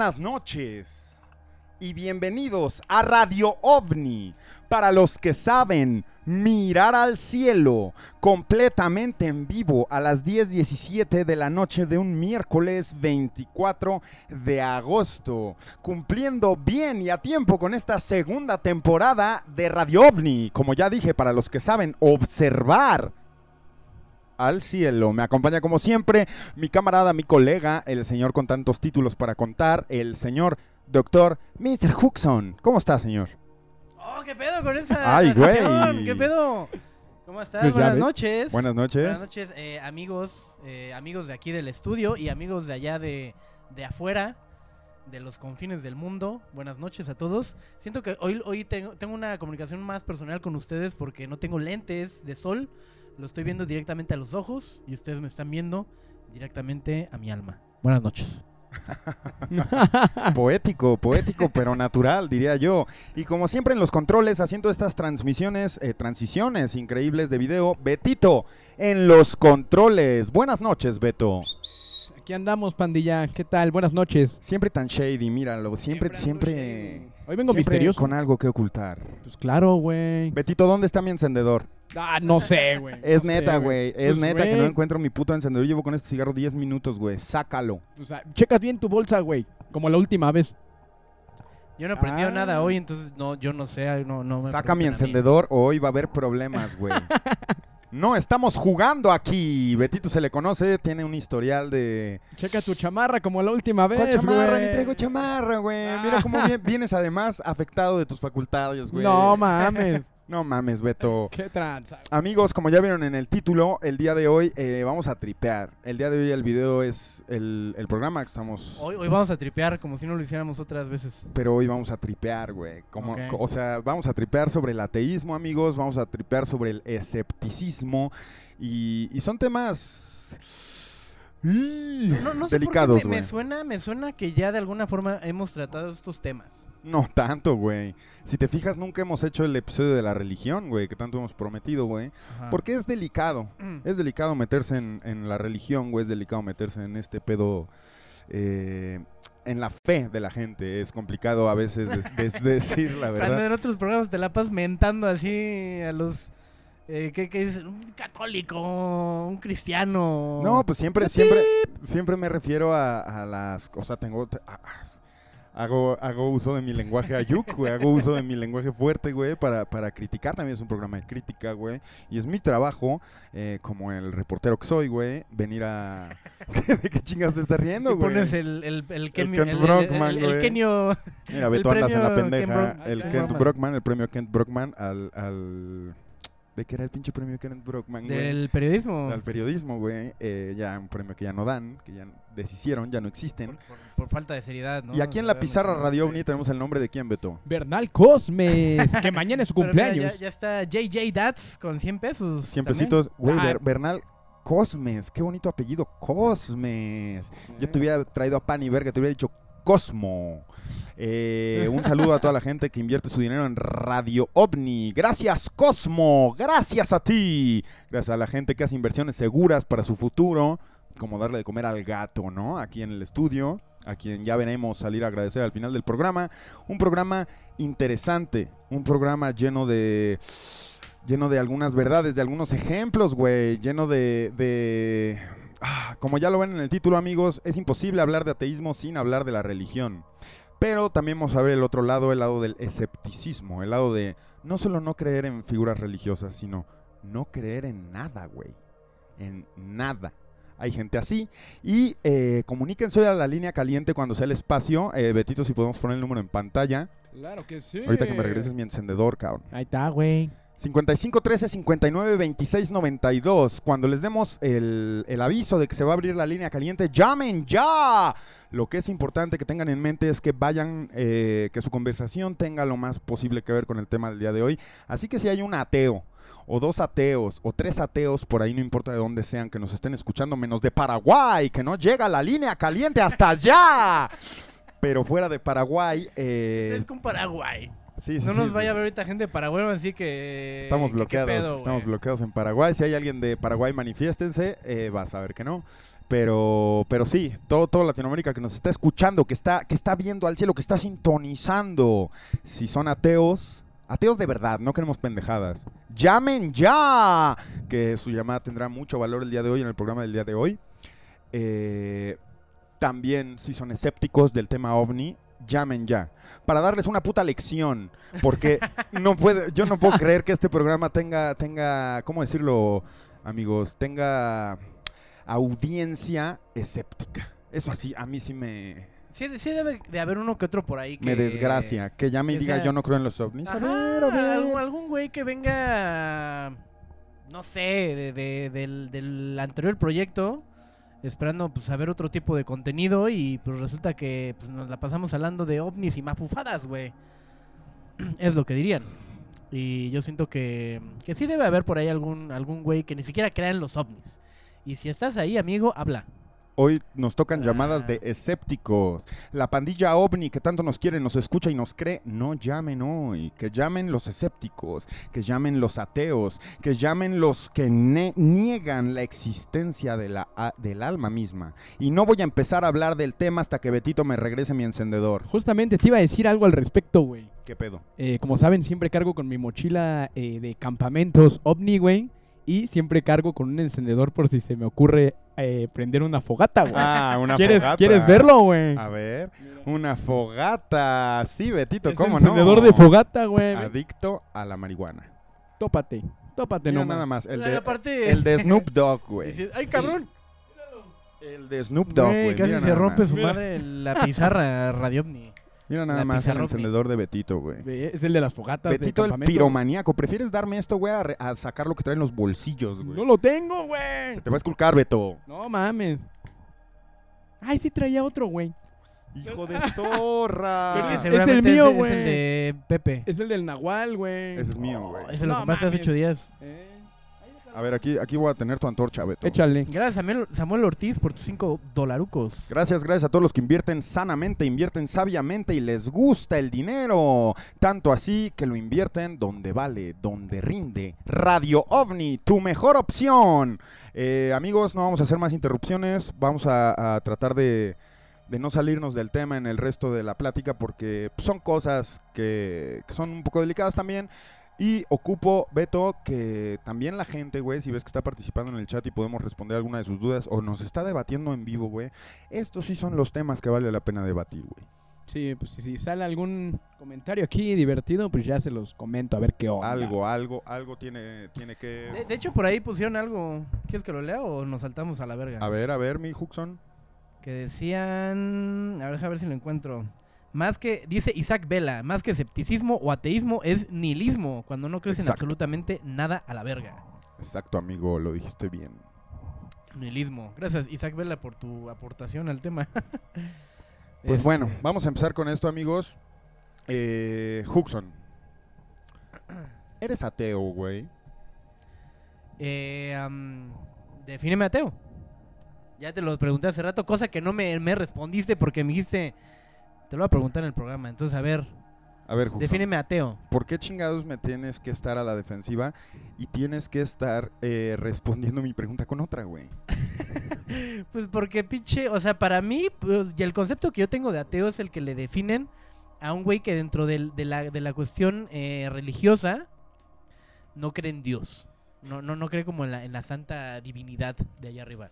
Buenas noches y bienvenidos a Radio OVNI. Para los que saben mirar al cielo completamente en vivo a las 10.17 de la noche de un miércoles 24 de agosto. Cumpliendo bien y a tiempo con esta segunda temporada de Radio OVNI. Como ya dije, para los que saben observar al cielo. Me acompaña como siempre mi camarada, mi colega, el señor con tantos títulos para contar, el señor doctor Mr. Huxon. ¿Cómo está, señor? Oh, ¿qué pedo con esa Ay, güey. ¿Qué pedo? ¿Cómo estás? Pues Buenas noches. Buenas noches. Buenas noches, eh, amigos, eh, amigos de aquí del estudio y amigos de allá de, de afuera, de los confines del mundo. Buenas noches a todos. Siento que hoy, hoy tengo, tengo una comunicación más personal con ustedes porque no tengo lentes de sol. Lo estoy viendo directamente a los ojos y ustedes me están viendo directamente a mi alma. Buenas noches. Poético, poético, pero natural, diría yo. Y como siempre en los controles, haciendo estas transmisiones, eh, transiciones increíbles de video, Betito en los controles. Buenas noches, Beto. Aquí andamos, pandilla. ¿Qué tal? Buenas noches. Siempre tan shady, míralo. Siempre, Siempre siempre. Hoy vengo siempre misterioso. con algo que ocultar. Pues claro, güey. Betito, ¿dónde está mi encendedor? Ah, no sé, güey. Es No neta, güey. Es Pues, neta que no encuentro mi puto encendedor. Llevo con este cigarro 10 minutos, güey. Sácalo. o sea, checas bien tu bolsa, güey. Como la última vez. Yo no aprendí Ah. nada hoy, entonces no, yo no sé, no, no me Saca mi encendedor o hoy va a haber problemas, güey. no estamos jugando aquí. Betito se le conoce, tiene un historial de. Checa tu chamarra como la última vez, ¿Cuál chamarra? güey. Ni traigo chamarra, güey. Mira cómo vi- vienes además afectado de tus facultades, güey. No mames. No mames, Beto. Qué tranza. Amigos, como ya vieron en el título, el día de hoy eh, vamos a tripear. El día de hoy el video es el, el programa que estamos... Hoy, hoy vamos a tripear como si no lo hiciéramos otras veces. Pero hoy vamos a tripear, güey. Como, O sea, vamos a tripear sobre el ateísmo, amigos. Vamos a tripear sobre el escepticismo. Y, y son temas... No, no sé delicados, por qué me, güey. me suena, me suena que ya de alguna forma hemos tratado estos temas. No tanto, güey. Si te fijas, nunca hemos hecho el episodio de la religión, güey, que tanto hemos prometido, güey. Porque es delicado. Mm. Es delicado meterse en, en la religión, güey. Es delicado meterse en este pedo. eh, en la fe de la gente. Es complicado a veces decir la Cuando verdad. en otros programas te la pasas mentando así a los... Eh, ¿qué, qué es? Un católico, un cristiano. No, pues siempre, siempre, siempre me refiero a, a las. O sea, tengo. a- hago, hago uso de mi lenguaje ayuk, güey. Hago uso de mi lenguaje fuerte, güey, para, para criticar. También es un programa de crítica, güey. Y es mi trabajo, eh, como el reportero que soy, güey, venir a. ¿De qué chingas te estás riendo, güey? pones el, el, el, Kent el- el- Brockman, el- el güey. Kenio- Mira, el Beto, andas en la pendeja. Ken el Ken Kent Brockman. Brockman, el premio Kent Brockman al. al ¿De qué era el pinche premio Kent Brockman, güey? del periodismo. al periodismo, güey. eh, ya un premio que ya no dan, que ya deshicieron, ya no existen. Por, por falta de seriedad, ¿no? y aquí en la pizarra. Radio OVNI tenemos el nombre de quién, Beto. Bernal Cosmes. que mañana es su cumpleaños. ya, ya está JJ Dats con 100 pesos. 100 también. pesitos. Güey, Ah. Ber- Bernal Cosmes. Qué bonito apellido. Cosmes. Yo te hubiera traído a pan y verga, te hubiera dicho Cosmo. Eh, un saludo a toda la gente que invierte su dinero en Radio OVNI. Gracias, Cosmo. Gracias a ti. Gracias a la gente que hace inversiones seguras para su futuro, como darle de comer al gato, ¿no? Aquí en el estudio, a quien ya veremos salir a agradecer al final del programa. Un programa interesante, un programa lleno de lleno de algunas verdades, de algunos ejemplos, güey, lleno de. Ah, como ya lo ven en el título, amigos, es imposible hablar de ateísmo sin hablar de la religión. Pero también vamos a ver el otro lado, el lado del escepticismo, el lado de no solo no creer en figuras religiosas, sino no creer en nada, güey. En nada. Hay gente así. Y eh, comuníquense hoy a la línea caliente cuando sea el espacio. Eh, Betito, si podemos poner el número en pantalla. Claro que sí. Ahorita que me regreses mi encendedor, cabrón. Ahí está, güey. 55 13 59 26 92. Cuando les demos el, el aviso de que se va a abrir la línea caliente, llamen ya. Lo que es importante que tengan en mente es que vayan, eh, que su conversación tenga lo más posible que ver con el tema del día de hoy. Así que si hay un ateo, o dos ateos, o tres ateos, por ahí no importa de dónde sean, que nos estén escuchando, menos de Paraguay, que no llega la línea caliente hasta allá. Pero fuera de Paraguay, eh, Es con Paraguay. Sí, sí, No nos sí. vaya a ver ahorita gente de Paraguay, así que... Estamos que qué bloqueados, pedo, estamos bloqueados en Paraguay. Si hay alguien de Paraguay, manifiéstense. Eh, vas a ver que no. Pero, pero sí, todo, todo Latinoamérica que nos está escuchando, que está, que está viendo al cielo, que está sintonizando. Si son ateos, ateos de verdad, no queremos pendejadas. Llamen ya, que su llamada tendrá mucho valor el día de hoy en el programa del día de hoy. Eh, también, si son escépticos del tema ovni, llamen ya. Para darles una puta lección. Porque no puede, yo no puedo creer que este programa tenga, tenga, ¿cómo decirlo, amigos? Tenga audiencia escéptica. Eso así, a mí sí me, Sí, sí debe de haber uno que otro por ahí que... me desgracia. Que llame y que diga sea- yo no creo en los ovnis. A Ajá, ver, a ver. algún, algún güey que venga, no sé, de- de- del, del anterior proyecto, esperando pues a ver otro tipo de contenido y pues resulta que pues, nos la pasamos hablando de ovnis y mafufadas, güey. Es lo que dirían. Y yo siento que, que sí debe haber por ahí algún, algún güey que ni siquiera crea en los ovnis. Y si estás ahí, amigo, habla. Hoy nos tocan llamadas Ah. de escépticos. La pandilla ovni que tanto nos quiere, nos escucha y nos cree, no llamen hoy. Que llamen los escépticos, que llamen los ateos, que llamen los que niegan la existencia de la, a- del alma misma. Y no voy a empezar a hablar del tema hasta que Betito me regrese mi encendedor. Justamente te iba a decir algo al respecto, güey. ¿Qué pedo? Eh, como saben, siempre cargo con mi mochila eh, de campamentos ovni, güey. Y siempre cargo con un encendedor por si se me ocurre eh, prender una fogata, güey. Ah, una ¿Quieres, fogata. ¿Quieres verlo, güey? A ver, una fogata. Sí, Betito, Es ¿cómo no? encendedor de fogata, güey. Adicto a la marihuana. Tópate. Tópate Mira nomás. nada más. El de, aparte- el de Snoop Dogg, güey. ¡Ay, cabrón! El de Snoop Dogg, Güey, casi Mira se rompe más. su madre la pizarra Radio Ovni. Mira nada la más el pizarra encendedor de Betito, güey. Es el de las fogatas. de Betito el campamento. piromaníaco. ¿Prefieres darme esto, güey, a, re- a sacar lo que traen los bolsillos, güey? No lo tengo, güey. Se te va a esculcar, Beto. No mames. Ay, sí traía otro, güey. Hijo de zorra. Es el mío, es, güey. el de Pepe. Es el del Nahual, güey. Ese es mío, güey. Ese lo No compraste hace mames. ocho días. Eh, A ver, aquí, aquí voy a tener tu antorcha, Beto. Échale. Gracias, Samuel, Samuel Ortiz, por tus cinco dolarucos. Gracias, gracias a todos los que invierten sanamente, invierten sabiamente y les gusta el dinero. Tanto así que lo invierten donde vale, donde rinde. Radio OVNI, tu mejor opción. Eh, amigos, no vamos a hacer más interrupciones. Vamos a, a tratar de, de no salirnos del tema en el resto de la plática porque son cosas que, que son un poco delicadas también. Y ocupo, Beto, que también la gente, güey, si ves que está participando en el chat y podemos responder alguna de sus dudas o nos está debatiendo en vivo, güey, estos sí son los temas que vale la pena debatir, güey. Sí, pues si, si sale algún comentario aquí divertido, pues ya se los comento a ver qué onda. Algo, algo, algo tiene, tiene que... De, de hecho, por ahí pusieron algo. ¿Quieres que lo lea o nos saltamos a la verga? A ver, a ver, mi Huxon. Que decían. A ver, deja ver si lo encuentro. Más que, dice Isaac Vela, más que escepticismo o ateísmo es nihilismo, cuando no crees en absolutamente nada a la verga. Exacto, amigo, lo dijiste bien. Nihilismo. Gracias, Isaac Vela, por tu aportación al tema. Pues Este, bueno, vamos a empezar con esto, amigos. Eh, Huxon. ¿Eres ateo, güey? Eh, am, defíneme ateo. Ya te lo pregunté hace rato, cosa que no me, me respondiste porque me dijiste Te lo voy a preguntar en el programa. Entonces, a ver, A ver, defíneme ateo. ¿por qué chingados me tienes que estar a la defensiva y tienes que estar eh, respondiendo mi pregunta con otra, güey? Pues porque pinche, o sea, para mí, pues, y el concepto que yo tengo de ateo es el que le definen a un güey que dentro de, la, de la cuestión eh, religiosa no cree en Dios. No, no, no cree como en la, en la santa divinidad de allá arriba.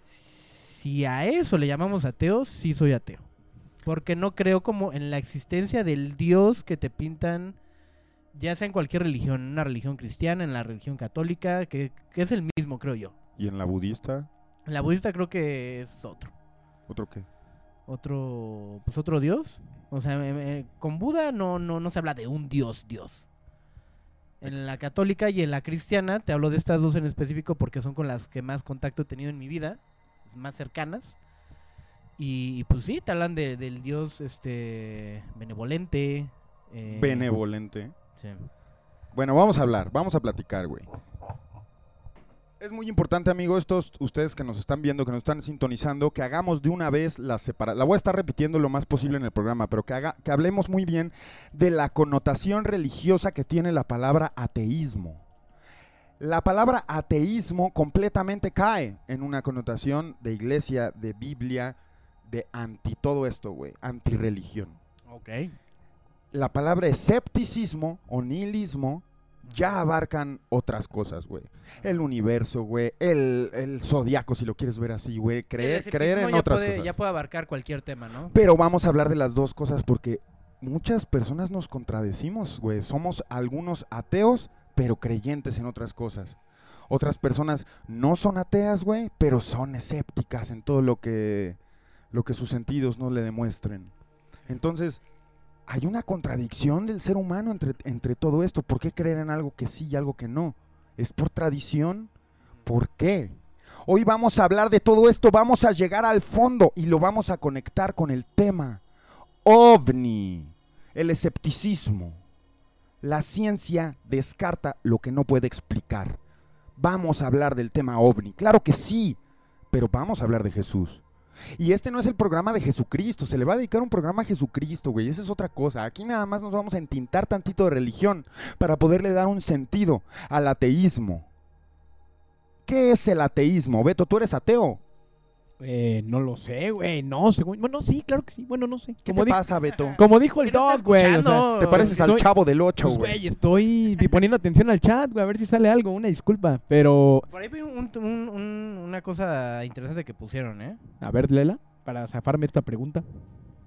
Si a eso le llamamos ateo, sí soy ateo. Porque no creo como en la existencia del Dios que te pintan, ya sea en cualquier religión, en una religión cristiana, en la religión católica, que, que es el mismo, creo yo. ¿Y en la budista? En la budista creo que es otro. ¿Otro qué? Otro. Pues otro dios. O sea, eh, con Buda no, no, no se habla de un dios, dios. En la católica y en la cristiana, te hablo de estas dos en específico porque son con las que más contacto he tenido en mi vida, más cercanas. Y, pues sí, te hablan de- del dios este benevolente. eh, Benevolente. sí. Bueno, vamos a hablar, vamos a platicar, güey. Es muy importante, amigos, estos ustedes que nos están viendo, que nos están sintonizando, que hagamos de una vez la separación. La voy a estar repitiendo lo más posible en el programa, pero que, haga, que hablemos muy bien de la connotación religiosa que tiene la palabra ateísmo. La palabra ateísmo completamente cae en una connotación de iglesia, de Biblia, de anti todo esto, güey, antirreligión Ok. la palabra escepticismo o nihilismo ya abarcan otras cosas, güey. El universo, güey. El, el zodiaco, si lo quieres ver así, güey. Creer, creer en otras puede, cosas. Ya puede abarcar cualquier tema, ¿no? Pero vamos a hablar de las dos cosas porque muchas personas nos contradecimos, güey. Somos algunos ateos, pero creyentes en otras cosas. Otras personas no son ateas, güey, pero son escépticas en todo lo que, lo que sus sentidos no le demuestren. Entonces, hay una contradicción del ser humano entre, entre todo esto. ¿Por qué creer en algo que sí y algo que no? ¿Es por tradición? ¿Por qué? Hoy vamos a hablar de todo esto, vamos a llegar al fondo y lo vamos a conectar con el tema ovni, el escepticismo. La ciencia descarta lo que no puede explicar. Vamos a hablar del tema ovni, claro que sí, pero vamos a hablar de Jesús. Y este no es el programa de Jesucristo, se le va a dedicar un programa a Jesucristo, güey, esa es otra cosa. Aquí nada más nos vamos a entintar tantito de religión para poderle dar un sentido al ateísmo. ¿Qué es el ateísmo? Beto, tú eres ateo. Eh, no lo sé, güey. No, según. Bueno, sí, claro que sí. Bueno, no sé. ¿Qué Como, te pasa, Beto? como dijo el ¿Qué no está dog, güey. O sea, escuchando? Te pareces al chavo del 8, pues, güey. güey, estoy poniendo atención al chat, güey, a ver si sale algo. Una disculpa. Pero, Por ahí vi un- un- un- una cosa interesante que pusieron, ¿eh? a ver, Lela, para zafarme esta pregunta.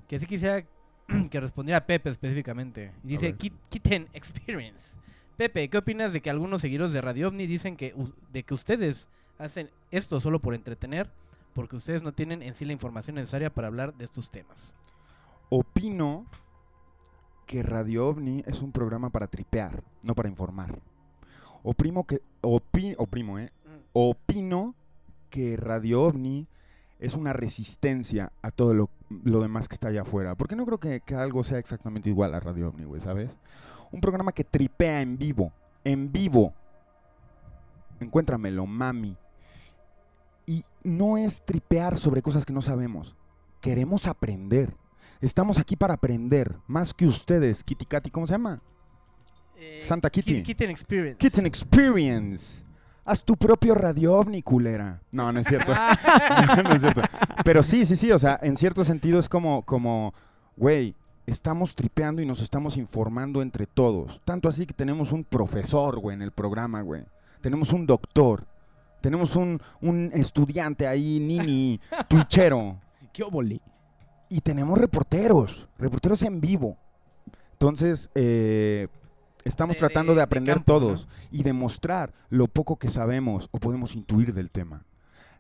Que sí quisiera que respondiera Pepe específicamente. Dice Kitten Experience. Pepe, ¿qué opinas de que algunos seguidores de Radio OVNI dicen que, u- de que ustedes hacen esto solo por entretener? Porque ustedes no tienen en sí la información necesaria para hablar de estos temas. Opino que Radio OVNI es un programa para tripear, no para informar. Oprimo que, opi- oprimo, eh. Opino que Radio OVNI es una resistencia a todo lo, lo demás que está allá afuera. Porque no creo que, que algo sea exactamente igual a Radio OVNI, güey, ¿sabes? Un programa que tripea en vivo, en vivo. Encuéntramelo, mami. Y no es tripear sobre cosas que no sabemos. Queremos aprender. Estamos aquí para aprender, más que ustedes, Kitty Katy, ¿cómo se llama? Santa Kitty. Kit- Kitten Experience. Kitten Experience. Haz tu propio radio ovni, culera. No, no es cierto. no es cierto. Pero sí, sí, sí. O sea, en cierto sentido es como, como, güey, estamos tripeando y nos estamos informando entre todos. Tanto así que tenemos un profesor, güey, en el programa, güey. Tenemos un doctor. Tenemos un, un estudiante ahí, nini, twitchero. ¿Qué óvole? Y tenemos reporteros, reporteros en vivo. Entonces, eh, estamos De- tratando de- de, de aprender todos y demostrar lo poco que sabemos o podemos intuir del tema.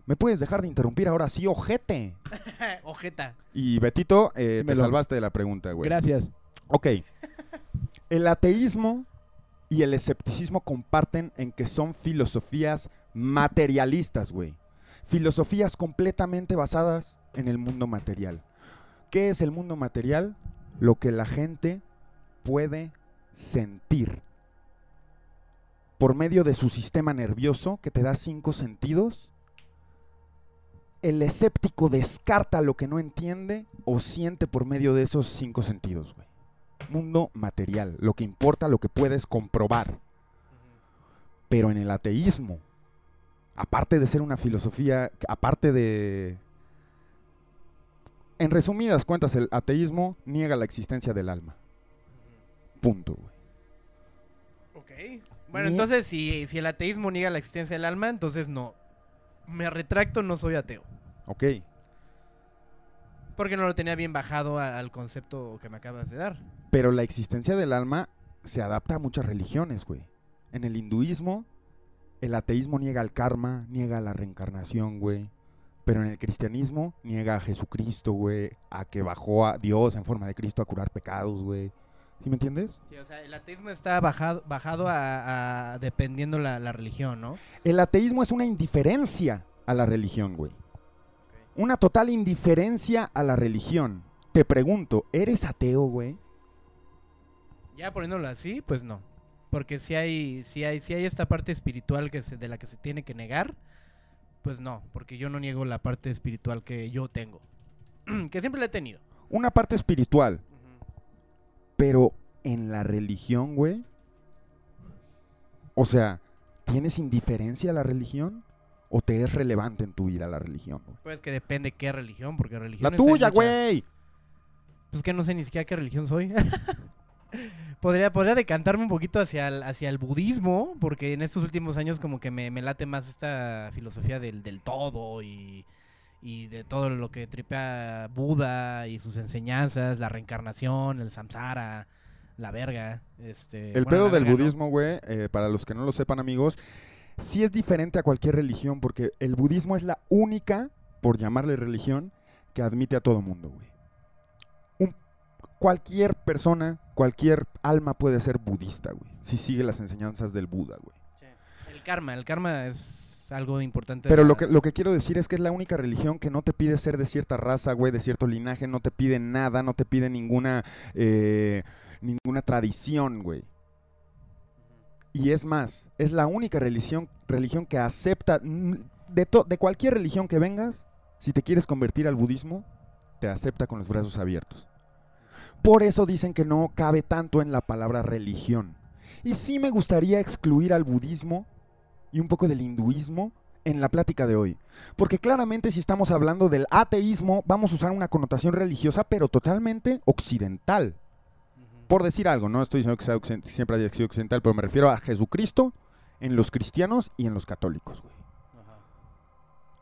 ¿Me puedes dejar de interrumpir ahora sí, ojete? Ojeta. Y Betito, eh, te salvaste de la pregunta, güey. Gracias. Ok. El ateísmo y el escepticismo comparten en que son filosofías materialistas, güey. Filosofías completamente basadas en el mundo material. ¿Qué es el mundo material? Lo que la gente puede sentir. Por medio de su sistema nervioso, que te da cinco sentidos, el escéptico descarta lo que no entiende o siente por medio de esos cinco sentidos, güey. Mundo material, lo que importa, lo que puedes comprobar. Pero en el ateísmo, aparte de ser una filosofía, aparte de... En resumidas cuentas, el ateísmo niega la existencia del alma. Punto, güey. Ok. Bueno, Ni- entonces si, si el ateísmo niega la existencia del alma, entonces no. Me retracto, no soy ateo. Ok. Porque no lo tenía bien bajado a- al concepto que me acabas de dar. Pero la existencia del alma se adapta a muchas religiones, güey. En el hinduismo, el ateísmo niega el karma, niega la reencarnación, güey. Pero en el cristianismo niega a Jesucristo, güey. A que bajó a Dios en forma de Cristo a curar pecados, güey. ¿Sí me entiendes? Sí, o sea, el ateísmo está bajado, bajado a, a- dependiendo la, la religión, ¿no? El ateísmo es una indiferencia a la religión, güey. Una total indiferencia a la religión. Te pregunto, ¿eres ateo, güey? Ya poniéndolo así, pues no. Porque si hay, si hay, si hay esta parte espiritual que se, de la que se tiene que negar, pues no, porque yo no niego la parte espiritual que yo tengo. que siempre la he tenido. Una parte espiritual. Pero en la religión, güey. O sea, ¿tienes indiferencia a la religión? ¿O te es relevante en tu vida la religión, güey? Pues que depende qué religión, porque La religiones hay tuya, muchas. güey. Pues que no sé ni siquiera qué religión soy. podría, podría decantarme un poquito hacia el, hacia el budismo, porque en estos últimos años como que me, me late más esta filosofía del, del todo y, y de todo lo que tripea Buda y sus enseñanzas, la reencarnación, el samsara, la verga. Este, El bueno, pedo del verga budismo, güey, eh, para los que no lo sepan, amigos, sí es diferente a cualquier religión, porque el budismo es la única, por llamarle religión, que admite a todo mundo, güey. Cualquier persona, cualquier alma puede ser budista, güey, si sigue las enseñanzas del Buda, güey. Sí. El karma, el karma es algo importante. Pero lo que, lo que quiero decir es que es la única religión que no te pide ser de cierta raza, güey, de cierto linaje, no te pide nada, no te pide ninguna, eh, ninguna tradición, güey. Y es más, es la única religión, religión que acepta, mm, de, to- de cualquier religión que vengas, si te quieres convertir al budismo, te acepta con los brazos abiertos. Por eso dicen que no cabe tanto en la palabra religión. Y sí me gustaría excluir al budismo y un poco del hinduismo en la plática de hoy. Porque claramente si estamos hablando del ateísmo, vamos a usar una connotación religiosa, pero totalmente occidental por decir algo, no estoy diciendo que sea siempre haya sido occidental, pero me refiero a Jesucristo en los cristianos y en los católicos, güey.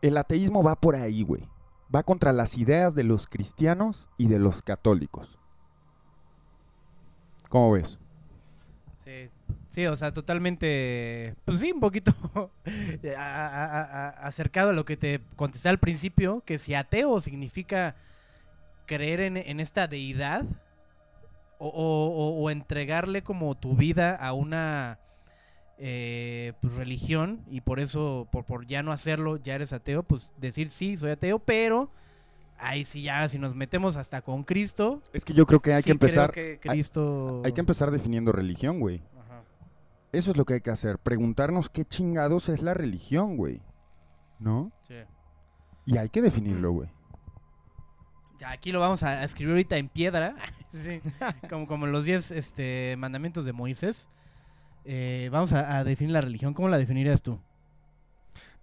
El ateísmo va por ahí, güey. Va contra las ideas de los cristianos y de los católicos. ¿Cómo ves? Sí, sí, o sea, totalmente, pues sí, un poquito acercado a lo que te contesté al principio, que si ateo significa creer en, esta deidad o, o- o- entregarle como tu vida a una eh, pues, religión y por eso, por ya no hacerlo, ya eres ateo, pues decir sí, soy ateo, pero ahí sí ya, si nos metemos hasta con Cristo, Es que yo creo que hay sí que empezar... creo que hay- Cristo... Hay que empezar definiendo religión, güey. Ajá. Eso es lo que hay que hacer. Preguntarnos qué chingados es la religión, güey. ¿No? Sí. Y hay que definirlo, güey. Ya, aquí lo vamos a a escribir ahorita en piedra, sí, como, como los 10 este, mandamientos de Moisés. Eh, vamos a, a definir la religión. ¿Cómo la definirías tú?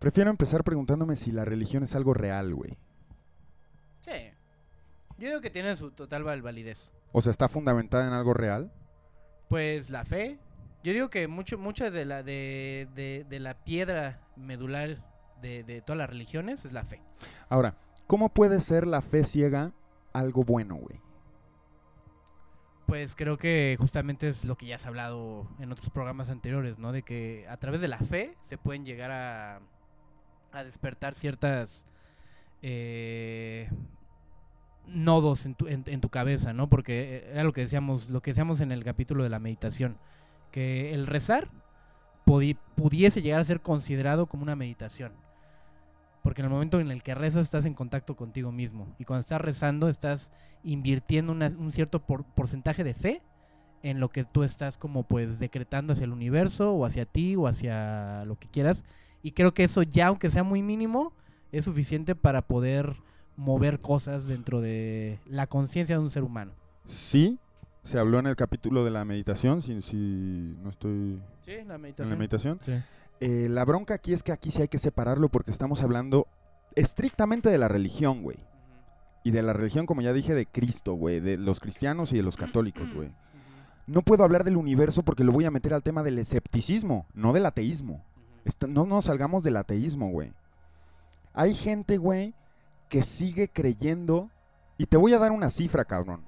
Prefiero empezar preguntándome si la religión es algo real, güey. Yo digo que tiene su total val- validez. O sea, está fundamentada en algo real. Pues la fe. Yo digo que mucho, mucha de la, de, de- de la piedra medular de, de todas las religiones es la fe. Ahora, ¿cómo puede ser la fe ciega algo bueno, güey? Pues creo que justamente es lo que ya has hablado en otros programas anteriores, ¿no? De que a través de la fe se pueden llegar a, a despertar ciertas eh, nodos en tu, en, tu cabeza, ¿no? Porque era lo que decíamos, lo que decíamos en el capítulo de la meditación, que el rezar pudi- pudiese llegar a ser considerado como una meditación. Porque en el momento en el que rezas estás en contacto contigo mismo. Y cuando estás rezando estás invirtiendo una- un cierto por- porcentaje de fe en lo que tú estás como pues decretando hacia el universo o hacia ti o hacia lo que quieras. Y creo que eso ya, aunque sea muy mínimo, es suficiente para poder mover cosas dentro de la conciencia de un ser humano. Sí, se habló en el capítulo de la meditación, si, si no estoy Sí, la en la meditación. meditación. Sí. Eh, la bronca aquí es que aquí sí hay que separarlo porque estamos hablando estrictamente de la religión, güey. Y de la religión, como ya dije, de Cristo, güey. De los cristianos y de los católicos, güey. No puedo hablar del universo porque lo voy a meter al tema del escepticismo, no del ateísmo. No nos salgamos del ateísmo, güey. Hay gente, güey, que sigue creyendo. Y te voy a dar una cifra, cabrón.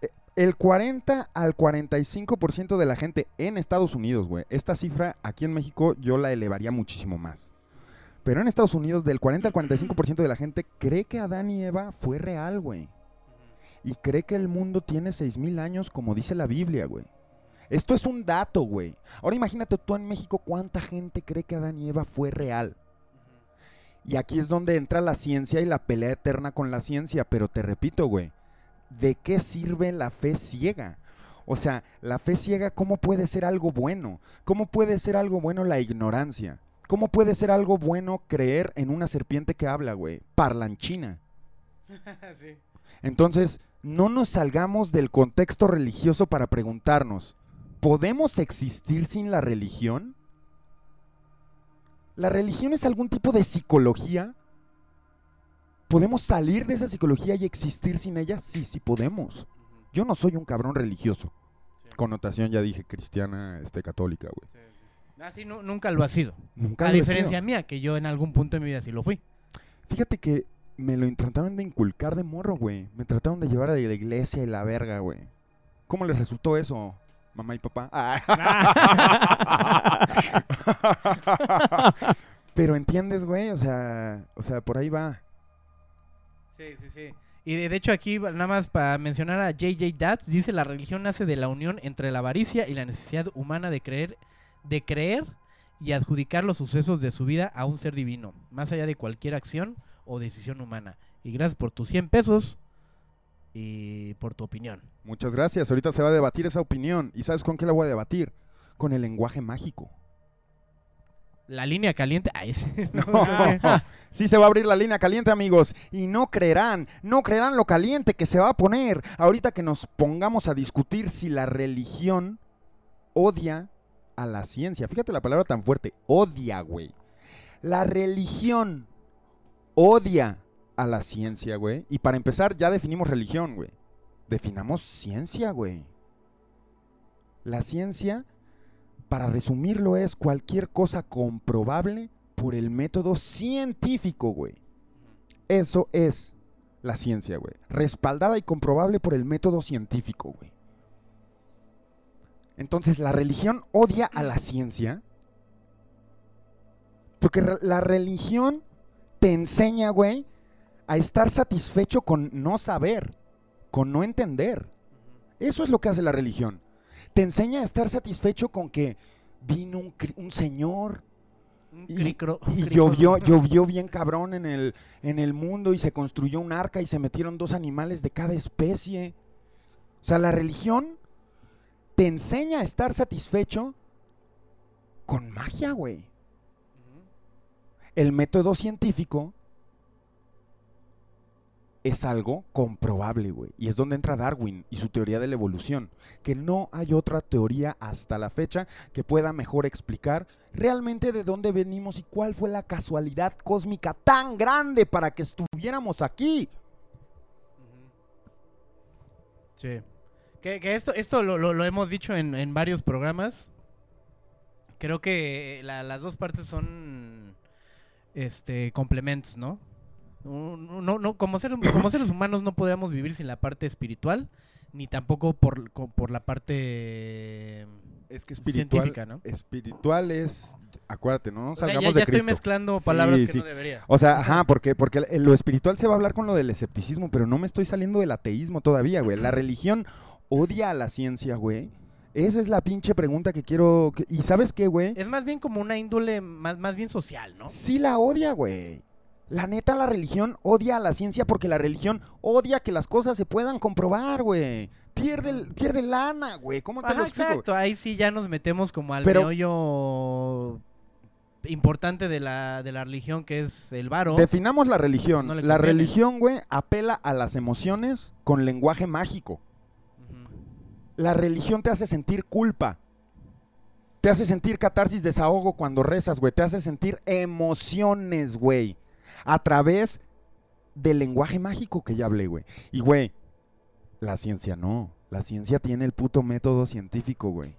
Eh, El 40 al 45% de la gente en Estados Unidos, güey. Esta cifra aquí en México yo la elevaría muchísimo más. Pero en Estados Unidos, del 40 al 45% de la gente cree que Adán y Eva fue real, güey. Y cree que el mundo tiene 6000 años, como dice la Biblia, güey. Esto es un dato, güey. Ahora imagínate tú en México cuánta gente cree que Adán y Eva fue real. Y aquí es donde entra la ciencia y la pelea eterna con la ciencia. Pero te repito, güey, ¿de qué sirve la fe ciega? O sea, la fe ciega, ¿cómo puede ser algo bueno? ¿Cómo puede ser algo bueno la ignorancia? ¿Cómo puede ser algo bueno creer en una serpiente que habla, güey? Parlanchina. Sí. Entonces, no nos salgamos del contexto religioso para preguntarnos, ¿podemos existir sin la religión? ¿La religión es algún tipo de psicología? ¿Podemos salir de esa psicología y existir sin ella? Sí, sí podemos. Yo no soy un cabrón religioso. Sí. Connotación, ya dije, cristiana, este, católica, güey. Así nu- nunca lo ha sido. Nunca A lo he diferencia sido. mía, que yo en algún punto de mi vida sí lo fui. Fíjate que me lo trataron de inculcar de morro, güey. Me trataron de llevar a la iglesia y la verga, güey. ¿Cómo les resultó eso, mamá y papá? Pero entiendes, güey, o sea, o sea, por ahí va. Sí, sí, sí. Y de, hecho aquí, nada más para mencionar a J.J. Datz, dice la religión nace de la unión entre la avaricia y la necesidad humana de creer, de creer y adjudicar los sucesos de su vida a un ser divino, más allá de cualquier acción o decisión humana. Y gracias por tus 100 pesos y por tu opinión. Muchas gracias. Ahorita se va a debatir esa opinión. ¿Y sabes con qué la voy a debatir? Con el lenguaje mágico. La línea caliente. Ay. No. Sí se va a abrir la línea caliente, amigos. Y no creerán, no creerán lo caliente que se va a poner ahorita que nos pongamos a discutir si la religión odia a la ciencia. Fíjate la palabra tan fuerte, odia, güey. La religión odia a la ciencia, güey. Y para empezar, ya definimos religión, güey. Definamos ciencia, güey. La ciencia, para resumirlo, es cualquier cosa comprobable por el método científico, güey. Eso es la ciencia, güey. Respaldada y comprobable por el método científico, güey. Entonces, la religión odia a la ciencia. Porque la religión te enseña, güey, a estar satisfecho con no saber, con no entender. Eso es lo que hace la religión. Te enseña a estar satisfecho con que vino un, señor Un y, cricro- y llovió, llovió bien cabrón en el, en el mundo y se construyó un arca y se metieron dos animales de cada especie. O sea, la religión te enseña a estar satisfecho con magia, güey. El método científico es algo comprobable, güey. Y es donde entra Darwin y su teoría de la evolución. Que no hay otra teoría hasta la fecha que pueda mejor explicar realmente de dónde venimos y cuál fue la casualidad cósmica tan grande para que estuviéramos aquí. Sí. Que, esto, esto lo, hemos dicho en, en varios programas. Creo que la- las dos partes son este complementos, ¿no? No, no, como, seres, como seres humanos no podríamos vivir sin la parte espiritual, ni tampoco por, por la parte Es que científica, ¿no? espiritual es, acuérdate, no nos O sea, salgamos ya, ya de estoy mezclando Sí, palabras que sí. no debería. O sea, ajá, porque, porque lo espiritual se va a hablar con lo del escepticismo, pero no me estoy saliendo del ateísmo todavía, güey. La religión odia a la ciencia, güey. Esa es la pinche pregunta que quiero... que- ¿Y sabes qué, güey? Es más bien como una índole más, más bien social, ¿no? Sí la odia, güey. La neta, la religión odia a la ciencia porque la religión odia que las cosas se puedan comprobar, güey. Pierde, pierde lana, güey. ¿Cómo te Ajá, lo explico? exacto. Ahí sí ya nos metemos como al Pero- meollo importante de la, de la religión que es el varo. Definamos la religión. No la religión, güey, apela a las emociones con lenguaje mágico. La religión te hace sentir culpa. Te hace sentir catarsis, desahogo cuando rezas, güey. Te hace sentir emociones, güey. A través del lenguaje mágico que ya hablé, güey. Y, güey, la ciencia no. La ciencia tiene el puto método científico, güey.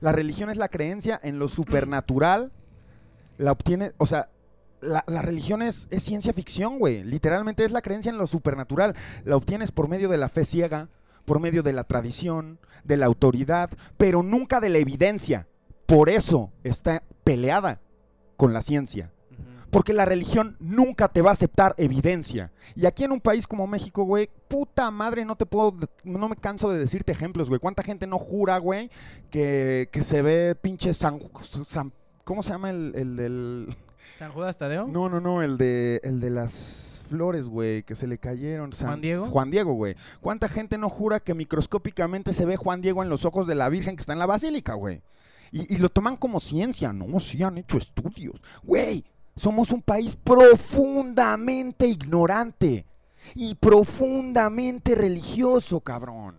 La religión es la creencia en lo supernatural. La obtiene, o sea, la, religión es, es ciencia ficción, güey. Literalmente es la creencia en lo supernatural. La obtienes por medio de la fe ciega, por medio de la tradición, de la autoridad, pero nunca de la evidencia. Por eso está peleada con la ciencia. Porque la religión nunca te va a aceptar evidencia. Y aquí en un país como México, güey, puta madre, no te puedo, no me canso de decirte ejemplos, güey. ¿Cuánta gente no jura, güey, que, que se ve pinche San, San- ¿Cómo se llama el, el del... San Judas Tadeo. No, no, no, el de, el de las flores, güey, que se le cayeron. ¿Juan Diego? Juan Diego, güey. ¿Cuánta gente no jura que microscópicamente se ve Juan Diego en los ojos de la Virgen que está en la basílica, güey? Y, y lo toman como ciencia, ¿no? Sí han hecho estudios. Güey, somos un país profundamente ignorante y profundamente religioso, cabrón.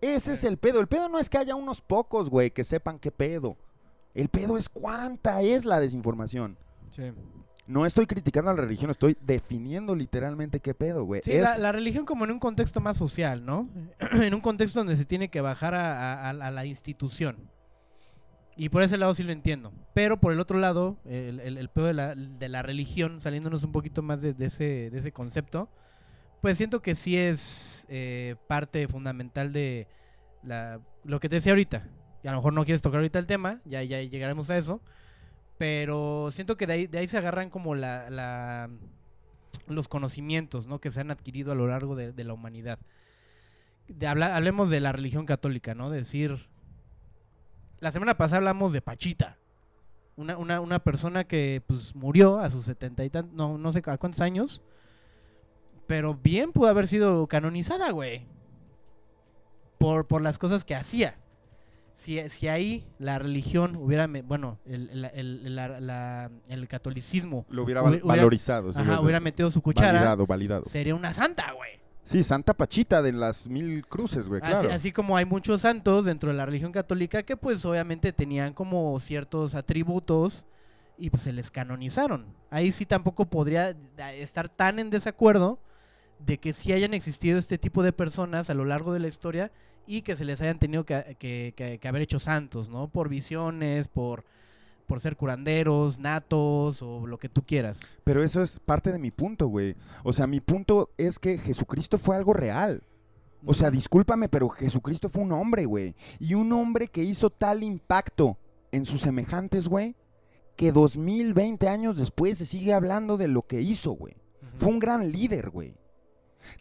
Ese es el pedo. El pedo no es que haya unos pocos, güey, que sepan qué pedo. El pedo es cuánta es la desinformación. Sí. No estoy criticando a la religión, estoy definiendo literalmente qué pedo, güey. Sí, Es- la, la religión como en un contexto más social, ¿no? en un contexto donde se tiene que bajar a, a- a la institución. Y por ese lado sí lo entiendo. Pero por el otro lado, el, el, pedo de la, de la religión, saliéndonos un poquito más de, ese, de ese concepto, pues siento que sí es eh, parte fundamental de la, lo que te decía ahorita. Y a lo mejor no quieres tocar ahorita el tema, ya, ya llegaremos a eso. Pero siento que de ahí, de ahí se agarran como la, la- los conocimientos ¿no? que se han adquirido a lo largo de, la humanidad. Hablemos de la religión católica, ¿no? Decir. La semana pasada hablamos de Pachita. Una, una, una persona que pues murió a sus setenta y tantos, no, no sé a cuántos años. Pero bien pudo haber sido canonizada, güey. Por, por las cosas que hacía. Si, si ahí la religión hubiera, bueno, el, el, el- la- la- el catolicismo lo hubiera hubiera- val- valorizado. sí, ajá, hubiera metido su cuchara, Validado, validado. sería una santa, güey. Sí, Santa Pachita de las mil cruces, güey, Así, claro. así como hay muchos santos dentro de la religión católica que pues obviamente tenían como ciertos atributos y pues se les canonizaron. Ahí sí tampoco podría estar tan en desacuerdo de que sí hayan existido este tipo de personas a lo largo de la historia y que se les hayan tenido que, que- que- que haber hecho santos, ¿no? Por visiones, por, por ser curanderos, natos o lo que tú quieras. Pero eso es parte de mi punto, güey. O sea, mi punto es que Jesucristo fue algo real. O sea, discúlpame, pero Jesucristo fue un hombre, güey. Y un hombre que hizo tal impacto en sus semejantes, güey, que 2020 años después se sigue hablando de lo que hizo, güey. Fue un gran líder, güey.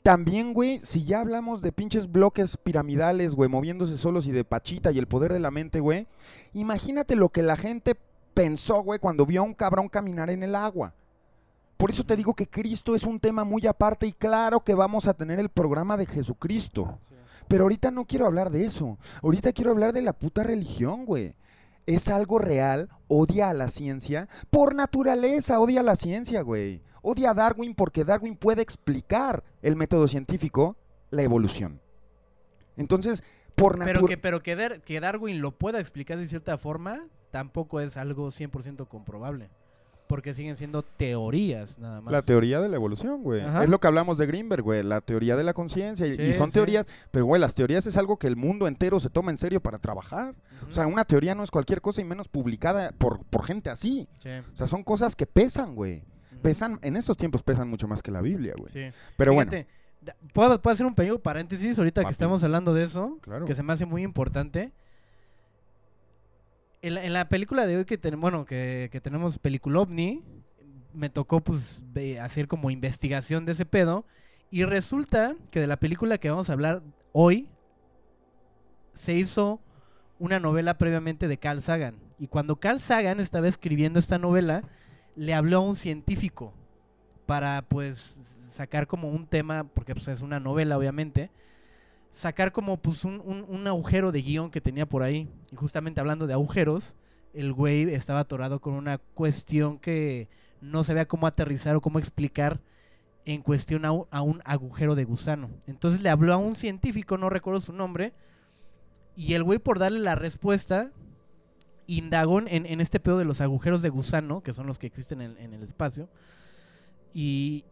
También, güey, si ya hablamos de pinches bloques piramidales, güey, moviéndose solos y de Pachita y el poder de la mente, güey, imagínate lo que la gente pensó, güey, cuando vio a un cabrón caminar en el agua. Por eso te digo que Cristo es un tema muy aparte y claro que vamos a tener el programa de Jesucristo. Pero ahorita no quiero hablar de eso. Ahorita quiero hablar de la puta religión, güey. Es algo real, odia a la ciencia. Por naturaleza, odia a la ciencia, güey. Odia a Darwin porque Darwin puede explicar el método científico, la evolución. Entonces, por Pero naturaleza... que, pero que, Dar- que Darwin lo pueda explicar de cierta forma, tampoco es algo 100% comprobable. Porque siguen siendo teorías, nada más. La teoría de la evolución, güey. Ajá. Es lo que hablamos de Greenberg, güey. La teoría de la conciencia. y- Sí, y son sí. teorías, pero, güey, las teorías es algo que el mundo entero se toma en serio para trabajar. O sea, una teoría no es cualquier cosa y menos publicada por, por gente así. Sí, O sea, son cosas que pesan, güey. Pesan, en estos tiempos pesan mucho más que la Biblia, güey. Sí. Pero Fíjate, da- ¿puedo, puedo hacer un pequeño paréntesis ahorita Papi. que estamos hablando de eso? Claro. Que se me hace muy importante. En la, en la película de hoy que tenemos, bueno, que, que tenemos película OVNI, me tocó pues hacer como investigación de ese pedo. Y resulta que de la película que vamos a hablar hoy, se hizo una novela previamente de Carl Sagan. Y cuando Carl Sagan estaba escribiendo esta novela, le habló a un científico para pues sacar como un tema, porque pues es una novela obviamente, sacar como pues un, un- agujero de guion que tenía por ahí. Y justamente hablando de agujeros, el güey estaba atorado con una cuestión que no sabía cómo aterrizar o cómo explicar en cuestión a un, agujero de gusano. Entonces le habló a un científico, no recuerdo su nombre, y el güey por darle la respuesta indagó en, en este pedo de los agujeros de gusano, que son los que existen en, en el espacio, y,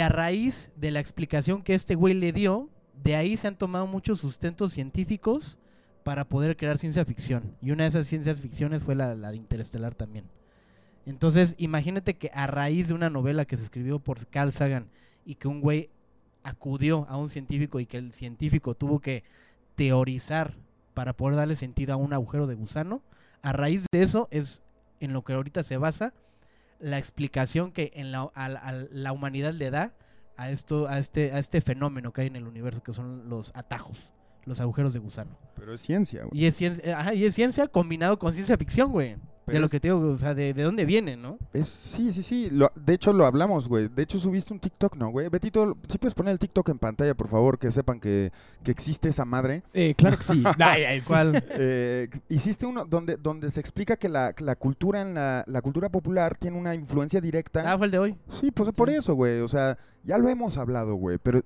a raíz de la explicación que este güey le dio, de ahí se han tomado muchos sustentos científicos para poder crear ciencia ficción. Y una de esas ciencias ficciones fue la, la de Interestelar también. Entonces, imagínate que a raíz de una novela que se escribió por Carl Sagan y que un güey acudió a un científico y que el científico tuvo que teorizar para poder darle sentido a un agujero de gusano, a raíz de eso es en lo que ahorita se basa la explicación que en la, a, a la humanidad le da a esto a este a este fenómeno que hay en el universo que son los atajos, los agujeros de gusano. Pero es ciencia, güey. Y es ciencia, ajá, y es ciencia combinado con ciencia ficción, güey. De lo es- que te digo, o sea, de, de dónde viene, ¿no? Es, sí, sí, sí. lo- de hecho, lo hablamos, güey. De hecho, subiste un TikTok, ¿no, güey? Betito, ¿sí puedes poner el TikTok en pantalla, por favor? Que sepan que, que existe esa madre. Eh, claro que sí. Ay, ay. ¿Cuál? Eh, hiciste uno donde, donde se explica que la, la cultura en la, la cultura popular tiene una influencia directa. Ah, fue el de hoy. sí, pues por eso, güey. O sea, ya lo hemos hablado, güey. Pero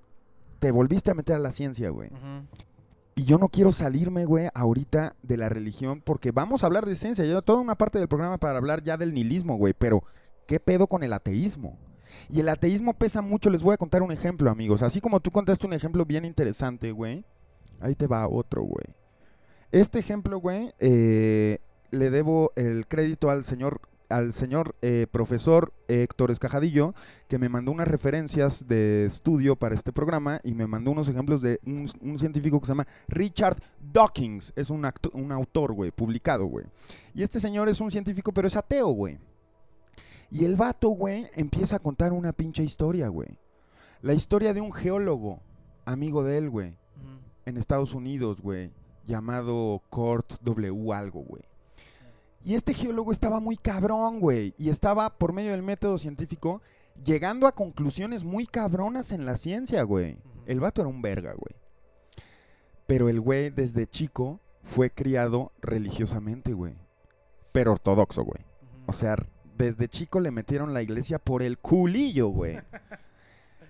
te volviste a meter a la ciencia, güey. Ujú. Y yo no quiero salirme, güey, ahorita de la religión, porque vamos a hablar de ciencia. Yo toda una parte del programa para hablar ya del nihilismo, güey. Pero, ¿qué pedo con el ateísmo? Y el ateísmo pesa mucho. Les voy a contar un ejemplo, amigos. Así como tú contaste un ejemplo bien interesante, güey. Ahí te va otro, güey. Este ejemplo, güey, eh, le debo el crédito al señor, al señor eh, profesor Héctor Escajadillo, que me mandó unas referencias de estudio para este programa y me mandó unos ejemplos de un, un científico que se llama Richard Dawkins. Es un, un autor, güey, publicado, güey. Y este señor es un científico, pero es ateo, güey. Y el vato, güey, empieza a contar una pinche historia, güey. La historia de un geólogo, amigo de él, güey, en Estados Unidos, güey, llamado Kurt W. algo, güey. Y este geólogo estaba muy cabrón, güey, y estaba por medio del método científico llegando a conclusiones muy cabronas en la ciencia, güey. El vato era un verga, güey. Pero el güey desde chico fue criado religiosamente, güey. Pero ortodoxo, güey. O sea, desde chico le metieron la iglesia por el culillo, güey.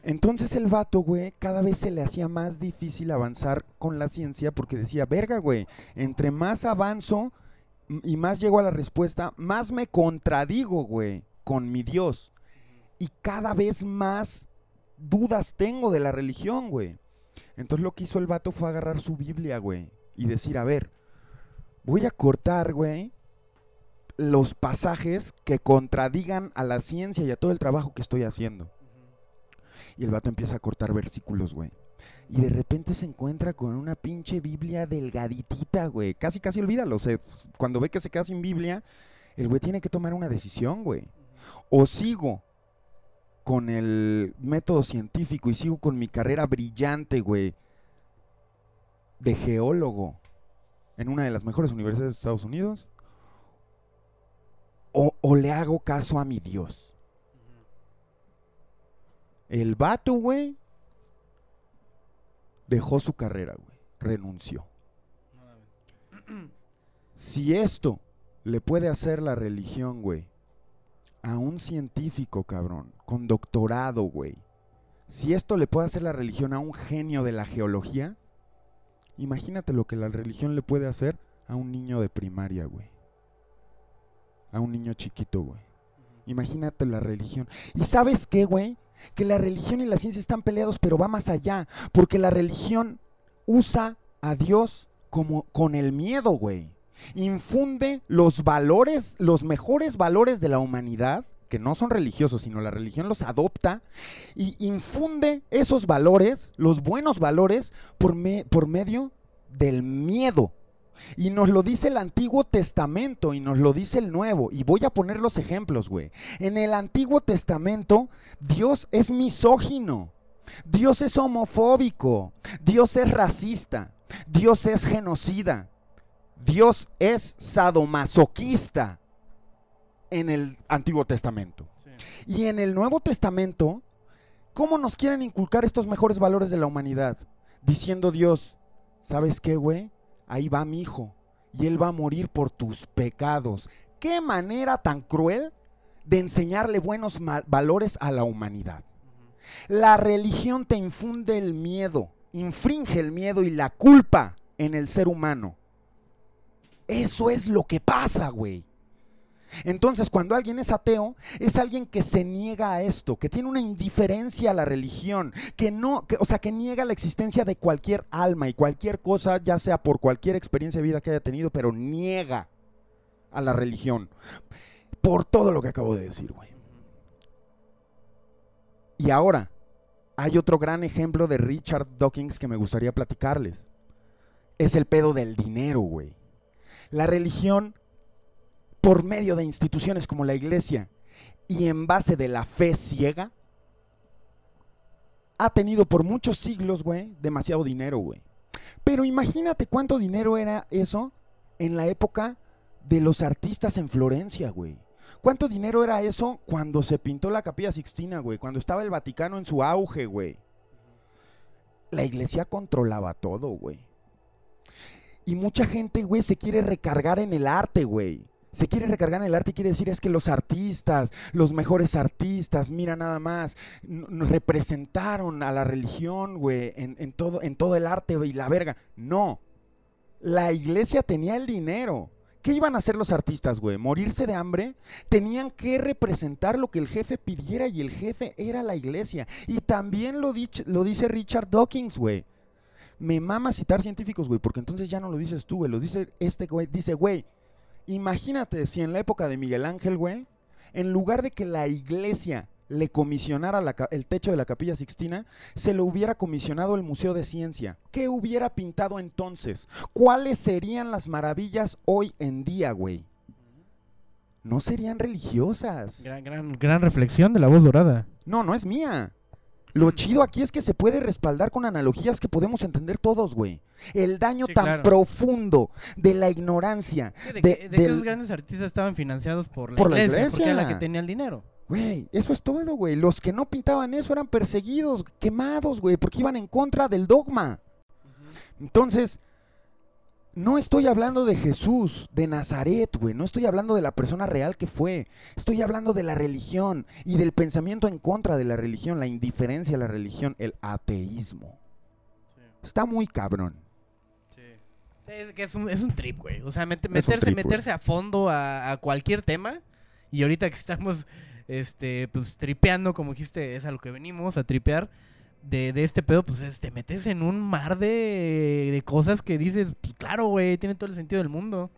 Entonces el vato, güey, cada vez se le hacía más difícil avanzar con la ciencia porque decía, verga, güey, entre más avanzo y más llego a la respuesta, más me contradigo, güey, con mi Dios. Y cada vez más dudas tengo de la religión, güey. Entonces lo que hizo el vato fue agarrar su Biblia, güey, y decir, a ver, voy a cortar, güey, los pasajes que contradigan a la ciencia y a todo el trabajo que estoy haciendo. Y el vato empieza a cortar versículos, güey. Y de repente se encuentra con una pinche Biblia delgaditita, güey. Casi, casi olvídalo. O sea, cuando ve que se queda sin Biblia, el güey tiene que tomar una decisión, güey. O sigo con el método científico y sigo con mi carrera brillante, güey, de geólogo en una de las mejores universidades de Estados Unidos. O, o le hago caso a mi Dios. El vato, güey, dejó su carrera, güey. Renunció. Si esto le puede hacer la religión, güey, a un científico, cabrón, con doctorado, güey. Si esto le puede hacer la religión a un genio de la geología, imagínate lo que la religión le puede hacer a un niño de primaria, güey. A un niño chiquito, güey. Imagínate la religión. ¿Y sabes qué, güey? Que la religión y la ciencia están peleados, pero va más allá. Porque la religión usa a Dios como con el miedo, güey. Infunde los valores, los mejores valores de la humanidad, que no son religiosos, sino la religión los adopta, y infunde esos valores, los buenos valores, por, me- por medio del miedo. Y nos lo dice el Antiguo Testamento y nos lo dice el Nuevo. Y voy a poner los ejemplos, güey. En el Antiguo Testamento, Dios es misógino. Dios es homofóbico. Dios es racista. Dios es genocida. Dios es sadomasoquista en el Antiguo Testamento. Sí. Y en el Nuevo Testamento, ¿cómo nos quieren inculcar estos mejores valores de la humanidad? Diciendo Dios, ¿sabes qué, güey? Ahí va mi hijo y él va a morir por tus pecados. qué manera tan cruel de enseñarle buenos valores a la humanidad. La religión te infunde el miedo, infringe el miedo y la culpa en el ser humano. Eso es lo que pasa, güey. Entonces, cuando alguien es ateo, es alguien que se niega a esto, que tiene una indiferencia a la religión, que no, que- o sea, que niega la existencia de cualquier alma y cualquier cosa, ya sea por cualquier experiencia de vida que haya tenido, pero niega a la religión. Por todo lo que acabo de decir, güey. Y ahora, hay otro gran ejemplo de Richard Dawkins que me gustaría platicarles. Es el pedo del dinero, güey. La religión, por medio de instituciones como la iglesia y en base de la fe ciega, ha tenido por muchos siglos, güey, demasiado dinero, güey. Pero imagínate cuánto dinero era eso en la época de los artistas en Florencia, güey. ¿Cuánto dinero era eso cuando se pintó la Capilla Sixtina, güey? Cuando estaba el Vaticano en su auge, güey. La iglesia controlaba todo, güey. Y mucha gente, güey, se quiere recargar en el arte, güey. Se quiere recargar en el arte y quiere decir es que los artistas, los mejores artistas, mira nada más, representaron a la religión, güey, en, todo, el arte, y la verga. No. La iglesia tenía el dinero. ¿Qué iban a hacer los artistas, güey? ¿Morirse de hambre? Tenían que representar lo que el jefe pidiera y el jefe era la iglesia. Y también lo, lo dice Richard Dawkins, güey. Me mama citar científicos, güey, porque entonces ya no lo dices tú, güey. Lo dice este güey. Dice, güey, imagínate si en la época de Miguel Ángel, güey, en lugar de que la iglesia le comisionara la el techo de la capilla Sixtina, se lo hubiera comisionado el Museo de Ciencia. ¿Qué hubiera pintado entonces? ¿Cuáles serían las maravillas hoy en día, güey? No serían religiosas. Gran, gran, gran reflexión de la voz dorada. No, no es mía. Lo chido aquí es que se puede respaldar con analogías que podemos entender todos, güey. El daño Sí, tan claro. profundo de la ignorancia. Sí, de, de- que, de que esos grandes artistas estaban financiados por la, Por la iglesia, porque era la iglesia. que tenía el dinero. Güey, eso es todo, güey. Los que no pintaban eso eran perseguidos, quemados, güey, porque iban en contra del dogma. Entonces, no estoy hablando de Jesús, de Nazaret, güey. No estoy hablando de la persona real que fue. Estoy hablando de la religión y del pensamiento en contra de la religión, la indiferencia a la religión, el ateísmo. Está muy cabrón. Sí, es que es un, es un trip, güey. O sea, un meterse, trip, meterse a fondo a, a cualquier tema. Y ahorita que estamos este, pues, tripeando, como dijiste, es a lo que venimos, a tripear. De, de este pedo, pues es, te metes en un mar de, de cosas que dices, pues claro, güey, tiene todo el sentido del mundo.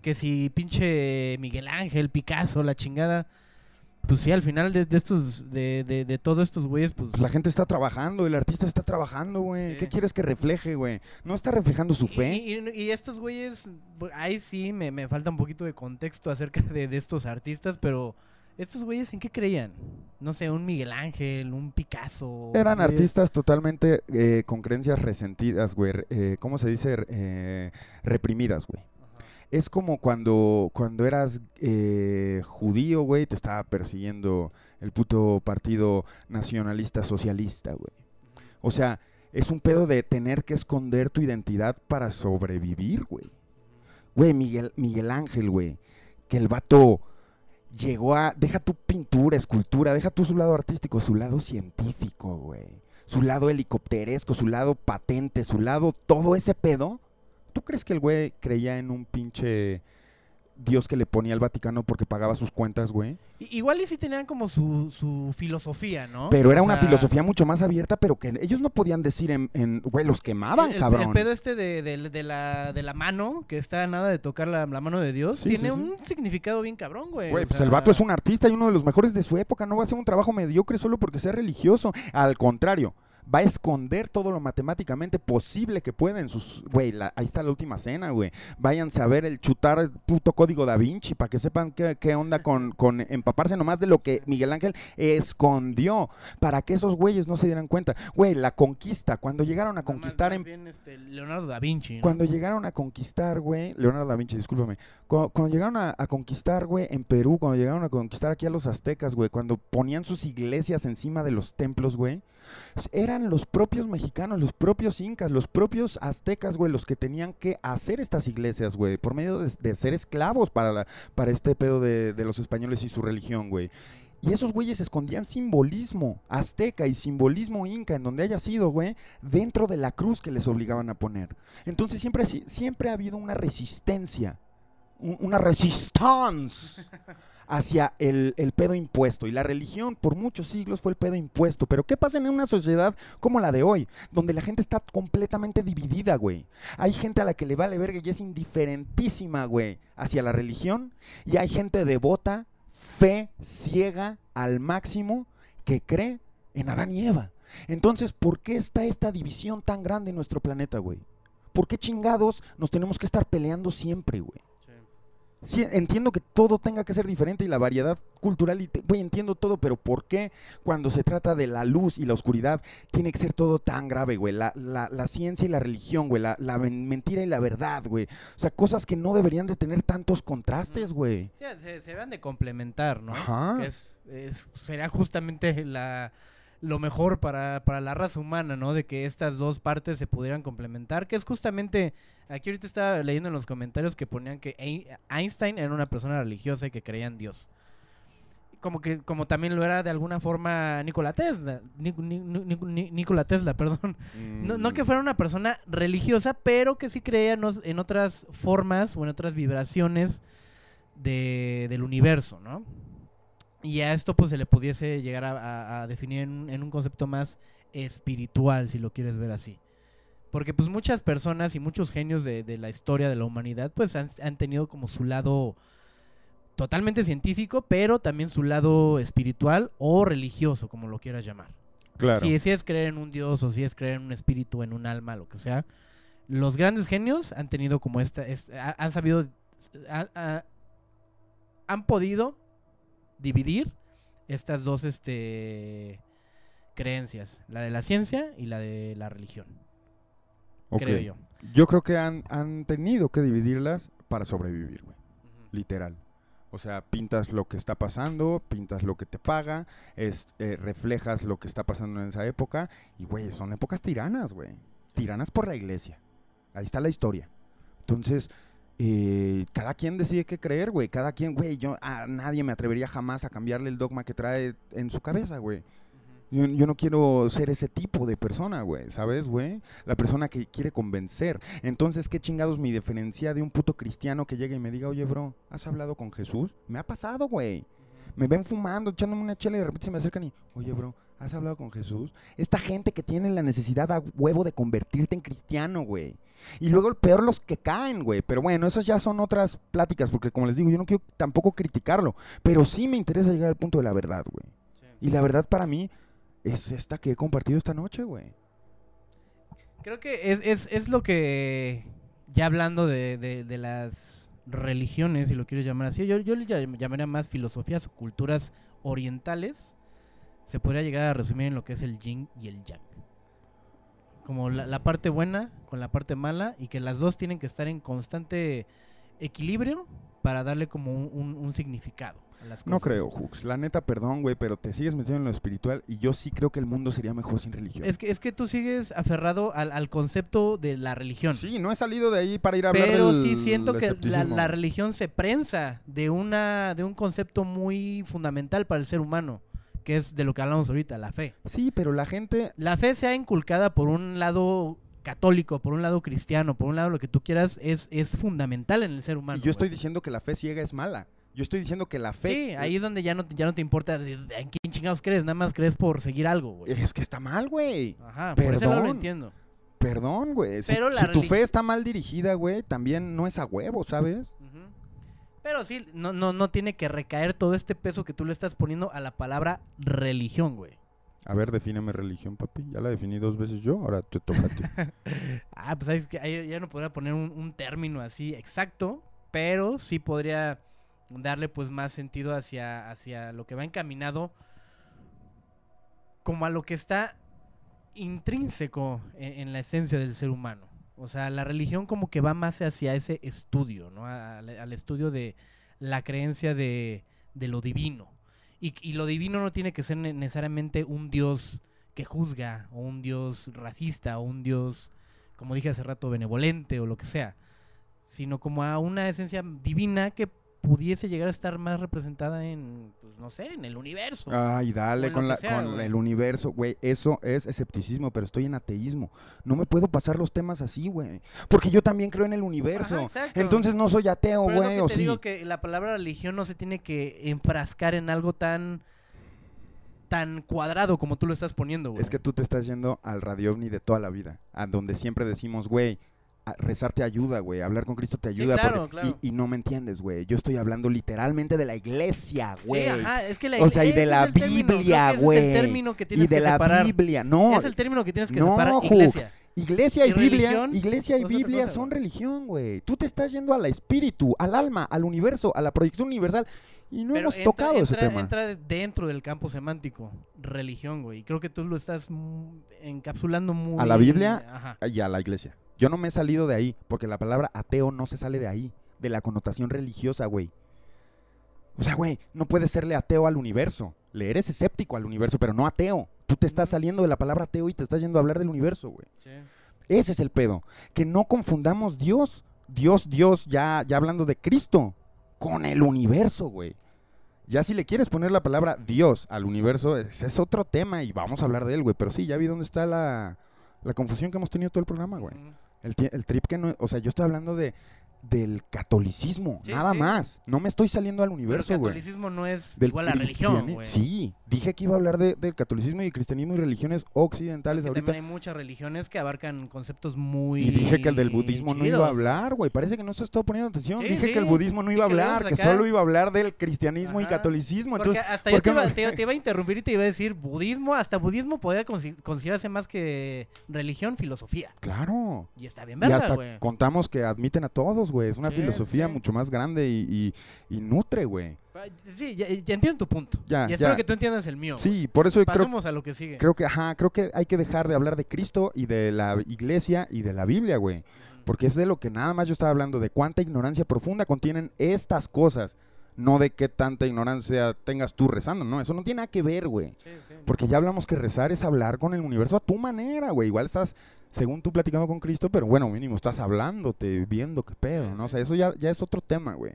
Que si pinche Miguel Ángel, Picasso, la chingada. Pues sí, al final de, de estos, de, de, de todos estos güeyes, pues. Pues la gente está trabajando, el artista está trabajando, güey. Sí. ¿Qué quieres que refleje, güey? ¿No está reflejando su fe? Y, y- y estos güeyes, ahí sí me, me falta un poquito de contexto acerca de, de estos artistas, pero estos güeyes en qué creían? No sé, un Miguel Ángel, un Picasso. Eran artistas totalmente eh, con creencias resentidas, güey. eh, ¿Cómo se dice? Eh, reprimidas, güey. Es como cuando, cuando eras judío, güey, te estaba persiguiendo el puto partido nacionalista socialista, güey. O sea, es un pedo de tener que esconder tu identidad para sobrevivir, güey. Güey, Miguel, Miguel Ángel, güey. Que el vato llegó a... Deja tu pintura, escultura, deja tú su lado artístico, su lado científico, güey. Su lado helicópteresco, su lado patente, su lado todo ese pedo. ¿Tú crees que el güey creía en un pinche Dios que le ponía al Vaticano porque pagaba sus cuentas, güey? Igual y sí tenían como su, su filosofía, ¿no? Pero era O una sea, filosofía mucho más abierta, pero que ellos no podían decir en... en- güey, los quemaban, el, el- cabrón. El pedo este de, de- de la, de la mano, que está a nada de tocar la, la mano de Dios, Sí, tiene sí, sí. un significado bien cabrón, güey. Güey, pues sea, el vato es un artista y uno de los mejores de su época. No va a hacer un trabajo mediocre solo porque sea religioso. Al contrario, va a esconder todo lo matemáticamente posible que puede en sus... Güey, ahí está la última cena, güey. Váyanse a ver el chutar el puto código da Vinci para que sepan qué, qué onda con, con empaparse nomás de lo que Miguel Ángel escondió. Para que esos güeyes no se dieran cuenta. Güey, la conquista, cuando llegaron a conquistar más bien, este, Leonardo da Vinci. ¿no? cuando llegaron a conquistar, güey, Leonardo da Vinci, discúlpame. Cu- Cuando, llegaron a, a conquistar, güey, en Perú, cuando llegaron a conquistar aquí a los aztecas, güey, cuando ponían sus iglesias encima de los templos, güey, Eran los propios mexicanos, los propios incas, los propios aztecas, güey, los que tenían que hacer estas iglesias, güey, por medio de, ser esclavos para, para este pedo de, los españoles y su religión, güey. Y esos güeyes escondían simbolismo azteca y simbolismo inca, en donde haya sido, güey, dentro de la cruz que les obligaban a poner. Entonces siempre, siempre ha habido una resistencia, un- una resistance hacia el, el pedo impuesto. Y la religión por muchos siglos fue el pedo impuesto. Pero ¿qué pasa en una sociedad como la de hoy? Donde la gente está completamente dividida, güey. Hay gente a la que le vale verga y es indiferentísima, güey, hacia la religión. Y hay gente devota, fe ciega al máximo, que cree en Adán y Eva. Entonces, ¿por qué está esta división tan grande en nuestro planeta, güey? ¿Por qué chingados nos tenemos que estar peleando siempre, güey? Sí, entiendo que todo tenga que ser diferente y la variedad cultural, y güey, entiendo todo, pero ¿por qué cuando se trata de la luz y la oscuridad tiene que ser todo tan grave, güey? La, la- la ciencia y la religión, güey, la, la men- mentira y la verdad, güey. O sea, cosas que no deberían de tener tantos contrastes, güey. Sí, se, se van de complementar, ¿no? Ajá. Que es, es- sería justamente la, lo mejor para, para la raza humana, ¿no? De que estas dos partes se pudieran complementar, que es justamente, aquí ahorita estaba leyendo en los comentarios que ponían que Ein- Einstein era una persona religiosa y que creía en Dios. Como que, como también lo era de alguna forma Nikola Tesla, Ni- Ni- Ni- Ni- Nikola Tesla, perdón. No, no que fuera una persona religiosa, pero que sí creía en otras formas o en otras vibraciones de- del universo, ¿no? Y a esto pues se le pudiese llegar a, a- a definir en, un- en un concepto más espiritual, si lo quieres ver así. Porque pues muchas personas y muchos genios de, de la historia de la humanidad pues han, han tenido como su lado totalmente científico, pero también su lado espiritual o religioso, como lo quieras llamar. Claro. Si, si es creer en un dios o si es creer en un espíritu, en un alma, lo que sea, los grandes genios han tenido como esta, es- ha- han sabido, ha- ha- han podido dividir estas dos este, creencias, la de la ciencia y la de la religión, creo yo. Yo creo que han, han tenido que dividirlas para sobrevivir, güey. Literal. O sea, pintas lo que está pasando, pintas lo que te paga, es, eh, reflejas lo que está pasando en esa época. Y, güey, son épocas tiranas, güey. Tiranas por la iglesia. Ahí está la historia. Entonces, eh, cada quien decide qué creer, güey. Cada quien, güey, yo a nadie me atrevería jamás a cambiarle el dogma que trae en su cabeza, güey. Yo, yo no quiero ser ese tipo de persona, güey, ¿sabes, güey? La persona que quiere convencer. Entonces, ¿qué chingados me diferencia de un puto cristiano que llegue y me diga, oye, bro, ¿has hablado con Jesús? Me ha pasado, güey. Me ven fumando, echándome una chela y de repente se me acercan y, oye, bro, ¿has hablado con Jesús? Esta gente que tiene la necesidad a huevo de convertirte en cristiano, güey. Y luego el peor los que caen, güey. Pero bueno, esas ya son otras pláticas, porque como les digo, yo no quiero tampoco criticarlo. Pero sí me interesa llegar al punto de la verdad, güey. Y la verdad para mí es esta que he compartido esta noche, güey. Creo que es, es, es lo que, ya hablando de, de- de las religiones, si lo quieres llamar así, yo, yo le llam- llamaría más filosofías o culturas orientales, se podría llegar a resumir en lo que es el yin y el yang. Como la, la parte buena con la parte mala y que las dos tienen que estar en constante equilibrio para darle como un, un- un significado a las cosas. No creo, Hux. La neta, perdón, güey, pero te sigues metiendo en lo espiritual y yo sí creo que el mundo sería mejor sin religión. Es que, es que tú sigues aferrado al, al concepto de la religión. Sí, no he salido de ahí para ir a hablar Pero del sí siento que la, la religión se prensa de una de un concepto muy fundamental para el ser humano, que es de lo que hablamos ahorita, la fe. Sí, pero la gente... La fe se ha inculcada por un lado católico, por un lado cristiano, por un lado lo que tú quieras, es, es fundamental en el ser humano. Y yo estoy güey. diciendo que la fe ciega es mala. Yo estoy diciendo que la fe... Sí, ahí es donde ya no, te- ya no te importa en quién chingados crees, nada más crees por seguir algo, güey. Es que está mal, güey. Ajá, por ese lado lo perdón. entiendo. Perdón, güey. Si, Pero la si tu fe está mal dirigida, güey, también no es a huevo, ¿sabes? Pero sí, no, no, no tiene que recaer todo este peso que tú le estás poniendo a la palabra religión, güey. A ver, defíneme religión, papi. Ya la definí dos veces yo, ahora te toca a ti. Ah, pues sabes que ya no podría poner un, un término así exacto, pero sí podría darle pues más sentido hacia, hacia lo que va encaminado como a lo que está intrínseco en, en la esencia del ser humano. O sea, la religión como que va más hacia ese estudio, ¿no? Al, estudio de la creencia de, de lo divino. Y, y lo divino no tiene que ser ne- necesariamente un dios que juzga, o un Dios racista, o un Dios, como dije hace rato, benevolente, o lo que sea, sino como a una esencia divina que pudiese llegar a estar más representada en, pues no sé, en el universo. Ay, dale con, la, sea, con el universo, güey. Eso es escepticismo, pero estoy en ateísmo. No me puedo pasar los temas así, güey. Porque yo también creo en el universo. Ajá, exacto. Entonces no soy ateo, güey, te sí. digo que la palabra religión no se tiene que enfrascar en algo tan tan cuadrado como tú lo estás poniendo, güey. Es que tú te estás yendo al radio ovni de toda la vida, a donde siempre decimos, güey, rezar te ayuda, güey, hablar con Cristo te Sí, ayuda. claro, porque- claro. Y, y no me entiendes, güey. Yo estoy hablando literalmente de la iglesia, güey. Sí, ajá, es que la O sea, y de la Biblia, güey. Es el término que y tienes de que la separar. Biblia. No, Es el término que tienes que no, separar. Iglesia. Iglesia y, ¿Y Biblia, religión? iglesia y Biblia cosa, son religión, güey. Tú te estás yendo al espíritu, al alma, al universo, a la proyección universal y no Pero hemos entra- tocado ese entra- tema. Entra dentro del campo semántico, religión, güey. Y creo que tú lo estás encapsulando muy... ¿A la Biblia? Ajá. Y a la iglesia. Yo no me he salido de ahí, porque la palabra ateo no se sale de ahí, de la connotación religiosa, güey. O sea, güey, no puedes serle ateo al universo. Le eres escéptico al universo, pero no ateo. Tú te estás saliendo de la palabra ateo y te estás yendo a hablar del universo, güey. Sí. Ese es el pedo. Que no confundamos Dios, Dios, Dios, ya, ya hablando de Cristo, con el universo, güey. Ya si le quieres poner la palabra Dios al universo, ese es otro tema y vamos a hablar de él, güey. Pero sí, ya vi dónde está la, la confusión que hemos tenido todo el programa, güey. El, el trip que no, o sea, yo estoy hablando de del catolicismo, Sí, nada sí. más. No me estoy saliendo al el universo, güey. catolicismo no es Del igual a religión, cristiani- güey. Sí, dije que iba a hablar de- del catolicismo y cristianismo y religiones occidentales Es que ahorita. también hay muchas religiones que abarcan conceptos muy Y dije que el del budismo no iba a hablar, güey. Parece que no se estado poniendo atención. Sí, dije que el budismo no iba a hablar, que solo iba a hablar del cristianismo y catolicismo. Porque Entonces, hasta ¿por yo te iba, me- te- te iba a interrumpir y te iba a decir budismo, hasta budismo consi- considerarse más que religión, filosofía. claro. Y está bien y verga, hasta güey. contamos que admiten a todos, güey. Es una Sí, filosofía sí. mucho más grande y, y- y nutre, güey. Sí, ya, ya entiendo tu punto. Ya, y espero ya. que tú entiendas el mío. Sí, por eso creo, Pasemos a lo que sigue. creo que, ajá, creo que hay que dejar de hablar de Cristo y de la iglesia y de la Biblia, güey. Porque es de lo que nada más yo estaba hablando, de cuánta ignorancia profunda contienen estas cosas. No de qué tanta ignorancia tengas tú rezando, no, eso no tiene nada que ver, güey. Sí, sí. Porque ya hablamos que rezar es hablar con el universo a tu manera, güey. Igual estás, según tú, platicando con Cristo, pero bueno, mínimo estás hablándote, viendo qué pedo, ¿no? O sea, eso ya, ya es otro tema, güey.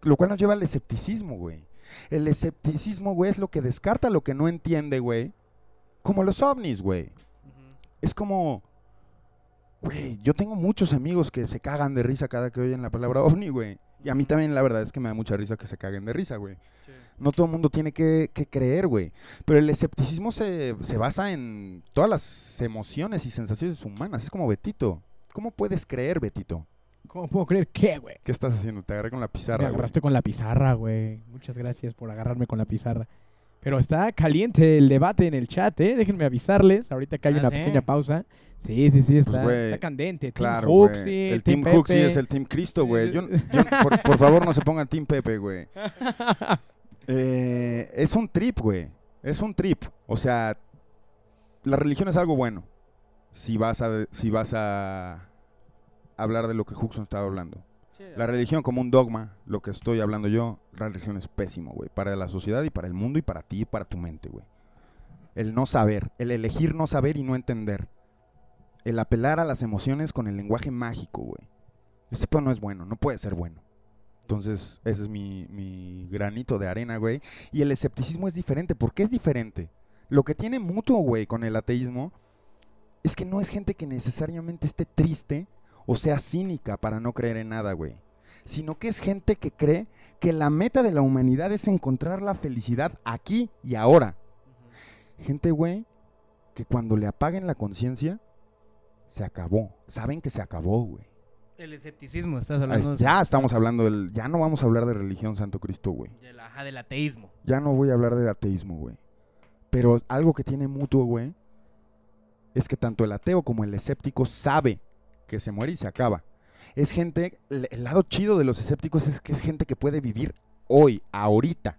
Lo cual nos lleva al escepticismo, güey. El escepticismo, güey, es lo que descarta lo que no entiende, güey. Como los ovnis, güey. Es como, güey, yo tengo muchos amigos que se cagan de risa cada que oyen la palabra ovni, güey. Y a mí también la verdad es que me da mucha risa que se caguen de risa, güey. Sí. No todo el mundo tiene que, que creer, güey. Pero el escepticismo se, se basa en todas las emociones y sensaciones humanas. Es como Betito. ¿Cómo puedes creer, Betito? ¿Cómo puedo creer qué, güey? ¿Qué estás haciendo? Te agarré con la Me pizarra, güey. agarraste con la pizarra, güey. Muchas gracias por agarrarme con la pizarra. Pero está caliente el debate en el chat, ¿eh? Déjenme avisarles. Ahorita que hay Ah, una ¿sí? pequeña pausa. Sí, sí, sí, está, Pues, está candente. Claro, Team El Team Huxi Pepe. es el Team Cristo, güey. Yo, yo- por, por favor, no se pongan Team Pepe, güey. Eh, es un trip, güey. Es un trip. O sea, la religión es algo bueno. Si vas a, si vas a hablar de lo que Huxon estaba hablando. Sí, La religión como un dogma, lo que estoy hablando yo, la religión es pésimo, güey. Para la sociedad y para el mundo y para ti y para tu mente, güey. El no saber, el elegir no saber y no entender. El apelar a las emociones con el lenguaje mágico, güey. Ese pedo no es bueno, no puede ser bueno. Entonces, ese es mi, mi granito de arena, güey. Y el escepticismo es diferente. ¿Por qué es diferente? Lo que tiene mutuo, güey, con el ateísmo es que no es gente que necesariamente esté triste o sea cínica para no creer en nada, güey. Sino que es gente que cree que la meta de la humanidad es encontrar la felicidad aquí y ahora. Gente, güey, que cuando le apaguen la conciencia, se acabó. Saben que se acabó, güey. El escepticismo, estás hablando. es- Ya estamos hablando del... Ya no vamos a hablar de religión, Santo Cristo, güey. del, ajá, del ateísmo. Ya no voy a hablar del ateísmo, güey. Pero algo que tiene mutuo, güey, es que tanto el ateo como el escéptico sabe que se muere y se acaba. Es gente, el, el lado chido de los escépticos es que es gente que puede vivir hoy, ahorita,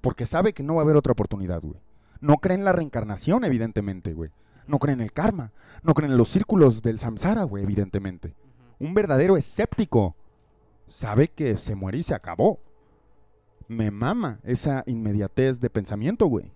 porque sabe que no va a haber otra oportunidad, güey. No creen en la reencarnación, evidentemente, güey. No creen en el karma. No creen en los círculos del samsara, güey, evidentemente. Un verdadero escéptico sabe que se muere y se acabó. Me mama esa inmediatez de pensamiento, güey.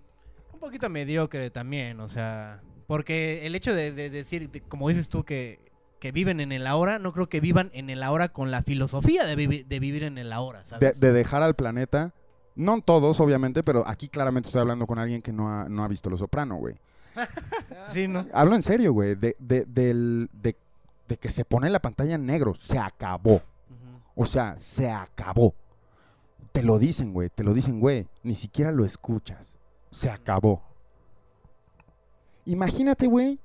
Un poquito mediocre también, o sea, Porque el hecho de, de decir, de- como dices tú, que, que viven en el ahora, no creo que vivan en el ahora con la filosofía de, vivi- de vivir en el ahora, De, ¿sabes? de dejar al planeta. No todos, obviamente, pero aquí claramente estoy hablando con alguien que no ha, no ha visto Lo Soprano, güey. Sí, ¿no? Hablo en serio, güey. De, de, del- de- de que se pone la pantalla en negro. Se acabó. O sea, se acabó. Te lo dicen, güey. Te lo dicen, güey. Ni siquiera lo escuchas. Se acabó. Imagínate, güey.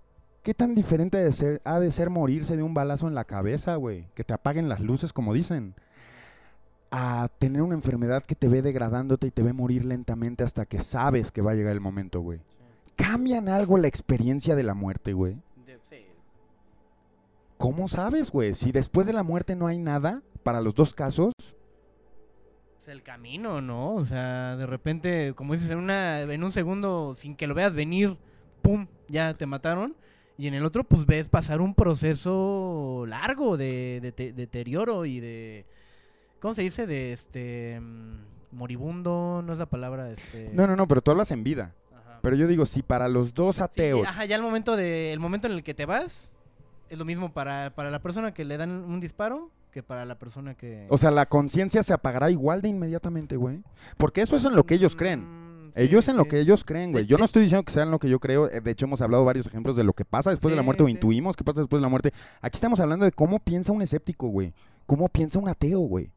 ¿Qué tan diferente de ser, ha de ser morirse de un balazo en la cabeza, güey? Que te apaguen las luces, como dicen. A tener una enfermedad que te ve degradándote y te ve morir lentamente hasta que sabes que va a llegar el momento, güey. ¿Cambian algo la experiencia de la muerte, güey? ¿Cómo sabes, güey? Si después de la muerte no hay nada, para los dos casos, Es el camino, ¿no? O sea, de repente, como dices, en, una, en un segundo, sin que lo veas venir, ¡pum! Ya te mataron. Y en el otro, pues ves pasar un proceso largo de, de te- deterioro y de. ¿Cómo se dice? De este. mm, moribundo, no es la palabra. Este... No, no, no, pero tú hablas en vida. Ajá. Pero yo digo, si para los dos Sí, ateos. ajá, ya el momento, de, el momento en el que te vas, es lo mismo para, para la persona que le dan un disparo que para la persona que. O sea, la conciencia se apagará igual de inmediatamente, güey. Porque eso es en lo que ellos creen. Mm, sí, Ellos en lo que ellos creen, güey. Yo no estoy diciendo que sean lo que yo creo. eh, De hecho, hemos hablado varios ejemplos de lo que pasa después de la muerte o intuimos qué pasa después de la muerte. Aquí estamos hablando de cómo piensa un escéptico, güey. Cómo piensa un ateo, güey.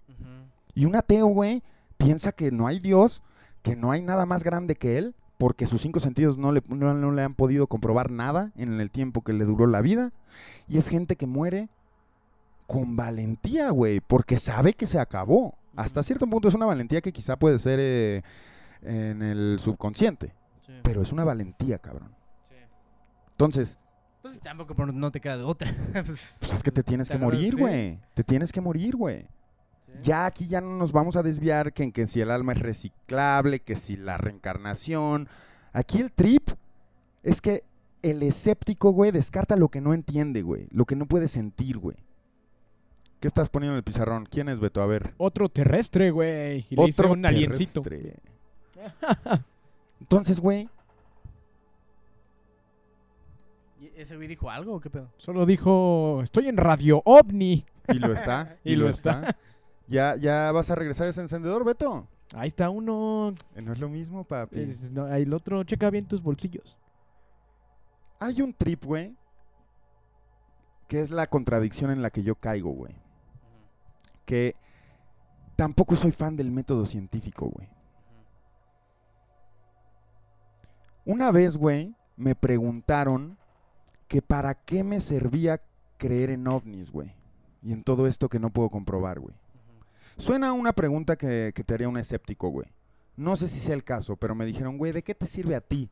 Y un ateo, güey, piensa que no hay Dios, que no hay nada más grande que él, porque sus cinco sentidos no le, no- no le han podido comprobar nada en el tiempo que le duró la vida. Y es gente que muere con valentía, güey, porque sabe que se acabó. Hasta cierto punto es una valentía que quizá puede ser eh, en el subconsciente, Sí, pero es una valentía, cabrón. sí. Entonces, Pues tampoco por- no te queda de otra. pues es que te tienes que morir, sí. güey. Te tienes que morir, güey. Ya aquí ya no nos vamos a desviar que en que si el alma es reciclable, que si la reencarnación. Aquí el trip es que el escéptico, güey, descarta lo que no entiende, güey. Lo que no puede sentir, güey. ¿Qué estás poniendo en el pizarrón? ¿Quién es Beto? A ver. Otro terrestre, güey. Y le hice un aliencito. terrestre. Entonces, güey, ¿Y ¿Ese güey dijo algo o qué pedo? Solo dijo, estoy en Radio OVNI. y lo está, y, Y lo lo está. ¿Ya, ¿Ya vas a regresar ese encendedor, Beto? Ahí está uno. Eh, No es lo mismo, papi. Es- no, ahí el otro, checa bien tus bolsillos. Hay un trip, güey, que es la contradicción en la que yo caigo, güey. Que tampoco soy fan del método científico, güey. Una vez, güey, me preguntaron que para qué me servía creer en ovnis, güey. Y en todo esto que no puedo comprobar, güey. Suena una pregunta que, que te haría un escéptico, güey. No sé si sea el caso, pero me dijeron, güey, ¿de qué te sirve a ti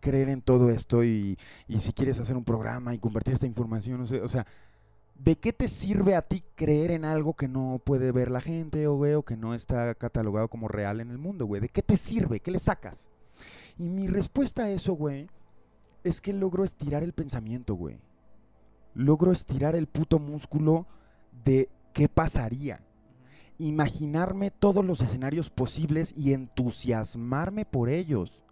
creer en todo esto y, y si quieres hacer un programa y convertir esta información? O sea, ¿de qué te sirve a ti creer en algo que no puede ver la gente o, güey, o que no está catalogado como real en el mundo, güey? ¿De qué te sirve? ¿Qué le sacas? Y mi respuesta a eso, güey, es que logro estirar el pensamiento, güey. Logro estirar el puto músculo de qué pasaría. Imaginarme todos los escenarios posibles y entusiasmarme por ellos.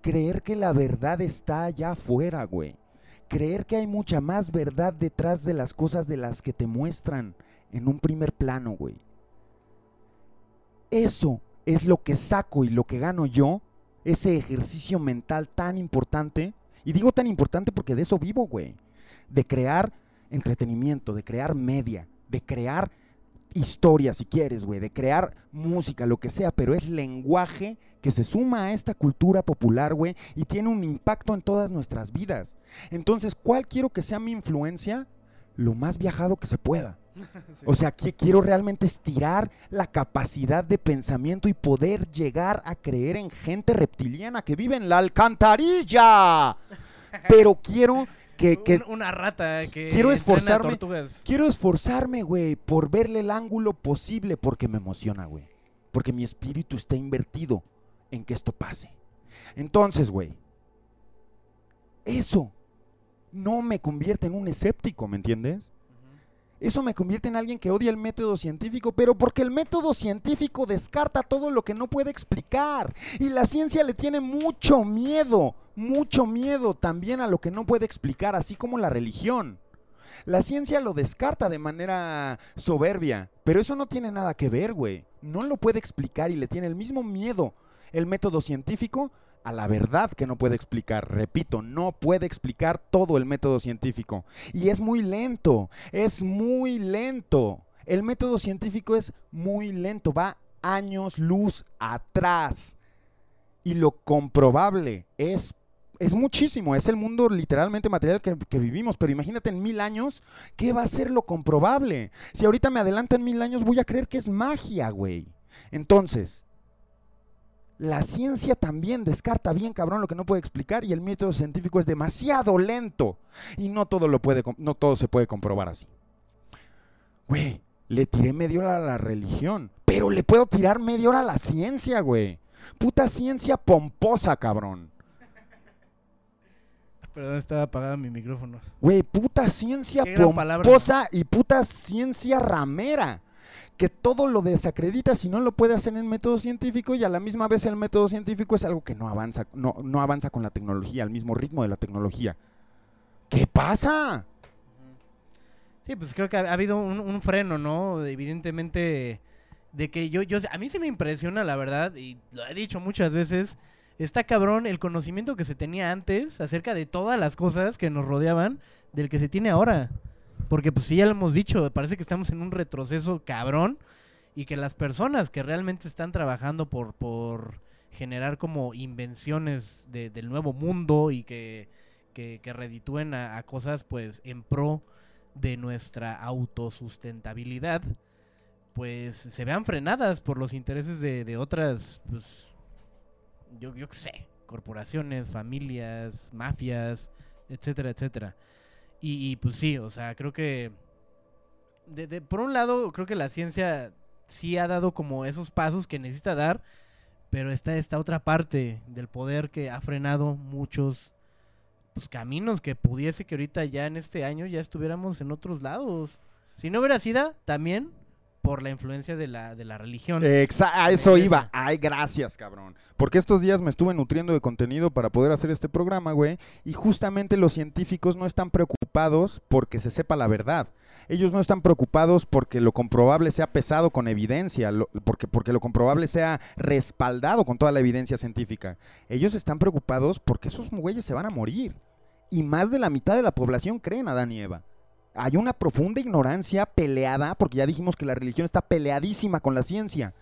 Creer que la verdad está allá afuera, güey. Creer que hay mucha más verdad detrás de las cosas de las que te muestran en un primer plano, güey. Eso es lo que saco y lo que gano yo, ese ejercicio mental tan importante. Y digo tan importante porque de eso vivo, güey. De crear entretenimiento, de crear media, de crear historia si quieres, güey, de crear música, lo que sea, pero es lenguaje que se suma a esta cultura popular, güey, y tiene un impacto en todas nuestras vidas. Entonces, ¿cuál quiero que sea mi influencia? Lo más viajado que se pueda. O sea, que quiero realmente estirar la capacidad de pensamiento y poder llegar a creer en gente reptiliana que vive en la alcantarilla. Pero quiero que, que- Un- una rata que quiero esforzarme. tortugas. quiero esforzarme, güey, por verle el ángulo posible porque me emociona, güey. Porque mi espíritu está invertido en que esto pase. Entonces, güey, eso no me convierte en un escéptico, ¿me entiendes? Eso me convierte en alguien que odia el método científico, pero porque el método científico descarta todo lo que no puede explicar. Y la ciencia le tiene mucho miedo, mucho miedo también a lo que no puede explicar, así como la religión. La ciencia lo descarta de manera soberbia, pero eso no tiene nada que ver, güey. No lo puede explicar y le tiene el mismo miedo el método científico a la verdad que no puede explicar. Repito, no puede explicar todo el método científico. Y es muy lento, es muy lento. El método científico es muy lento, va años luz atrás. Y lo comprobable es, es muchísimo, es el mundo literalmente material que, que vivimos. Pero imagínate en mil años, ¿qué va a ser lo comprobable? Si ahorita me adelantan mil años, voy a creer que es magia, güey. Entonces, la ciencia también descarta bien cabrón lo que no puede explicar y el método científico es demasiado lento y no todo lo puede no todo se puede comprobar así. Güey, le tiré media hora a la religión, pero le puedo tirar media hora a la ciencia, güey. Puta ciencia pomposa, cabrón. Perdón, estaba apagado mi micrófono. Güey, puta ciencia palabra. pomposa y puta ciencia ramera. Que todo lo desacredita si no lo puede hacer en método científico y a la misma vez el método científico es algo que no avanza, no, no avanza con la tecnología, al mismo ritmo de la tecnología. ¿Qué pasa? Sí, pues creo que ha, ha habido un, un freno, ¿no? Evidentemente, de que yo, yo, a mí se me impresiona, la verdad, y lo he dicho muchas veces, está cabrón el conocimiento que se tenía antes acerca de todas las cosas que nos rodeaban del que se tiene ahora. Porque pues sí, ya lo hemos dicho, parece que estamos en un retroceso cabrón y que las personas que realmente están trabajando por, por generar como invenciones de- del nuevo mundo y que, que, que reditúen a, a cosas pues en pro de nuestra autosustentabilidad, pues se vean frenadas por los intereses de, de otras, pues, yo, yo qué sé, corporaciones, familias, mafias, etcétera, etcétera. Y, pues sí, o sea, creo que, de- de- por un lado, creo que la ciencia sí ha dado como esos pasos que necesita dar, pero está esta otra parte del poder que ha frenado muchos pues caminos que pudiese que ahorita ya en este año ya estuviéramos en otros lados. Si no hubiera sido también por la influencia de la, de la religión. Exa- a eso iba. Ay, gracias, cabrón. Porque estos días me estuve nutriendo de contenido para poder hacer este programa, güey. Y justamente los científicos no están preocupados porque se sepa la verdad. Ellos no están preocupados porque lo comprobable sea pesado con evidencia, lo- porque, porque lo comprobable sea respaldado con toda la evidencia científica. Ellos están preocupados porque esos güeyes se van a morir. Y más de la mitad de la población creen a Adán y Eva. Hay una profunda ignorancia peleada, porque ya dijimos que la religión está peleadísima con la ciencia.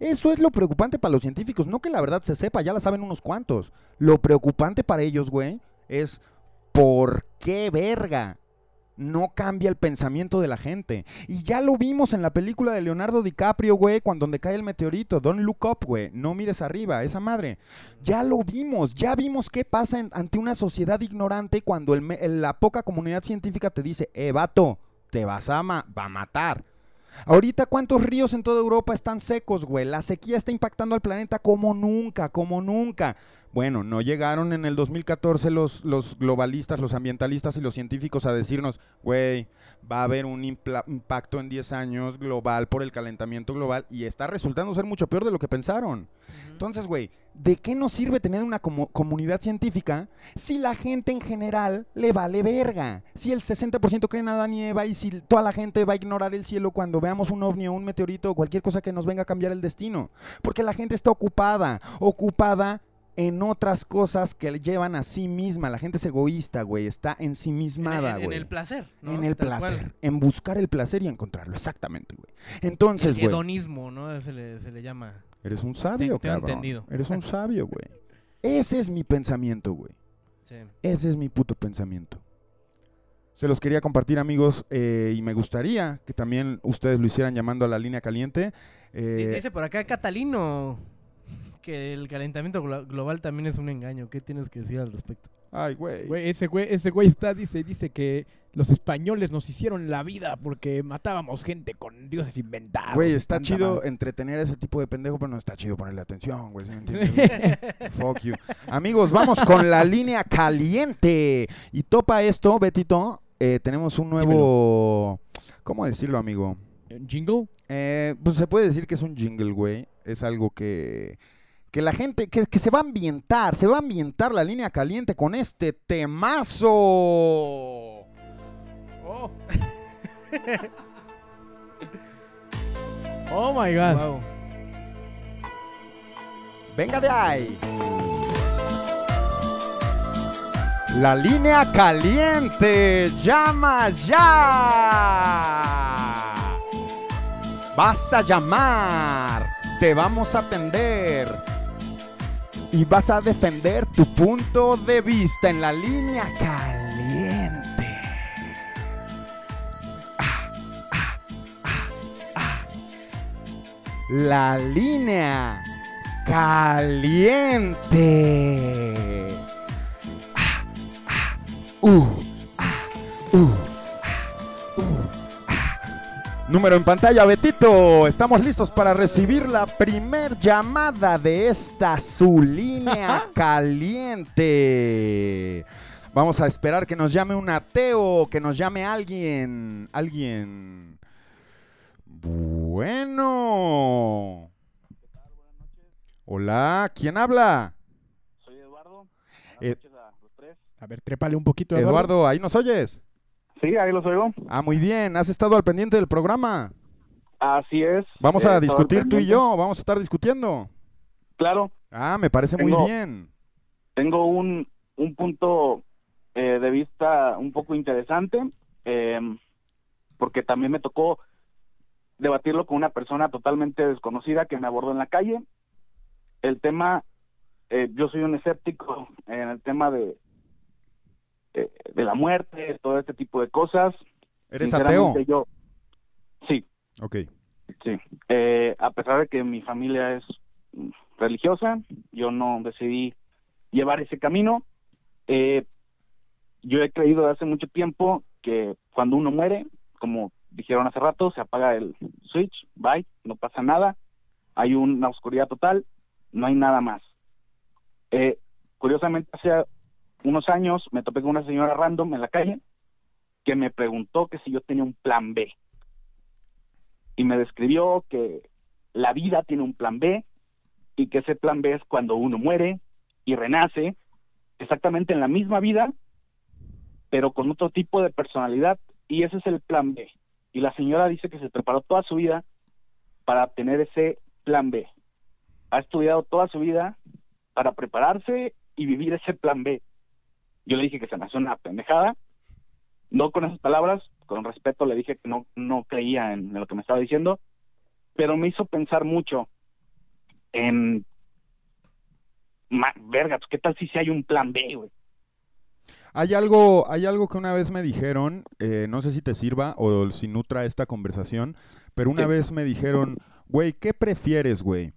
Eso es lo preocupante para los científicos, no que la verdad se sepa, ya la saben unos cuantos. Lo preocupante para ellos, güey, es por qué verga no cambia el pensamiento de la gente. Y ya lo vimos en la película de Leonardo DiCaprio, güey, cuando donde cae el meteorito. Don't look up, güey. No mires arriba, esa madre. Ya lo vimos, ya vimos qué pasa ante una sociedad ignorante cuando la poca comunidad científica te dice, eh, vato, te vas va a matar. Ahorita, ¿cuántos ríos en toda Europa están secos, güey? La sequía está impactando al planeta como nunca, como nunca. Bueno, no llegaron en el 2014 los, los globalistas, los ambientalistas y los científicos a decirnos, güey, va a haber un impacto en 10 años global por el calentamiento global y está resultando ser mucho peor de lo que pensaron. Entonces, güey, ¿de qué nos sirve tener una comu- comunidad científica si la gente en general le vale verga? Si el 60% cree en Adán y Eva y si toda la gente va a ignorar el cielo cuando veamos un ovni o un meteorito o cualquier cosa que nos venga a cambiar el destino. Porque la gente está ocupada, ocupada en otras cosas que le llevan a sí misma. La gente es egoísta, güey, está en, ensimismada, en- en güey. el placer. ¿no? En el Tal cual. placer, en buscar el placer y encontrarlo, exactamente, güey. Entonces, El güey, hedonismo, ¿no? Se le, se le llama. eres un sabio, tengo cabrón. entendido. Eres un sabio, güey. Ese es mi pensamiento, güey. Sí. Ese es mi puto pensamiento. Se los quería compartir, amigos, eh, y me gustaría que también ustedes lo hicieran llamando a la línea caliente. Eh, Dice por acá Catalino que el calentamiento glo- global también es un engaño. ¿Qué tienes que decir al respecto? ay, güey. Güey, ese güey, ese güey está, dice, dice que los españoles nos hicieron la vida porque matábamos gente con dioses inventados. Güey, está chido entretener a ese tipo de pendejo, pero no está chido ponerle atención, güey. ¿sí me entiendes? Fuck you. Amigos, vamos con la línea caliente. Y topa esto, Betito. eh, tenemos un nuevo. ¿Cómo decirlo, amigo? ¿Jingle? Eh, pues se puede decir que es un jingle, güey. Es algo que, que la gente, que, que se va a ambientar, se va a ambientar la línea caliente con este temazo. Oh. oh my god. Wow. Venga de ahí. La línea caliente llama ya. Vas a llamar, te vamos a atender y vas a defender tu punto de vista en la línea caliente. Ah, ah, ah. La línea caliente. Ah, ah, uh, ah, uh. Número en pantalla, Betito. Estamos listos para recibir la primer llamada de esta su línea caliente. Vamos a esperar que nos llame un ateo, que nos llame alguien, alguien. Bueno. Hola, ¿quién habla? Soy Eduardo. Buenas Eh, noches a los tres. A ver, trépale un poquito, Eduardo, ¿ahí nos oyes? Sí, ahí los oigo. Ah, muy bien, has estado al pendiente del programa. Así es. Vamos a discutir tú y yo, vamos a estar discutiendo. Claro, Ah, me parece muy bien. tengo un, un punto eh, de vista un poco interesante, eh, porque también me tocó debatirlo con una persona totalmente desconocida que me abordó en la calle. El tema, eh, yo soy un escéptico en el tema de, eh, de la muerte, todo este tipo de cosas. ¿Eres ateo? Yo, sí, Ok. Sí, eh, a pesar de que mi familia es religiosa, yo no decidí llevar ese camino. Eh, yo he creído desde hace mucho tiempo que cuando uno muere, como dijeron hace rato, se apaga el switch, bye, no pasa nada, hay una oscuridad total, no hay nada más. Eh, curiosamente, hace unos años me topé con una señora random en la calle que me preguntó que si yo tenía un plan B y me describió que la vida tiene un plan B y que ese plan B es cuando uno muere y renace exactamente en la misma vida, pero con otro tipo de personalidad y ese es el plan B. Y la señora dice que se preparó toda su vida para obtener ese plan B. Ha estudiado toda su vida para prepararse y vivir ese plan B. Yo le dije que se me hace una pendejada, no con esas palabras, con respeto le dije que no, no creía en lo que me estaba diciendo, pero me hizo pensar mucho en, ma- verga, pues, ¿qué tal si sí hay un plan B, güey? Hay algo, hay algo que una vez me dijeron, eh, no sé si te sirva o si nutra esta conversación, pero una Sí. vez me dijeron, güey, ¿qué prefieres, güey?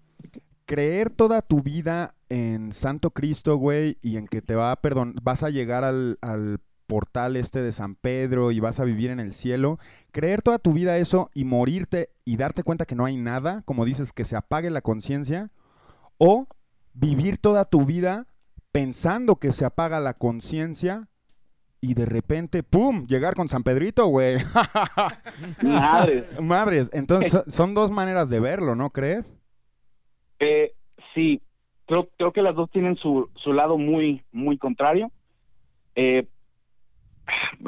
¿Creer toda tu vida en Santo Cristo, güey, y en que te va a perdón, vas a llegar al, al portal este de San Pedro y vas a vivir en el cielo? ¿Creer toda tu vida eso y morirte y darte cuenta que no hay nada, como dices, que se apague la conciencia? ¿O vivir toda tu vida pensando que se apaga la conciencia y de repente, ¡pum!, llegar con San Pedrito, güey. Madre. Madres, entonces so- son dos maneras de verlo, ¿no crees? Eh, sí, creo, creo que las dos tienen su, su lado muy, muy contrario. Eh,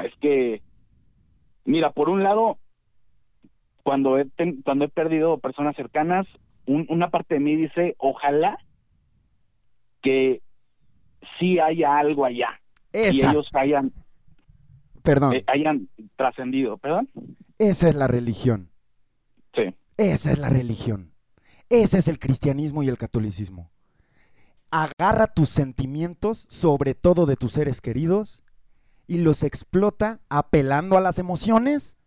es que, mira, por un lado, cuando he, ten- cuando he perdido personas cercanas, un- una parte de mí dice, ojalá que sí haya algo allá y Esa, ellos hayan, perdón, eh, hayan trascendido, ¿perdón? esa es la religión. Sí. Esa es la religión. Ese es el cristianismo y el catolicismo. Agarra tus sentimientos, sobre todo de tus seres queridos, y los explota apelando a las emociones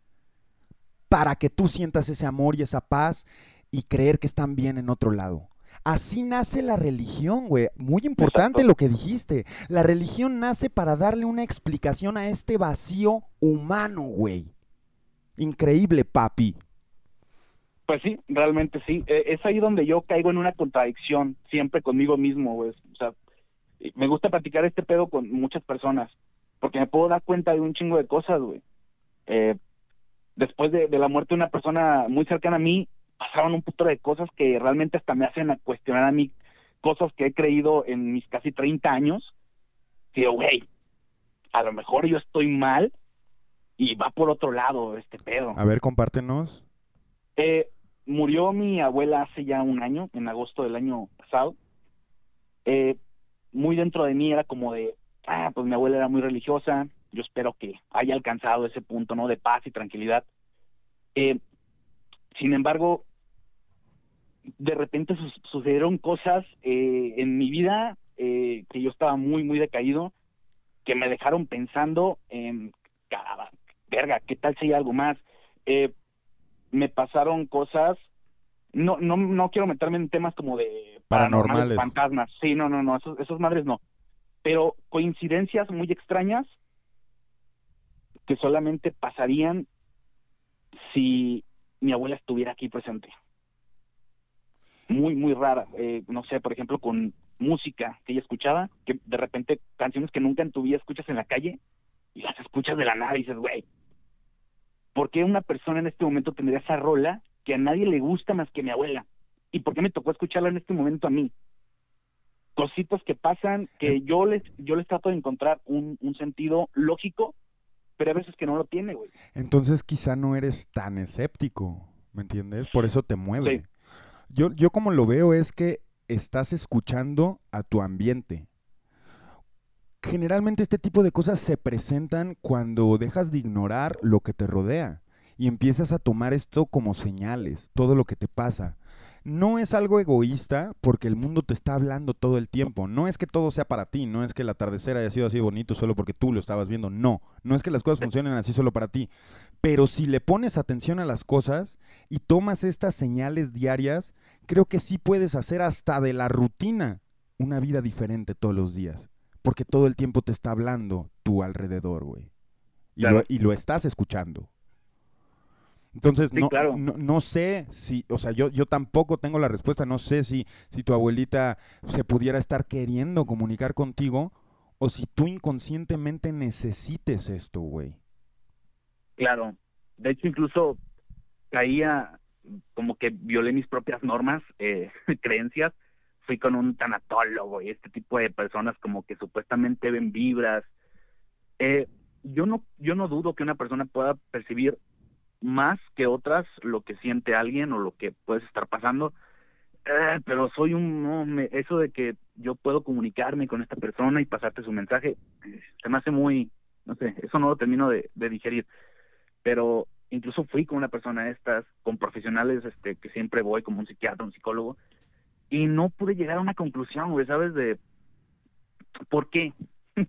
para que tú sientas ese amor y esa paz y creer que están bien en otro lado. Así nace la religión, güey. Muy importante Exacto. lo que dijiste. La religión nace para darle una explicación a este vacío humano, güey. Increíble, papi. Pues sí, realmente sí. Eh, es ahí donde yo caigo en una contradicción siempre conmigo mismo, güey. O sea, me gusta platicar este pedo con muchas personas porque me puedo dar cuenta de un chingo de cosas, güey. Eh, después de, de la muerte de una persona muy cercana a mí, pasaron un puto de cosas que realmente hasta me hacen a cuestionar a mí cosas que he creído en mis casi 30 años. Que güey, a lo mejor yo estoy mal y va por otro lado este pedo. A ver, compártenos. Eh, murió mi abuela hace ya un año, en agosto del año pasado. Eh, muy dentro de mí era como de, ah, pues mi abuela era muy religiosa, yo espero que haya alcanzado ese punto, ¿no? De paz y tranquilidad. Eh, sin embargo, de repente su- sucedieron cosas eh, en mi vida que yo estaba muy, muy decaído, que me dejaron pensando en, "Caramba, verga, ¿qué tal si hay algo más? Eh, me pasaron cosas, no, no, no quiero meterme en temas como de Paranormales. fantasmas, sí, no, no, no, esos, esos madres no, pero coincidencias muy extrañas que solamente pasarían si mi abuela estuviera aquí presente. Muy, muy rara. Eh, no sé, por ejemplo, con música que ella escuchaba, que de repente canciones que nunca en tu vida escuchas en la calle y las escuchas de la nada y dices, güey, ¿por qué una persona en este momento tendría esa rola que a nadie le gusta más que mi abuela? ¿Y por qué me tocó escucharla en este momento a mí? Cositas que pasan que yo les, yo les trato de encontrar un, un sentido lógico, pero a veces que no lo tiene, güey. Entonces quizá no eres tan escéptico, ¿me entiendes? Por eso te mueve. Yo, yo como lo veo es que estás escuchando a tu ambiente. Generalmente este tipo de cosas se presentan cuando dejas de ignorar lo que te rodea y empiezas a tomar esto como señales, todo lo que te pasa. No es algo egoísta porque el mundo te está hablando todo el tiempo. No es que todo sea para ti, no es que el atardecer haya sido así bonito solo porque tú lo estabas viendo. No, no es que las cosas funcionen así solo para ti. Pero si le pones atención a las cosas y tomas estas señales diarias, creo que sí puedes hacer hasta de la rutina una vida diferente todos los días. Porque todo el tiempo te está hablando tu alrededor, güey. Y, Claro. lo, y lo estás escuchando. Entonces, Sí, no, claro. no, no sé si, o sea, yo, yo tampoco tengo la respuesta, no sé si, si tu abuelita se pudiera estar queriendo comunicar contigo o si tú inconscientemente necesites esto, güey. Claro. De hecho, incluso caía como que violé mis propias normas, eh, creencias. Fui con un tanatólogo y este tipo de personas como que supuestamente ven vibras. Eh, yo no, yo no dudo que una persona pueda percibir más que otras lo que siente alguien o lo que puedes estar pasando. Eh, pero soy un no, me- eso de que yo puedo comunicarme con esta persona y pasarte su mensaje, se me hace muy, no sé, eso no lo termino de, de digerir. Pero incluso fui con una persona de estas, con profesionales este, que siempre voy, como un psiquiatra, un psicólogo, y no pude llegar a una conclusión, güey, ¿sabes? De por qué.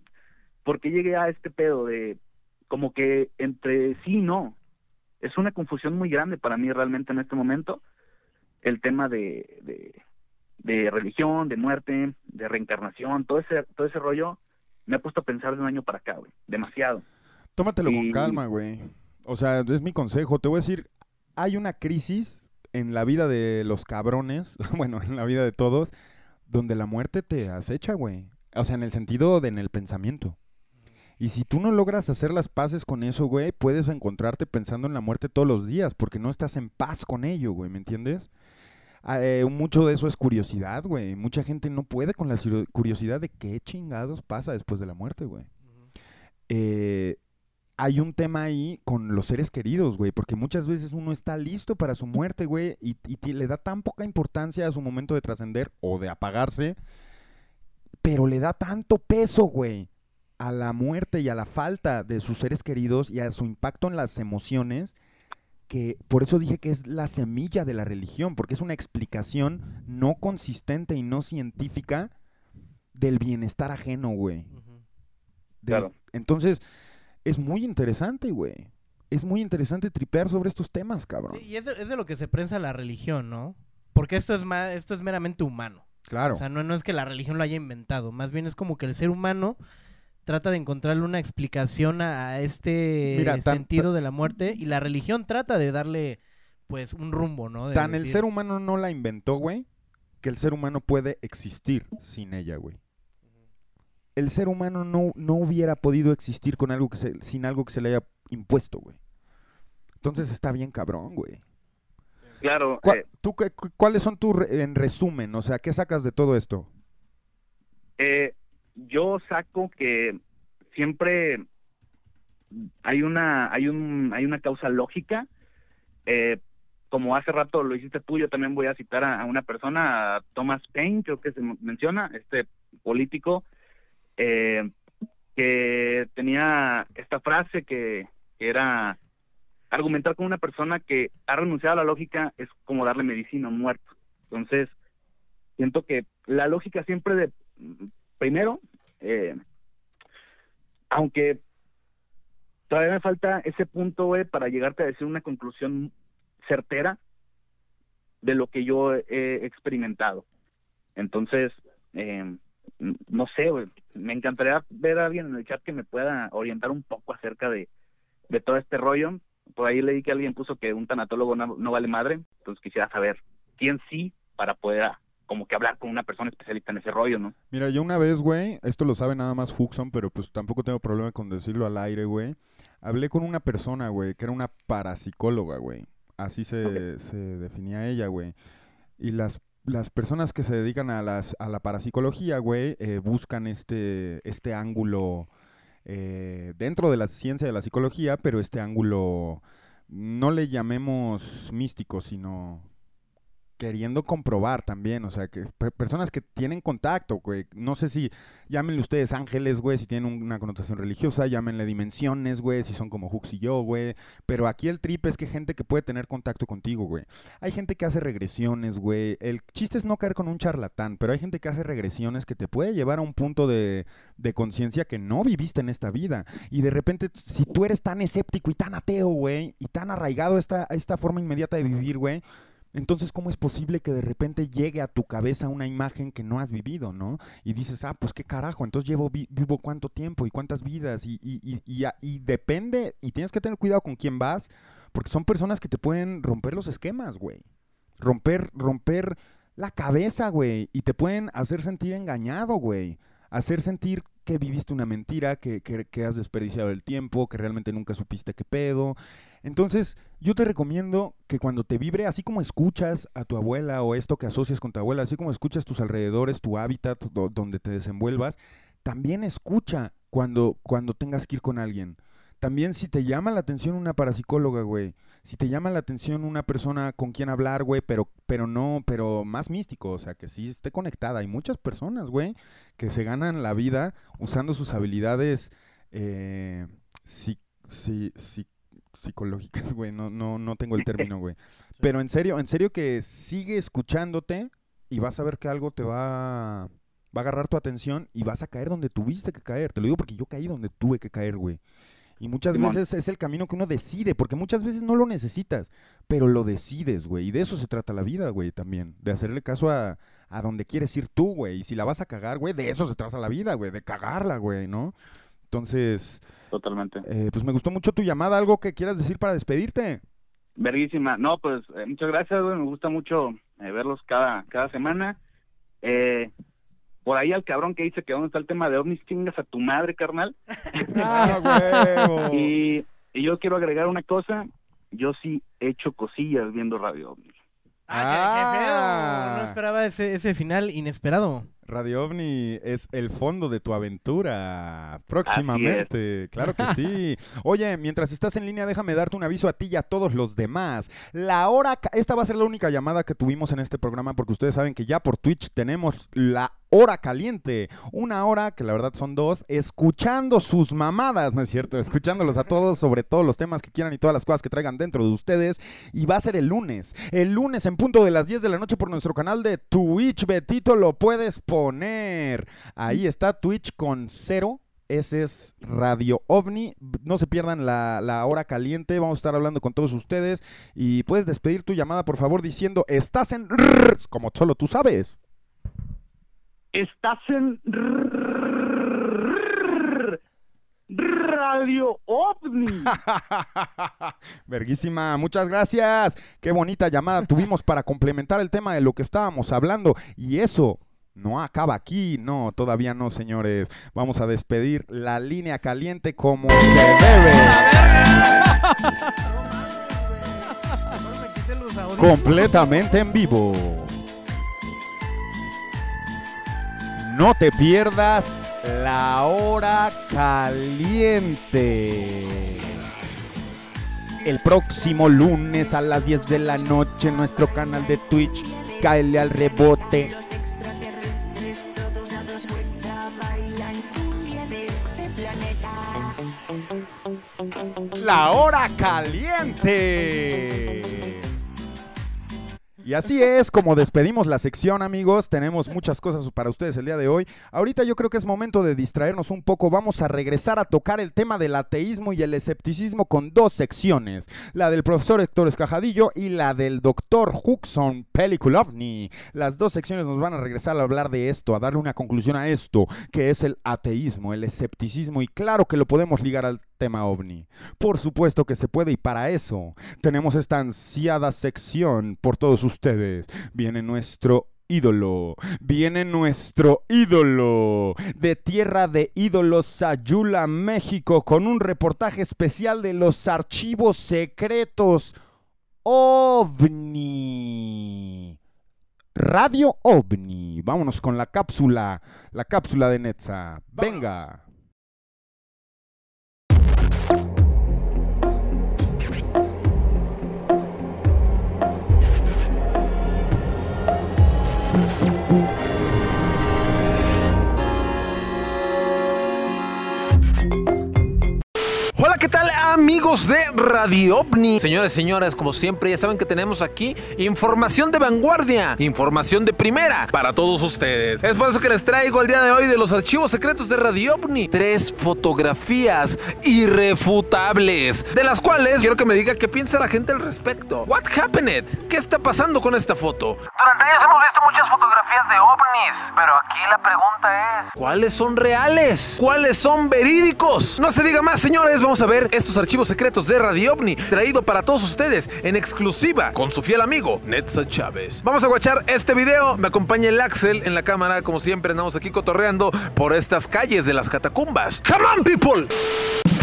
¿Por qué llegué a este pedo de como que entre sí y no? Es una confusión muy grande para mí realmente en este momento el tema de, de, de religión, de muerte, de reencarnación, todo ese, todo ese rollo me ha puesto a pensar de un año para acá, güey, demasiado. Tómatelo con Y- calma, güey. O sea, es mi consejo. Te voy a decir, hay una crisis en la vida de los cabrones, bueno, en la vida de todos, donde la muerte te acecha, güey. O sea, en el sentido de en el pensamiento. Y si tú no logras hacer las paces con eso, güey, puedes encontrarte pensando en la muerte todos los días, porque no estás en paz con ello, güey, ¿me entiendes? Ah, eh, mucho de eso es curiosidad, güey. Mucha gente no puede con la curiosidad de qué chingados pasa después de la muerte, güey. Eh, hay un tema ahí con los seres queridos, güey, porque muchas veces uno está listo para su muerte, güey, y, le da tan poca importancia a su momento de trascender o de apagarse, pero le da tanto peso, güey, a la muerte y a la falta de sus seres queridos y a su impacto en las emociones, que por eso dije que es la semilla de la religión, porque es una explicación no consistente y no científica del bienestar ajeno, güey. Claro. Entonces, es muy interesante, güey. Es muy interesante tripear sobre estos temas, cabrón. Sí, y es de, es de lo que se prensa la religión, ¿no? Porque esto es más, esto es meramente humano. Claro. O sea, no, no es que la religión lo haya inventado, más bien es como que el ser humano trata de encontrarle una explicación a, a este Mira, tan- sentido de la muerte y la religión trata de darle pues un rumbo, ¿no? De Tan el ser humano no la inventó, güey, que el ser humano puede existir sin ella, güey. El ser humano no, no hubiera podido existir con algo que se- sin algo que se le haya impuesto, güey. Entonces está bien cabrón, güey. Claro, ¿Cuál- eh, ¿Tú qué- cu- cuáles son tus, re- en resumen, o sea, qué sacas de todo esto? eh, yo saco que siempre hay una hay un hay una causa lógica eh, como hace rato lo hiciste tú yo también voy a citar a, a una persona a Thomas Paine creo que se menciona este político eh, que tenía esta frase que, era argumentar con una persona que ha renunciado a la lógica es como darle medicina a un muerto entonces siento que la lógica siempre de primero eh, aunque todavía me falta ese punto, güey, para llegarte a decir una conclusión certera de lo que yo he experimentado. Entonces, eh, no sé, güey, me encantaría ver a alguien en el chat que me pueda orientar un poco acerca de, de todo este rollo. Por ahí leí que alguien puso que un tanatólogo no, no vale madre, entonces quisiera saber quién sí para poder ah, como que hablar con una persona especialista en ese rollo, ¿no? Mira, yo una vez, güey, esto lo sabe nada más Huxon, pero pues tampoco tengo problema con decirlo al aire, güey. Hablé con una persona, güey, que era una parapsicóloga, güey. Así se, se definía ella, güey. Y las, las personas que se dedican a, las, a la parapsicología, güey, eh, buscan este, este ángulo eh, dentro de la ciencia de la psicología, pero este ángulo no le llamemos místico, sino queriendo comprobar también, o sea, que per- personas que tienen contacto, güey, no sé si llámenle ustedes ángeles, güey, si tienen un- una connotación religiosa, llámenle dimensiones, güey, si son como Hux y yo, güey, pero aquí el trip es que gente que puede tener contacto contigo, güey. Hay gente que hace regresiones, güey. El chiste es no caer con un charlatán, pero hay gente que hace regresiones que te puede llevar a un punto de, de conciencia que no viviste en esta vida. Y de repente, si tú eres tan escéptico y tan ateo, güey, y tan arraigado a esta, a esta forma inmediata de vivir, güey, entonces, ¿cómo es posible que de repente llegue a tu cabeza una imagen que no has vivido, ¿no? Y dices, ah, pues qué carajo, entonces llevo vi- vivo cuánto tiempo y cuántas vidas y, y, y, y depende, y tienes que tener cuidado con quién vas, porque son personas que te pueden romper los esquemas, güey. Romper, romper la cabeza, güey, y te pueden hacer sentir engañado, güey. Hacer sentir que viviste una mentira, que, que, que has desperdiciado el tiempo, que realmente nunca supiste qué pedo. Entonces, yo te recomiendo que cuando te vibre, así como escuchas a tu abuela o esto que asocias con tu abuela, así como escuchas tus alrededores, tu hábitat do- donde te desenvuelvas, también escucha cuando, cuando tengas que ir con alguien. También si te llama la atención una parapsicóloga, güey. Si te llama la atención una persona con quien hablar, güey, pero, pero no, pero más místico, o sea, que sí esté conectada. Hay muchas personas, güey, que se ganan la vida usando sus habilidades eh, psi- psi- psi- psicológicas, güey. No, no, no tengo el término, güey. Pero en serio, en serio que sigue escuchándote y vas a ver que algo te va, va a agarrar tu atención y vas a caer donde tuviste que caer. Te lo digo porque yo caí donde tuve que caer, güey. Y muchas Simón. veces es el camino que uno decide, porque muchas veces no lo necesitas, pero lo decides, güey. Y de eso se trata la vida, güey, también. De hacerle caso a, a donde quieres ir tú, güey. Y si la vas a cagar, güey, de eso se trata la vida, güey. De cagarla, güey, ¿no? Entonces, Totalmente. eh, pues me gustó mucho tu llamada. ¿Algo que quieras decir para despedirte? Verguísima. No, pues eh, muchas gracias, güey. Me gusta mucho eh, verlos cada, cada semana. Eh, por ahí al cabrón que dice que dónde está el tema de ovnis, chingas a tu madre, carnal. ¡Ah! Y, y yo quiero agregar una cosa. Yo sí he hecho cosillas viendo Radio OVNI. Ah, qué, qué Ah. feo. No esperaba ese, ese final inesperado. Radio OVNI es el fondo de tu aventura. Próximamente, claro que sí. Oye, mientras estás en línea, déjame darte un aviso a ti y a todos los demás. La hora, esta va a ser la única llamada que tuvimos en este programa porque ustedes saben que ya por Twitch tenemos la hora caliente. Una hora, que la verdad son dos, escuchando sus mamadas, ¿no es cierto? Escuchándolos a todos sobre todos los temas que quieran y todas las cosas que traigan dentro de ustedes. Y va a ser el lunes. El lunes en punto de las 10 de la noche por nuestro canal de Twitch, Betito, lo puedes poner. Ahí está Twitch con cero. Ese es Radio OVNI. No se pierdan la, hora caliente. Vamos a estar hablando con todos ustedes. Y puedes despedir tu llamada, por favor, diciendo: Estás en. RRRS", Como solo tú sabes. Estás en Radio OVNI. Verguísima, muchas gracias. Qué bonita llamada tuvimos para complementar el tema de lo que estábamos hablando. Y eso no acaba aquí. No, todavía no, señores. Vamos a despedir la línea caliente como se debe. completamente en vivo. No te pierdas la hora caliente. El próximo lunes a las 10 de la noche en nuestro canal de Twitch. Cáele al rebote. La hora caliente. Y así es como despedimos la sección, amigos. Tenemos muchas cosas para ustedes el día de hoy. Ahorita yo creo que es momento de distraernos un poco. Vamos a regresar a tocar el tema del ateísmo y el escepticismo con dos secciones. La del profesor Héctor Escajadillo y la del doctor Huxon Pelikulovni. Las dos secciones nos van a regresar a hablar de esto, a darle una conclusión a esto, que es el ateísmo, el escepticismo. Y claro que lo podemos ligar al tema ovni. Por supuesto que se puede y para eso tenemos esta ansiada sección por todos ustedes. Viene nuestro ídolo, viene nuestro ídolo de Tierra de Ídolos Sayula, México, con un reportaje especial de los archivos secretos ovni. Radio OVNI. Vámonos con la cápsula, la cápsula de Netza. Venga. Hola, ¿qué tal amigos de Radio OVNI? Señores, señoras, como siempre, ya saben que tenemos aquí información de vanguardia, información de primera para todos ustedes. Es por eso que les traigo el día de hoy de los archivos secretos de Radio OVNI tres fotografías irrefutables, de las cuales quiero que me diga qué piensa la gente al respecto. What happened? ¿Qué está pasando con esta foto? Durante años hemos visto muchas fotografías de ovnis, pero aquí la pregunta es... ¿Cuáles son reales? ¿Cuáles son verídicos? No se diga más, señores. Vamos a ver estos archivos secretos de Radio OVNI traído para todos ustedes en exclusiva con su fiel amigo Netza Chávez. Vamos a guachar este video. Me acompaña el Axel en la cámara. Como siempre, andamos aquí cotorreando por estas calles de las catacumbas. ¡Come on, people!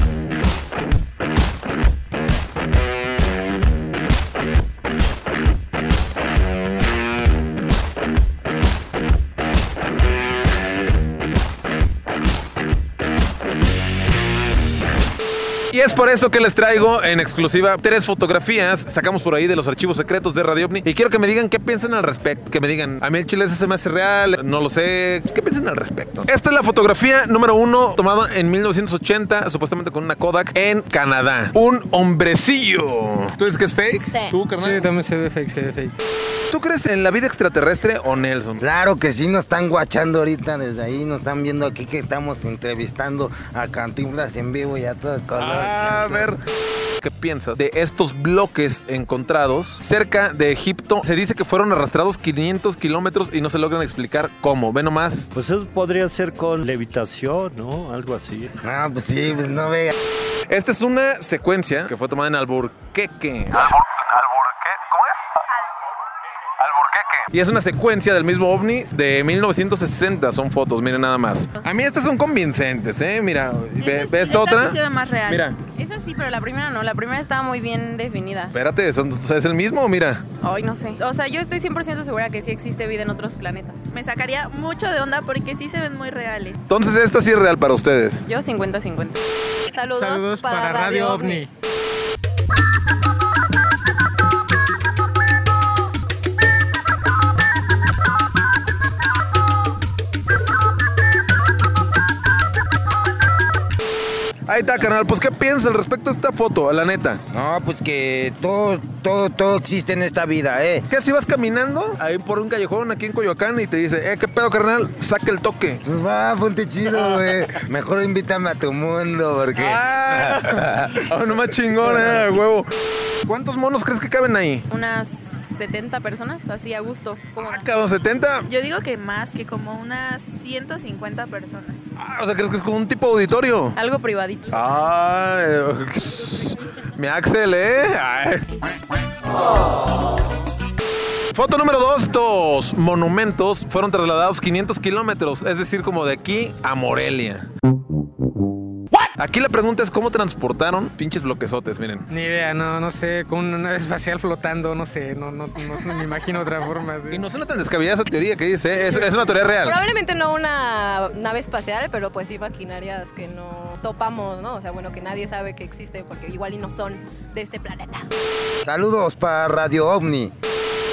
Y es por eso que les traigo en exclusiva tres fotografías. Sacamos por ahí de los archivos secretos de Radio OVNI. Y quiero que me digan qué piensan al respecto. Que me digan, a mí el chile ese se me hace real, no lo sé. ¿Qué piensan al respecto? Esta es la fotografía número uno tomada en 1980, supuestamente con una Kodak en Canadá. Un hombrecillo. ¿Tú dices que es fake? Sí. ¿Tú, carnal? Sí, también se ve fake, se ve fake. ¿Tú crees en la vida extraterrestre o Nelson? Claro que sí, nos están guachando ahorita desde ahí, nos están viendo aquí que estamos entrevistando a Cantinflas en vivo y a todo color. A ver. ¿Qué piensas de estos bloques encontrados cerca de Egipto? Se dice que fueron arrastrados 500 kilómetros y no se logran explicar cómo. Ve nomás. Pues eso podría ser con levitación, ¿no? Algo así. Ah, pues sí, pues no vea. Esta es una secuencia que fue tomada en Alburqueque. ¿Alburqué? ¿Cómo es? Y es una secuencia del mismo ovni de 1960. Son fotos, miren nada más. A mí estas son convincentes, ¿eh? Mira, ve, ve esta otra. sí se ve más real. Mira. Esa sí, pero la primera no. La primera estaba muy bien definida. Espérate, ¿son- ¿es el mismo? Mira. Ay, no sé. O sea, yo estoy 100% segura que sí existe vida en otros planetas. Me sacaría mucho de onda porque sí se ven muy reales. Entonces esta sí es real para ustedes. Yo 50-50. Saludos, para, Radio OVNI. Ahí está, carnal. Pues, ¿qué piensas al respecto de esta foto? La neta. No, pues que todo, todo, todo existe en esta vida, ¿eh? ¿Qué si vas caminando ahí por un callejón aquí en Coyoacán y te dice, eh, qué pedo, carnal? Saca el toque. Pues va, ponte chido, güey. Mejor invítame a tu mundo, porque... Ah, oh, no más chingón, eh, huevo. ¿Cuántos monos crees que caben ahí? Unas 70 personas, así a gusto. Como Cabrón, 70. Yo digo que más, que como unas 150 personas. Ah, o sea, ¿crees que es como un tipo auditorio? Algo privadito. Ay, mi Axel, ¿eh? Ay. Foto número 2. Estos monumentos fueron trasladados 500 kilómetros, es decir, como de aquí a Morelia. Aquí la pregunta es cómo transportaron pinches bloquesotes, miren. Ni idea, no, no sé, con una nave espacial flotando, no sé, no, no, no, no me imagino otra forma. sí. Y no suena tan descabellada esa teoría que dice, ¿eh? es, es una teoría real. Probablemente no una nave espacial, pero pues sí maquinarias que no topamos, ¿no? O sea, bueno, que nadie sabe que existe porque igual y no son de este planeta. Saludos para Radio OVNI.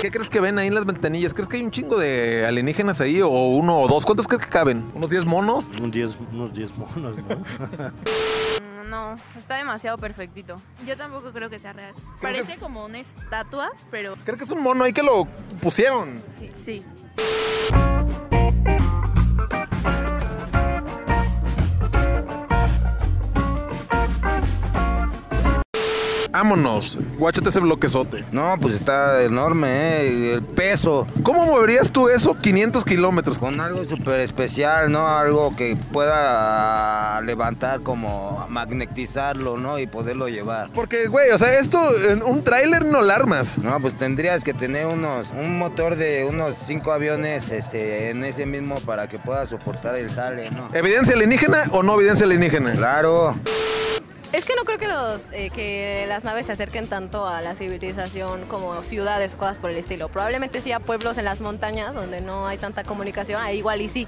¿Qué crees que ven ahí en las ventanillas? ¿Crees que hay un chingo de alienígenas ahí o uno o dos? ¿Cuántos crees que caben? ¿Unos 10 monos? Un diez- unos 10 monos, ¿no? Mm, No, está demasiado perfectito. Yo tampoco creo que sea real. Parece es- como una estatua, pero ¿Crees que es un mono ahí que lo pusieron? sí. Vámonos, guáchate ese bloquezote. No, pues está enorme, ¿eh? El peso. ¿Cómo moverías tú eso 500 kilómetros? Con algo súper especial, ¿no? Algo que pueda levantar como magnetizarlo, ¿no? Y poderlo llevar. Porque, güey, o sea, esto en un tráiler no la armas. No, pues tendrías que tener unos, un motor de unos cinco aviones este, en ese mismo para que pueda soportar el jale, ¿no? ¿Evidencia alienígena o no evidencia alienígena? Claro. Es que no creo que, los, eh, que las naves se acerquen tanto a la civilización como ciudades cosas por el estilo. Probablemente sí a pueblos en las montañas donde no hay tanta comunicación, ahí igual y sí.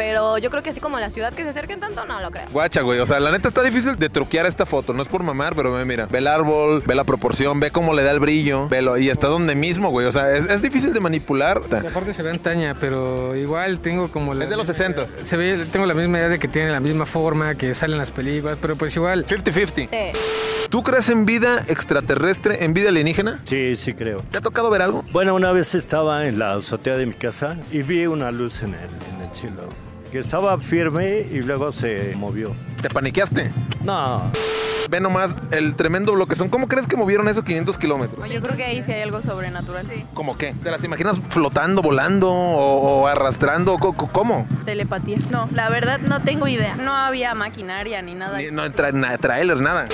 Pero yo creo que así como la ciudad que se acerquen tanto, no lo creo. Guacha, güey. O sea, la neta está difícil de truquear esta foto. No es por mamar, pero ve, mira. Ve el árbol, ve la proporción, ve cómo le da el brillo. Velo. Y está donde mismo, güey. O sea, es, es difícil de manipular. Y aparte se ve antaña, pero igual tengo como la... Es de los 60. Se ve, tengo la misma idea de que tiene la misma forma, que salen las películas, pero pues igual... 50-50. Sí. ¿Tú crees en vida extraterrestre, en vida alienígena? Sí, sí creo. ¿Te ha tocado ver algo? Bueno, una vez estaba en la azotea de mi casa y vi una luz en el, en el cielo. Que estaba firme y luego se movió. ¿Te paniqueaste? No, Ve nomás el tremendo bloquezón. ¿Cómo crees que movieron esos 500 kilómetros? Yo creo que ahí sí hay algo sobrenatural. ¿Cómo qué? ¿Te las imaginas flotando, volando o, o arrastrando? ¿Cómo? Telepatía. No, la verdad no tengo idea. No había maquinaria ni nada. Ni- No, tra na- trailers, nada.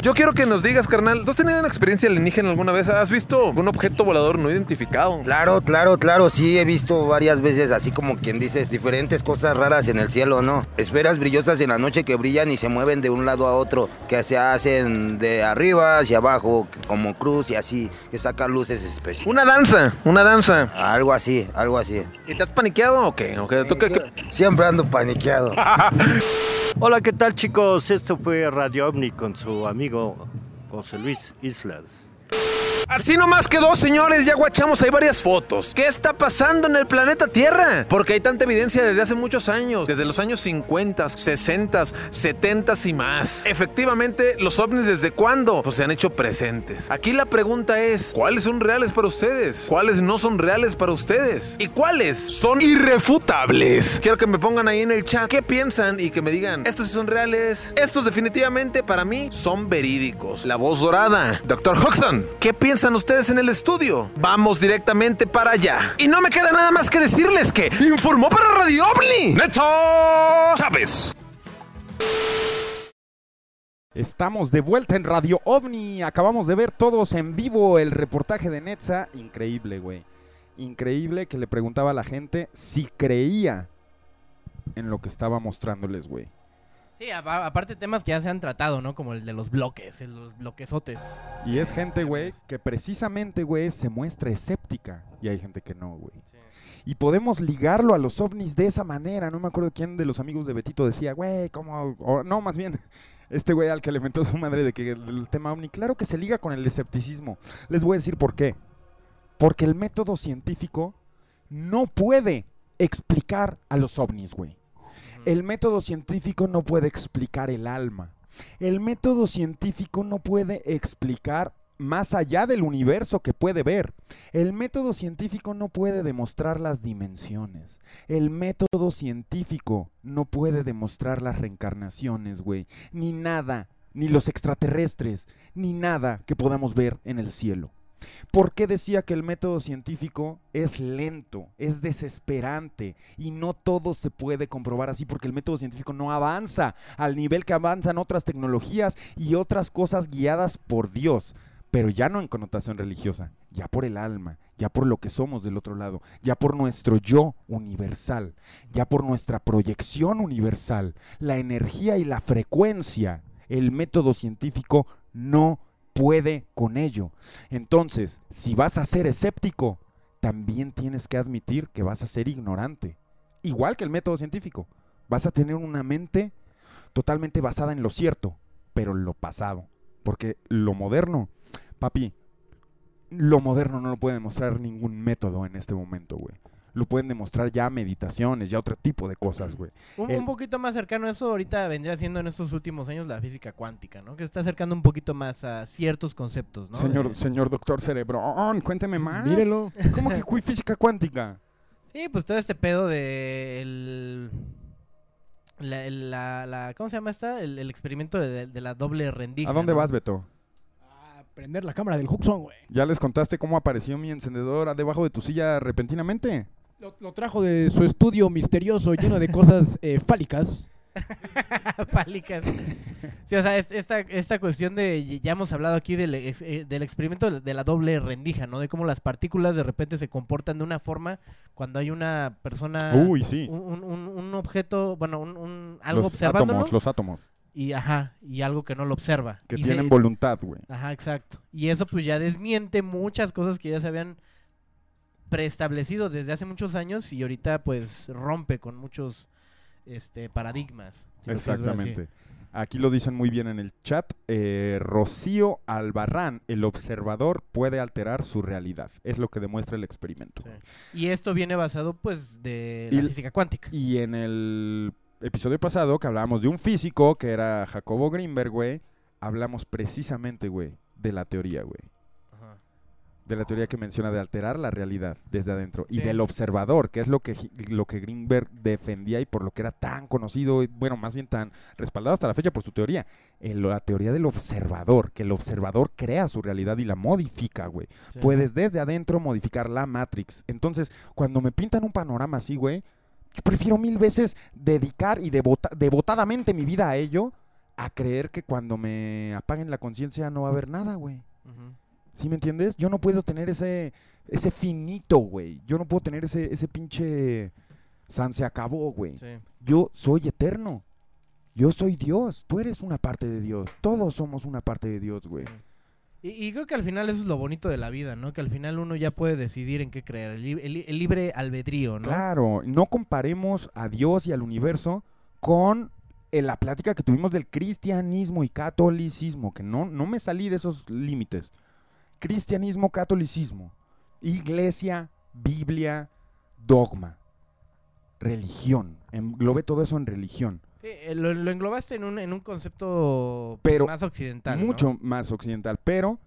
Yo quiero que nos digas, carnal, ¿tú has tenido una experiencia alienígena alguna vez? ¿Has visto un objeto volador no identificado? Claro, claro, claro, sí he visto varias veces así como quien dices diferentes cosas raras en el cielo, ¿no? Esferas brillosas en la noche que brillan y se mueven de un lado a otro, que se hacen de arriba hacia abajo, como cruz y así, que sacan luces especiales. Una danza, una danza. Algo así, algo así. ¿Y te has paniqueado o qué? ¿O qué? ¿Tú qué- qué- Siempre ando paniqueado. Hola, ¿qué tal chicos? Esto fue Radio OVNI con su amigo José Luis Islas. Así nomás quedó, señores. Ya guachamos, hay varias fotos. ¿Qué está pasando en el planeta Tierra? Porque hay tanta evidencia desde hace muchos años, desde los años 50, 60, 70 y más. Efectivamente, los ovnis desde cuándo? Pues se han hecho presentes. Aquí la pregunta es, ¿cuáles son reales para ustedes? ¿Cuáles no son reales para ustedes? ¿Y cuáles son irrefutables? Quiero que me pongan ahí en el chat qué piensan y que me digan, estos son reales. Estos definitivamente para mí son verídicos. La voz dorada, Dr. Hodgson. ¿Qué piensan ustedes en el estudio? Vamos directamente para allá. Y no me queda nada más que decirles que informó para Radio OVNI. Neto Chávez. Estamos de vuelta en Radio OVNI. Acabamos de ver todos en vivo el reportaje de Netza. Increíble, güey. Increíble que le preguntaba a la gente si creía en lo que estaba mostrándoles, güey. Sí, aparte temas que ya se han tratado, ¿no? Como el de los bloques, el- los bloquesotes. Y es gente, güey, que precisamente, güey, se muestra escéptica. Y hay gente que no, güey. Y podemos ligarlo a los ovnis de esa manera. No me acuerdo quién de los amigos de Betito decía, güey, ¿cómo? O, no, más bien, este güey al que le mentó su madre de que el tema ovni, claro que se liga con el escepticismo. Les voy a decir por qué. Porque el método científico no puede explicar a los ovnis, güey. El método científico no puede explicar el alma. El método científico no puede explicar más allá del universo que puede ver. El método científico no puede demostrar las dimensiones. El método científico no puede demostrar las reencarnaciones, güey. Ni nada, ni los extraterrestres, ni nada que podamos ver en el cielo. ¿Por qué decía que el método científico es lento, es desesperante y no todo se puede comprobar así? Porque el método científico no avanza al nivel que avanzan otras tecnologías y otras cosas guiadas por Dios. pero ya no en connotación religiosa, ya por el alma, ya por lo que somos del otro lado, ya por nuestro yo universal, ya por nuestra proyección universal, la energía y la frecuencia. El método científico no puede con ello. Entonces, si vas a ser escéptico, también tienes que admitir que vas a ser ignorante. Igual que el método científico. Vas a tener una mente totalmente basada en lo cierto, pero en lo pasado. Porque lo moderno, papi, lo moderno no lo puede demostrar ningún método en este momento, güey. Lo pueden demostrar ya meditaciones, ya otro tipo de cosas, güey. Un, El- un poquito más cercano a eso ahorita vendría siendo en estos últimos años la física cuántica, ¿no? Que se está acercando un poquito más a ciertos conceptos, ¿no? Señor, De- señor doctor Cerebrón, cuénteme más. Mírelo. ¿Cómo que física cuántica? Sí, pues todo este pedo de el, la, la- la- ¿cómo se llama esta? El, el experimento de, de la doble rendija. ¿A dónde ¿no? vas, Beto? A prender la cámara del Huxon, güey. ¿Ya les contaste cómo apareció mi encendedor debajo de tu silla repentinamente? Lo, lo trajo de su estudio misterioso lleno de cosas eh, fálicas. Fálicas. Sí, o sea, es- esta, esta cuestión de, ya hemos hablado aquí del, ex- eh, del experimento de la doble rendija, ¿no? De cómo las partículas de repente se comportan de una forma cuando hay una persona... Uy, sí. Un, un- un- objeto, bueno, un, un- algo los observándolo. átomos, los átomos. Y, ajá, y algo que no lo observa. Que Y se- tienen voluntad, güey. Ajá, exacto. Y eso pues ya desmiente muchas cosas que ya se habían preestablecido desde hace muchos años y ahorita pues rompe con muchos este paradigmas. si. Exactamente. Aquí lo dicen muy bien en el chat. eh, Rocío Albarrán, el observador puede alterar su realidad. Es lo que demuestra el experimento. Y esto viene basado pues de la física cuántica. Y en el episodio pasado que hablábamos de un físico que era Jacobo Greenberg, güey, hablamos precisamente, güey, de la teoría, güey. De la teoría que menciona de alterar la realidad desde adentro. Y del observador, que es lo que, lo que Greenberg defendía y por lo que era tan conocido, y, bueno, más bien tan respaldado hasta la fecha por su teoría. La teoría del observador, que el observador crea su realidad y la modifica, güey. Sí. Puedes desde adentro modificar la Matrix. Entonces, cuando me pintan un panorama así, güey, yo prefiero mil veces dedicar y devota- devotadamente mi vida a ello a creer que cuando me apaguen la conciencia no va a haber nada, güey. ¿Sí me entiendes? Yo no puedo tener ese, ese finito, güey. Yo no puedo tener ese, ese pinche... San se acabó, güey. Sí. Yo soy eterno. Yo soy Dios. Tú eres una parte de Dios. Todos somos una parte de Dios, güey. Y, y creo que al final eso es lo bonito de la vida, ¿no? Que al final uno ya puede decidir en qué creer, el libre albedrío, ¿no? Claro, no comparemos a Dios y al universo con eh, la plática que tuvimos del cristianismo y catolicismo, que no, no me salí de esos límites. Cristianismo, catolicismo, iglesia, Biblia, dogma, religión. Englobé todo eso en religión. Sí, eh, lo, lo englobaste en un, en un concepto Pero más occidental, ¿no? Mucho más occidental. Pero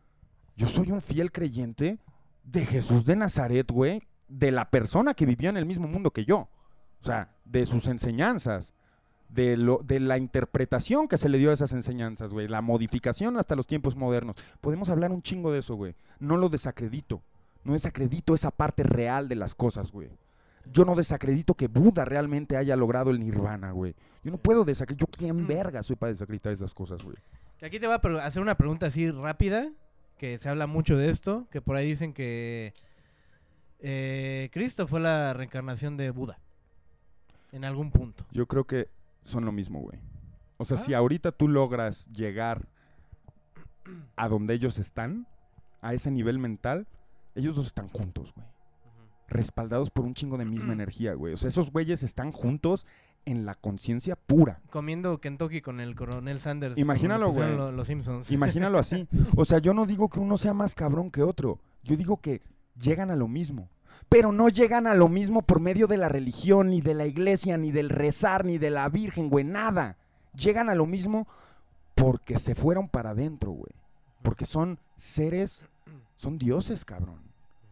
yo soy un fiel creyente de Jesús de Nazaret, güey. De la persona que vivió en el mismo mundo que yo. O sea, de sus enseñanzas. De, lo, de la interpretación que se le dio a esas enseñanzas, güey. La modificación hasta los tiempos modernos. Podemos hablar un chingo de eso, güey. No lo desacredito. No desacredito esa parte real de las cosas, güey. Yo no desacredito que Buda realmente haya logrado el nirvana, güey. Yo no puedo desacreditar. Yo quién verga soy para desacreditar esas cosas, güey. Que aquí te voy a hacer una pregunta así rápida, que se habla mucho de esto, que por ahí dicen que eh, Cristo fue la reencarnación de Buda. En algún punto. Yo creo que son lo mismo, güey. O sea, si ahorita tú logras llegar a donde ellos están, a ese nivel mental, ellos dos están juntos, güey. Respaldados por un chingo de misma energía, güey. O sea, esos güeyes están juntos en la conciencia pura. Comiendo Kentucky con el coronel Sanders. Imagínalo, güey. lo- Los Simpsons. Imagínalo así. O sea, yo no digo que uno sea más cabrón que otro. Yo digo que llegan a lo mismo. Pero no llegan a lo mismo por medio de la religión, ni de la iglesia, ni del rezar, ni de la Virgen, güey. Nada. Llegan a lo mismo porque se fueron para adentro, güey. Porque son seres, son dioses, cabrón.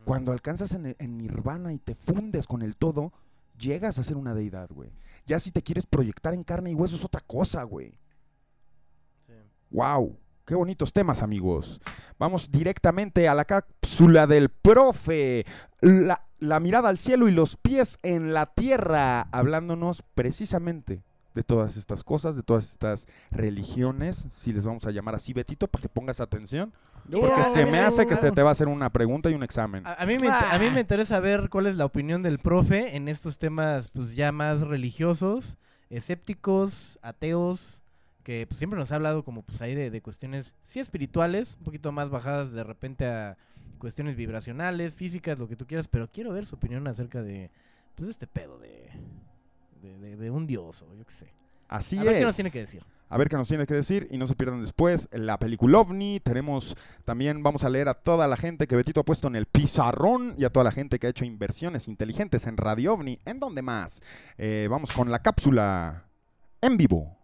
Cuando alcanzas en, en nirvana y te fundes con el todo, llegas a ser una deidad, güey. Ya si te quieres proyectar en carne y hueso es otra cosa, güey. Wow, qué bonitos temas, amigos. Vamos directamente a la cápsula del profe. La, la mirada al cielo y los pies en la tierra, hablándonos precisamente de todas estas cosas, de todas estas religiones, si les vamos a llamar así, Betito, para que pongas atención. Porque se me hace que se te va a hacer una pregunta y un examen. A, a mí me, a mí me interesa ver cuál es la opinión del profe en estos temas pues ya más religiosos, escépticos, ateos, que pues, siempre nos ha hablado como pues ahí de, de cuestiones sí espirituales, un poquito más bajadas de repente a cuestiones vibracionales, físicas, lo que tú quieras, pero quiero ver su opinión acerca de pues este pedo de, de, de- de un dios o yo qué sé. Así a ver es. qué nos tiene que decir. A ver qué nos tiene que decir y no se pierdan después la película OVNI. Tenemos también, vamos a leer a toda la gente que Betito ha puesto en el pizarrón y a toda la gente que ha hecho inversiones inteligentes en Radio OVNI. ¿En dónde más? Eh, vamos con la cápsula en vivo.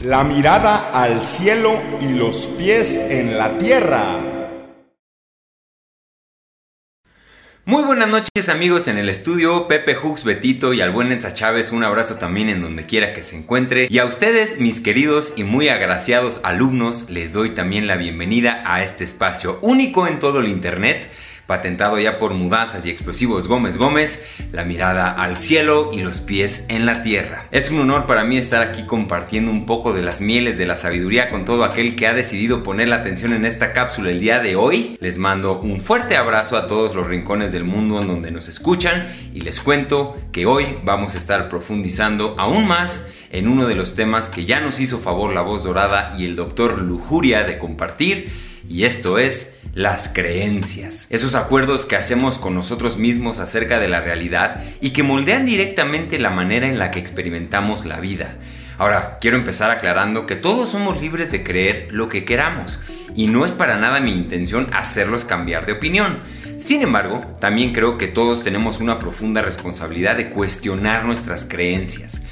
La mirada al cielo y los pies en la tierra. Muy buenas noches amigos en el estudio, Pepe Hooks, Betito y al buen Enza Chávez, un abrazo también en donde quiera que se encuentre. Y a ustedes, mis queridos y muy agraciados alumnos, les doy también la bienvenida a este espacio único en todo el internet, patentado ya por Mudanzas y Explosivos Gómez Gómez, la mirada al cielo y los pies en la tierra. Es un honor para mí estar aquí compartiendo un poco de las mieles de la sabiduría con todo aquel que ha decidido poner la atención en esta cápsula el día de hoy. Les mando un fuerte abrazo a todos los rincones del mundo en donde nos escuchan y les cuento que hoy vamos a estar profundizando aún más en uno de los temas que ya nos hizo favor la voz dorada y el doctor Lujuria de compartir y esto es las creencias. Esos acuerdos que hacemos con nosotros mismos acerca de la realidad y que moldean directamente la manera en la que experimentamos la vida. Ahora, quiero empezar aclarando que todos somos libres de creer lo que queramos y no es para nada mi intención hacerlos cambiar de opinión. Sin embargo, también creo que todos tenemos una profunda responsabilidad de cuestionar nuestras creencias.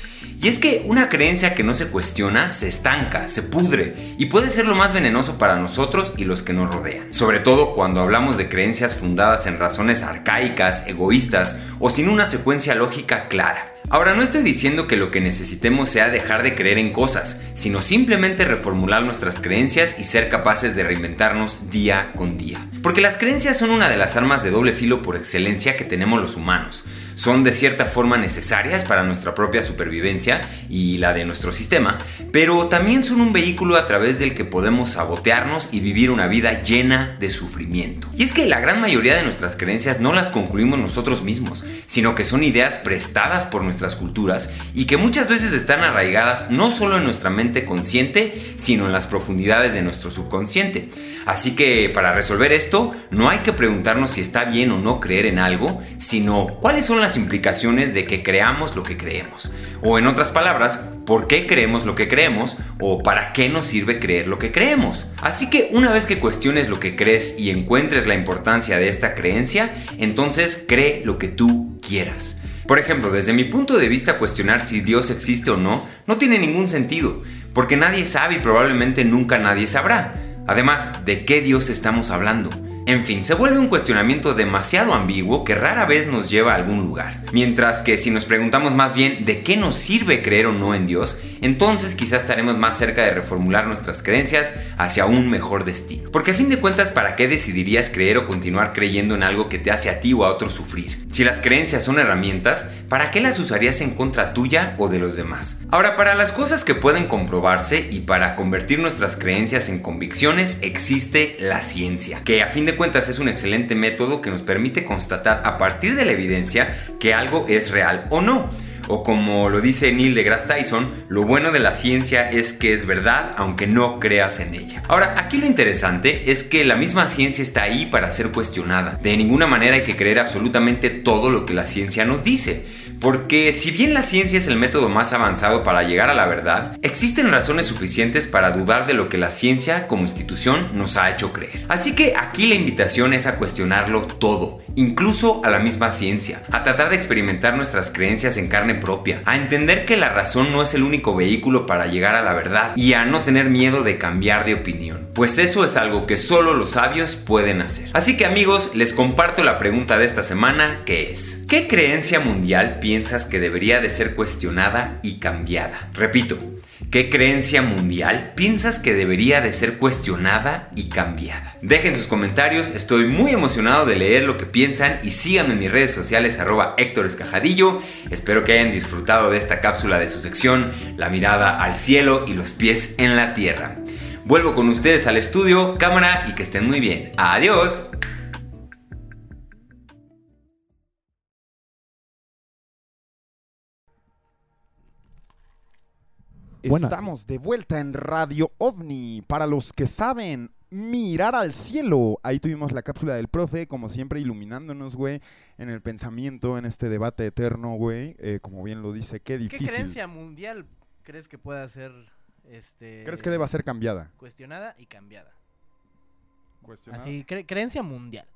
Y es que una creencia que no se cuestiona se estanca, se pudre y puede ser lo más venenoso para nosotros y los que nos rodean. Sobre todo cuando hablamos de creencias fundadas en razones arcaicas, egoístas o sin una secuencia lógica clara. Ahora no estoy diciendo que lo que necesitemos sea dejar de creer en cosas, sino simplemente reformular nuestras creencias y ser capaces de reinventarnos día con día. Porque las creencias son una de las armas de doble filo por excelencia que tenemos los humanos. Son de cierta forma necesarias para nuestra propia supervivencia y la de nuestro sistema, pero también son un vehículo a través del que podemos sabotearnos y vivir una vida llena de sufrimiento. Y es que la gran mayoría de nuestras creencias no las concluimos nosotros mismos, sino que son ideas prestadas por nuestras culturas y que muchas veces están arraigadas no solo en nuestra mente consciente, sino en las profundidades de nuestro subconsciente. Así que para resolver esto, no hay que preguntarnos si está bien o no creer en algo, sino cuáles son las implicaciones de que creamos lo que creemos. O en otras palabras, por qué creemos lo que creemos o para qué nos sirve creer lo que creemos. Así que una vez que cuestiones lo que crees y encuentres la importancia de esta creencia, entonces cree lo que tú quieras. Por ejemplo, desde mi punto de vista cuestionar si Dios existe o no no tiene ningún sentido, porque nadie sabe y probablemente nunca nadie sabrá. Además, ¿de qué Dios estamos hablando? En fin, se vuelve un cuestionamiento demasiado ambiguo que rara vez nos lleva a algún lugar. Mientras que si nos preguntamos más bien de qué nos sirve creer o no en Dios, entonces quizás estaremos más cerca de reformular nuestras creencias hacia un mejor destino. Porque a fin de cuentas, ¿para qué decidirías creer o continuar creyendo en algo que te hace a ti o a otros sufrir? Si las creencias son herramientas, ¿para qué las usarías en contra tuya o de los demás? Ahora, para las cosas que pueden comprobarse y para convertir nuestras creencias en convicciones, existe la ciencia, que a fin de cuentas es un excelente método que nos permite constatar a partir de la evidencia que algo es real o no. O como lo dice Neil deGrasse Tyson, lo bueno de la ciencia es que es verdad aunque no creas en ella. Ahora, aquí lo interesante es que la misma ciencia está ahí para ser cuestionada. De ninguna manera hay que creer absolutamente todo lo que la ciencia nos dice. Porque si bien la ciencia es el método más avanzado para llegar a la verdad, existen razones suficientes para dudar de lo que la ciencia como institución nos ha hecho creer. Así que aquí la invitación es a cuestionarlo todo, incluso a la misma ciencia, a tratar de experimentar nuestras creencias en carne propia, a entender que la razón no es el único vehículo para llegar a la verdad y a no tener miedo de cambiar de opinión, pues eso es algo que solo los sabios pueden hacer. Así que amigos, les comparto la pregunta de esta semana que es, ¿qué creencia mundial piensas que debería de ser cuestionada y cambiada? Repito, ¿Qué creencia mundial piensas que debería de ser cuestionada y cambiada? Dejen sus comentarios, estoy muy emocionado de leer lo que piensan y síganme en mis redes sociales arroba Héctor Escajadillo. Espero que hayan disfrutado de esta cápsula de su sección La mirada al cielo y los pies en la tierra. Vuelvo con ustedes al estudio, cámara y que estén muy bien. Adiós. Buenas. Estamos de vuelta en Radio OVNI. Para los que saben mirar al cielo. Ahí tuvimos la cápsula del profe, como siempre, iluminándonos, güey, en el pensamiento, en este debate eterno, güey. Eh, como bien lo dice, qué ¿Qué difícil. creencia mundial crees que pueda ser este ¿Crees que deba ser cambiada? cuestionada y cambiada? Cuestionada. Así, cre- creencia mundial.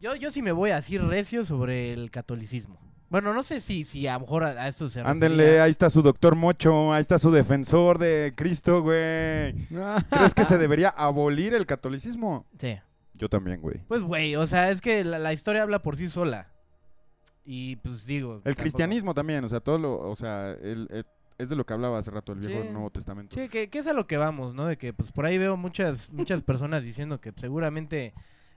Yo, yo sí me voy así recio sobre el catolicismo. Bueno, no sé si, si a lo mejor a, a esto se Ándenle, ahí está su doctor Mocho, ahí está su defensor de Cristo, güey. ¿Crees que se debería abolir el catolicismo? Sí. Yo también, güey. Pues, güey, o sea, es que la, la historia habla por sí sola. Y pues digo. El tampoco- cristianismo también, o sea, todo lo, o sea, el- el- es de lo que hablaba hace rato el viejo Sí. Nuevo Testamento. Sí, que, que es a lo que vamos, ¿no? De que pues por ahí veo muchas, muchas personas diciendo que seguramente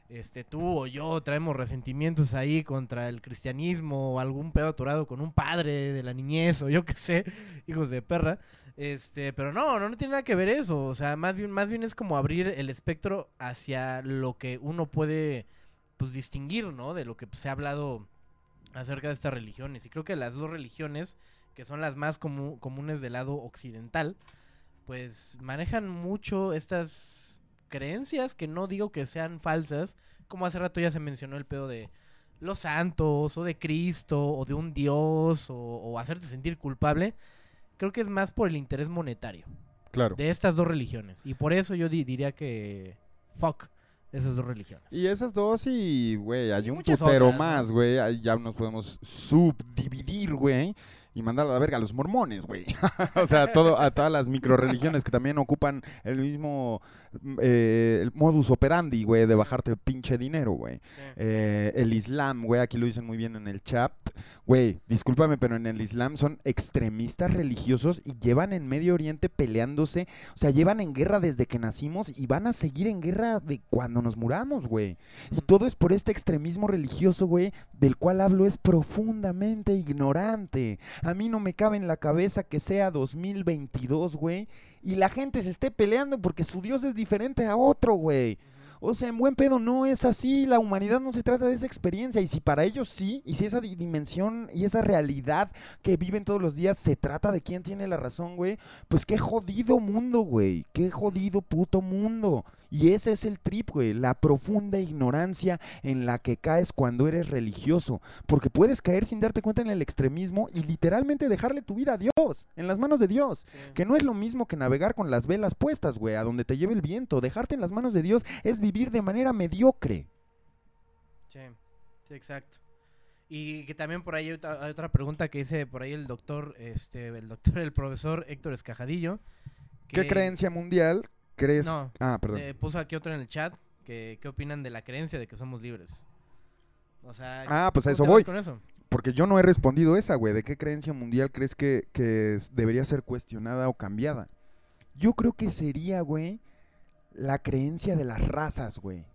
este tú o yo traemos resentimientos ahí contra el cristianismo o algún pedo atorado con un padre de la niñez o yo qué sé, hijos de perra. Este, pero no, no, no tiene nada que ver eso, o sea, más bien más bien es como abrir el espectro hacia lo que uno puede pues distinguir, ¿no? De lo que pues, se ha hablado acerca de estas religiones. Y creo que las dos religiones, que son las más comu- comunes del lado occidental, pues manejan mucho estas creencias que no digo que sean falsas, como hace rato ya se mencionó el pedo de los santos o de Cristo o de un dios o, o hacerte sentir culpable, creo que es más por el interés monetario Claro. de estas dos religiones. Y por eso yo di- diría que fuck esas dos religiones. Y esas dos y, güey, hay un putero más, güey. Ya nos podemos subdividir, güey. Y mandar a la verga a los mormones, güey. o sea, todo, a todas las microreligiones que también ocupan el mismo eh, el modus operandi, güey, de bajarte pinche dinero, güey. Eh, el Islam, güey, aquí lo dicen muy bien en el chat. Güey, discúlpame, pero en el Islam son extremistas religiosos y llevan en Medio Oriente peleándose. O sea, llevan en guerra desde que nacimos y van a seguir en guerra de cuando nos muramos, güey. Y todo es por este extremismo religioso, güey, del cual hablo es profundamente ignorante. A mí no me cabe en la cabeza que sea 2022, güey, y la gente se esté peleando porque su Dios es diferente a otro, güey. O sea, en buen pedo no es así, la humanidad no se trata de esa experiencia, y si para ellos sí, y si esa di- dimensión y esa realidad que viven todos los días se trata de quién tiene la razón, güey, pues qué jodido mundo, güey, qué jodido puto mundo. Y ese es el trip, güey, la profunda ignorancia en la que caes cuando eres religioso, porque puedes caer sin darte cuenta en el extremismo y literalmente dejarle tu vida a Dios, en las manos de Dios, que no es lo mismo que navegar con las velas puestas, güey, a donde te lleve el viento, dejarte en las manos de Dios es vivir de manera mediocre. Sí, sí, exacto. Y que también por ahí hay otra, hay otra pregunta que dice por ahí el doctor, este, el doctor, el profesor Héctor Escajadillo. ¿Qué creencia mundial crees? No, ah, perdón. eh, puso aquí otro en el chat que qué opinan de la creencia de que somos libres. O sea, Ah, pues a ¿cómo eso voy. con eso? Porque yo no he respondido esa, güey. ¿De qué creencia mundial crees que, que debería ser cuestionada o cambiada? Yo creo que sería, güey, la creencia de las razas, güey.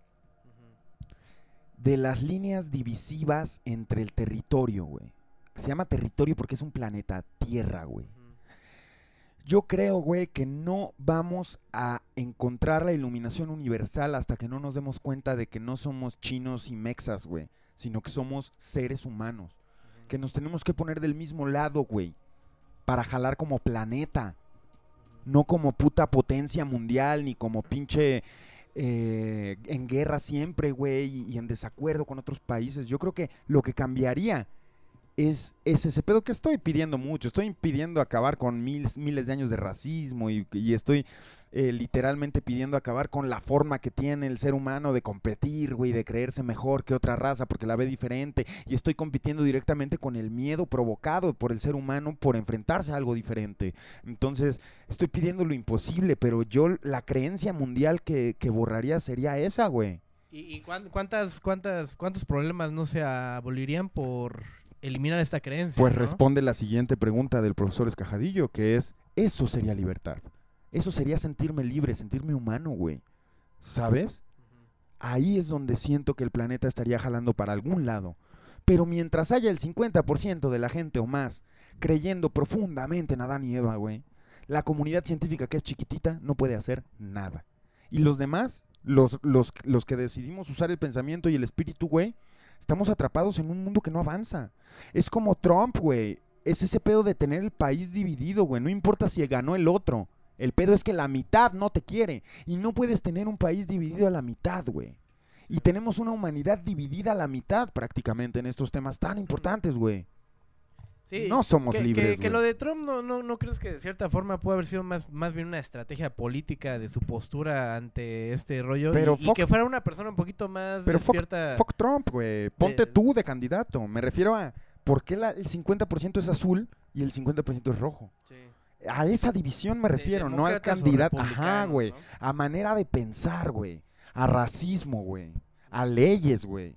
De las líneas divisivas entre el territorio, güey. Se llama territorio porque es un planeta Tierra, güey. Yo creo, güey, que no vamos a encontrar la iluminación universal hasta que no nos demos cuenta de que no somos chinos y mexas, güey, sino que somos seres humanos. Que nos tenemos que poner del mismo lado, güey, para jalar como planeta. No como puta potencia mundial, ni como pinche eh, en guerra siempre, güey, y, y en desacuerdo con otros países. Yo creo que lo que cambiaría es, es ese pedo que estoy pidiendo mucho. Estoy pidiendo acabar con miles, miles de años de racismo y, estoy eh, literalmente pidiendo acabar con la forma que tiene el ser humano de competir, güey, de creerse mejor que otra raza porque la ve diferente. Y estoy compitiendo directamente con el miedo provocado por el ser humano por enfrentarse a algo diferente. Entonces, estoy pidiendo lo imposible, pero yo la creencia mundial que, que borraría sería esa, güey. ¿Y, y cuán- cuántas, cuántas, cuántos problemas no se abolirían por eliminar esta creencia? Pues ¿no? responde la siguiente pregunta del profesor Escajadillo, que es Eso sería libertad. Eso sería sentirme libre, sentirme humano, güey. ¿Sabes? Ahí es donde siento que el planeta estaría jalando para algún lado. Pero mientras haya el 50% de la gente o más creyendo profundamente en Adán y Eva, güey, la comunidad científica que es chiquitita no puede hacer nada. Y los demás, los, los, los que decidimos usar el pensamiento y el espíritu, güey, estamos atrapados en un mundo que no avanza. Es como Trump, güey. Es ese pedo de tener el país dividido, güey. No importa si ganó el otro. El pedo es que la mitad no te quiere. Y no puedes tener un país dividido a la mitad, güey. Y tenemos una humanidad dividida a la mitad prácticamente en estos temas tan importantes, güey. Sí, no somos que, libres. Que, lo de Trump no, no, no crees que de cierta forma puede haber sido más, más bien una estrategia política de su postura ante este rollo Pero y, y fuck- que fuera una persona un poquito más Pero fuck, despierta. fuck Trump, güey. Ponte tú de candidato. Me refiero a por qué la- el 50% es azul y el 50% es rojo. A esa división me refiero, no al candidato. Ajá, güey. ¿no? A manera de pensar, güey. A racismo, güey. A leyes, güey.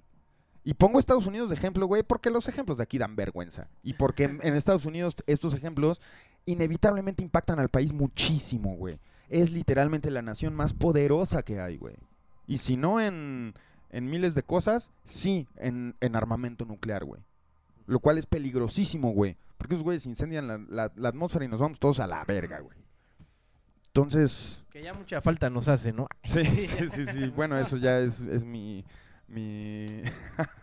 Y pongo Estados Unidos de ejemplo, güey, porque los ejemplos de aquí dan vergüenza. Y porque en, en Estados Unidos estos ejemplos inevitablemente impactan al país muchísimo, güey. Es literalmente la nación más poderosa que hay, güey. Y si no en, en miles de cosas, sí en, en armamento nuclear, güey. Lo cual es peligrosísimo, güey. Porque esos güeyes incendian la, la- la atmósfera y nos vamos todos a la verga, güey. Entonces... Que ya mucha falta nos hace, ¿no? Sí, sí, sí, sí. Bueno, eso ya es, es mi... mi...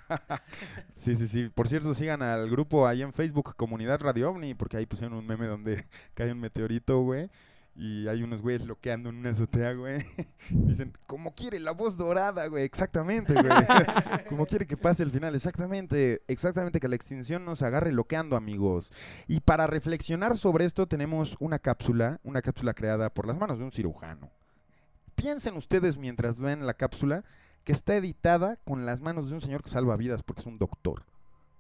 sí, sí, sí. Por cierto, sigan al grupo ahí en Facebook, Comunidad Radio OVNI, porque ahí pusieron un meme donde cae un meteorito, güey. Y hay unos güeyes loqueando en una azotea, güey. Dicen, como quiere la voz dorada, güey. Exactamente, güey. como quiere que pase el final. Exactamente. Exactamente que la extinción nos agarre loqueando, amigos. Y para reflexionar sobre esto tenemos una cápsula, una cápsula creada por las manos de un cirujano. Piensen ustedes mientras ven la cápsula que está editada con las manos de un señor que salva vidas porque es un doctor.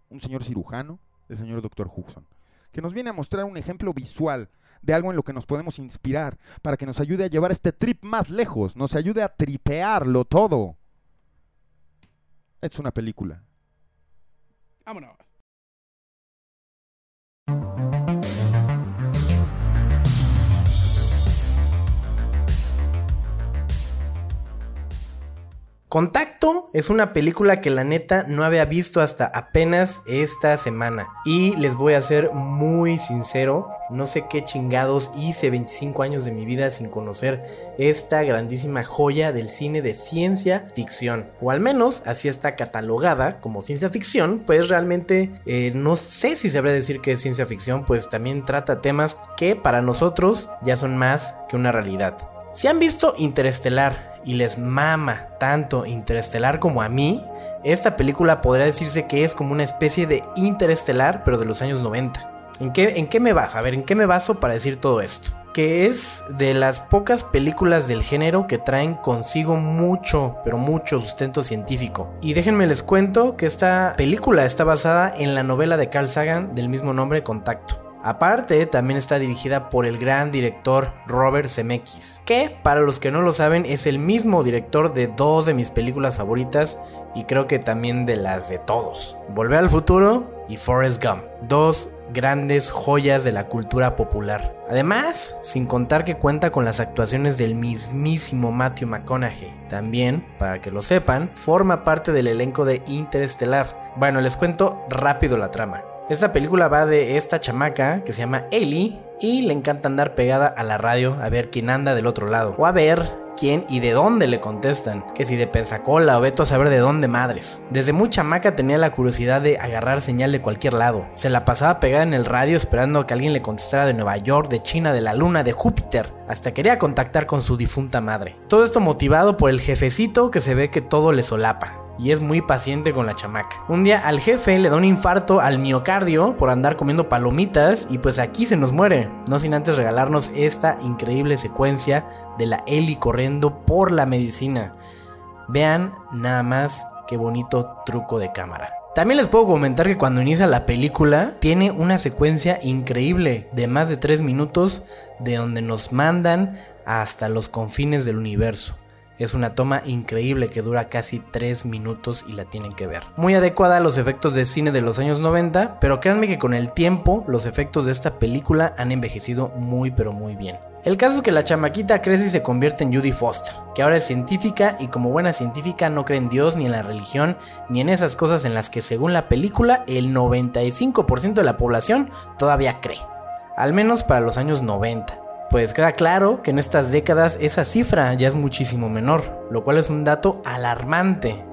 Un señor cirujano, el señor doctor Huxon. Que nos viene a mostrar un ejemplo visual de algo en lo que nos podemos inspirar para que nos ayude a llevar este trip más lejos, nos ayude a tripearlo todo. Es una película. Vámonos. Contacto es una película que la neta no había visto hasta apenas esta semana. Y les voy a ser muy sincero, no sé qué chingados hice 25 años de mi vida sin conocer esta grandísima joya del cine de ciencia ficción. O al menos así está catalogada como ciencia ficción, pues realmente eh, no sé si se sabrá decir que es ciencia ficción, pues también trata temas que para nosotros ya son más que una realidad. Si han visto Interestelar y les mama tanto Interestelar como a mí, esta película podría decirse que es como una especie de Interestelar pero de los años 90. ¿En qué, ¿En qué me baso? A ver, ¿en qué me baso para decir todo esto? Que es de las pocas películas del género que traen consigo mucho, pero mucho sustento científico. Y déjenme les cuento que esta película está basada en la novela de Carl Sagan del mismo nombre Contacto. Aparte, también está dirigida por el gran director Robert Zemeckis, que para los que no lo saben es el mismo director de dos de mis películas favoritas y creo que también de las de todos. Volver al futuro y Forrest Gump, dos grandes joyas de la cultura popular. Además, sin contar que cuenta con las actuaciones del mismísimo Matthew McConaughey. También, para que lo sepan, forma parte del elenco de Interestelar. Bueno, les cuento rápido la trama. Esta película va de esta chamaca que se llama Ellie y le encanta andar pegada a la radio a ver quién anda del otro lado o a ver quién y de dónde le contestan, que si de Pensacola o Beto a saber de dónde madres. Desde muy chamaca tenía la curiosidad de agarrar señal de cualquier lado. Se la pasaba pegada en el radio esperando a que alguien le contestara de Nueva York, de China, de la Luna, de Júpiter, hasta quería contactar con su difunta madre. Todo esto motivado por el jefecito que se ve que todo le solapa y es muy paciente con la chamaca. Un día al jefe le da un infarto al miocardio por andar comiendo palomitas y pues aquí se nos muere, no sin antes regalarnos esta increíble secuencia de la Ellie corriendo por la medicina. Vean nada más qué bonito truco de cámara. También les puedo comentar que cuando inicia la película tiene una secuencia increíble de más de 3 minutos de donde nos mandan hasta los confines del universo. Es una toma increíble que dura casi 3 minutos y la tienen que ver. Muy adecuada a los efectos de cine de los años 90, pero créanme que con el tiempo los efectos de esta película han envejecido muy pero muy bien. El caso es que la chamaquita crece y se convierte en Judy Foster, que ahora es científica y como buena científica no cree en Dios ni en la religión ni en esas cosas en las que según la película el 95% de la población todavía cree, al menos para los años 90. Pues queda claro que en estas décadas esa cifra ya es muchísimo menor, lo cual es un dato alarmante.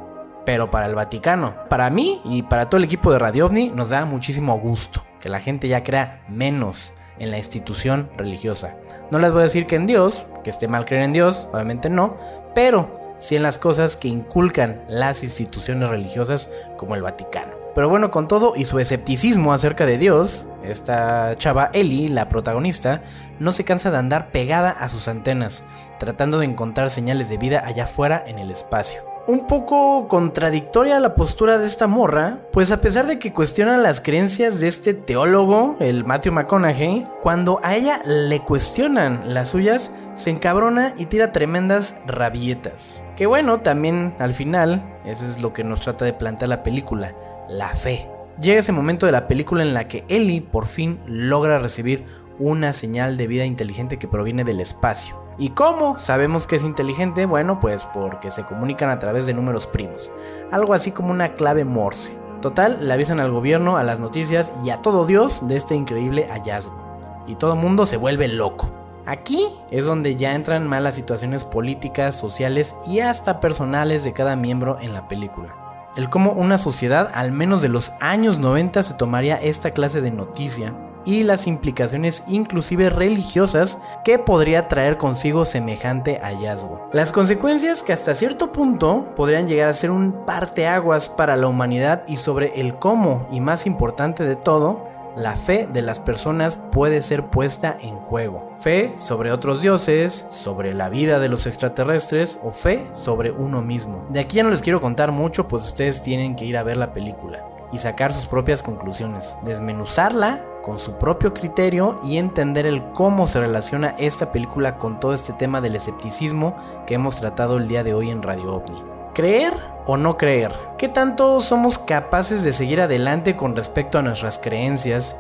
Pero para el Vaticano, para mí y para todo el equipo de Radio OVNI nos da muchísimo gusto que la gente ya crea menos en la institución religiosa. No les voy a decir que en Dios, que esté mal creer en Dios, obviamente no, pero sí en las cosas que inculcan las instituciones religiosas como el Vaticano. Pero bueno, con todo y su escepticismo acerca de Dios, esta chava Ellie, la protagonista, no se cansa de andar pegada a sus antenas, tratando de encontrar señales de vida allá afuera en el espacio. Un poco contradictoria la postura de esta morra, pues a pesar de que cuestiona las creencias de este teólogo, el Matthew McConaughey, cuando a ella le cuestionan las suyas, se encabrona y tira tremendas rabietas. Que bueno, también al final, eso es lo que nos trata de plantear la película, la fe. Llega ese momento de la película en la que Ellie por fin logra recibir una señal de vida inteligente que proviene del espacio. ¿Y cómo sabemos que es inteligente? Bueno, pues porque se comunican a través de números primos. Algo así como una clave Morse. Total, le avisan al gobierno, a las noticias y a todo Dios de este increíble hallazgo. Y todo el mundo se vuelve loco. Aquí es donde ya entran malas situaciones políticas, sociales y hasta personales de cada miembro en la película. El cómo una sociedad, al menos de los años 90, se tomaría esta clase de noticia y las implicaciones inclusive religiosas que podría traer consigo semejante hallazgo. Las consecuencias que hasta cierto punto podrían llegar a ser un parteaguas para la humanidad y sobre el cómo y más importante de todo, la fe de las personas puede ser puesta en juego. Fe sobre otros dioses, sobre la vida de los extraterrestres o fe sobre uno mismo. De aquí ya no les quiero contar mucho, pues ustedes tienen que ir a ver la película y sacar sus propias conclusiones, desmenuzarla con su propio criterio y entender el cómo se relaciona esta película con todo este tema del escepticismo que hemos tratado el día de hoy en Radio OVNI. ¿Creer o no creer? ¿Qué tanto somos capaces de seguir adelante con respecto a nuestras creencias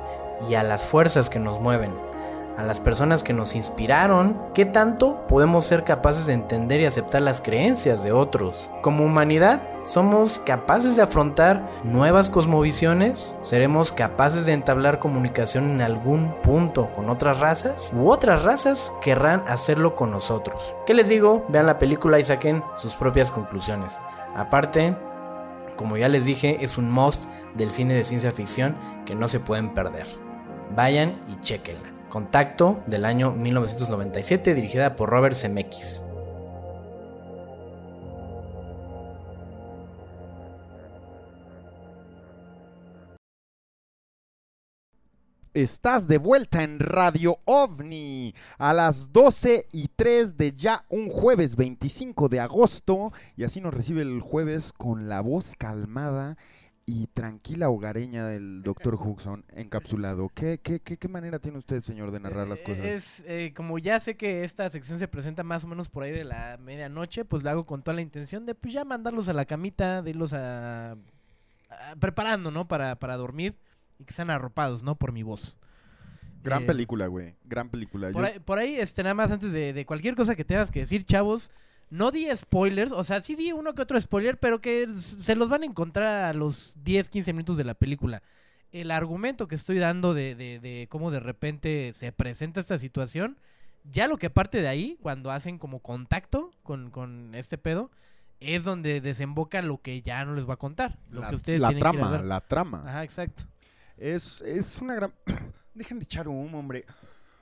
y a las fuerzas que nos mueven? A las personas que nos inspiraron, qué tanto podemos ser capaces de entender y aceptar las creencias de otros. Como humanidad, ¿somos capaces de afrontar nuevas cosmovisiones? ¿Seremos capaces de entablar comunicación en algún punto con otras razas? ¿U otras razas querrán hacerlo con nosotros? ¿Qué les digo? Vean la película y saquen sus propias conclusiones. Aparte, como ya les dije, es un must del cine de ciencia ficción que no se pueden perder. Vayan y chequenla. Contacto del año 1997 dirigida por Robert Zemeckis. Estás de vuelta en Radio OVNI a las 12 y 3 de ya un jueves 25 de agosto. Y así nos recibe el jueves con la voz calmada y tranquila hogareña del Dr. Huxon encapsulado. ¿Qué, qué, qué, qué manera tiene usted, señor, de narrar las cosas? Es, eh, como ya sé que esta sección se presenta más o menos por ahí de la medianoche, pues lo hago con toda la intención de pues ya mandarlos a la camita, de irlos a, a- preparando, ¿no? Para, para dormir y que sean arropados, ¿no? Por mi voz. Gran Eh, película, güey. Gran película. Por Yo- ahí, por ahí, este, nada más antes de, de cualquier cosa que tengas que decir, chavos, no di spoilers, o sea, sí di uno que otro spoiler, pero que se los van a encontrar a los 10, 15 minutos de la película. El argumento que estoy dando de, de, de cómo de repente se presenta esta situación, ya lo que parte de ahí, cuando hacen como contacto con, con este pedo, es donde desemboca lo que ya no les voy a contar. Lo La- que ustedes la tienen que ir a trama, ver. la trama. Ajá, exacto. Es, es una gran... Dejen de echar humo, hombre.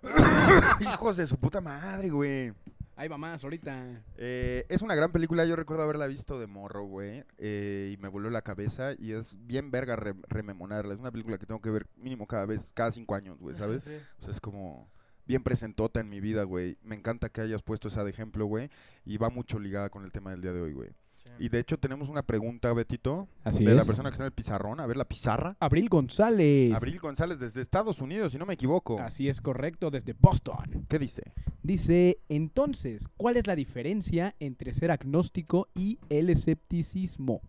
Hijos de su puta madre, güey. Ahí va más ahorita. Eh, es una gran película, yo recuerdo haberla visto de morro, güey, eh, y me voló la cabeza y es bien verga re- rememorarla. Es una película que tengo que ver mínimo cada vez, cada cinco años, güey, ¿sabes? Sí. O sea, es como bien presentota en mi vida, güey. Me encanta que hayas puesto esa de ejemplo, güey, y va mucho ligada con el tema del día de hoy, güey. Y de hecho tenemos una pregunta, Betito, Así de la es. persona que está en el pizarrón. A ver la pizarra. Abril González. Abril González desde Estados Unidos, si no me equivoco. Así es correcto, desde Boston. ¿Qué dice? Dice, entonces, ¿cuál es la diferencia entre ser agnóstico y el escepticismo?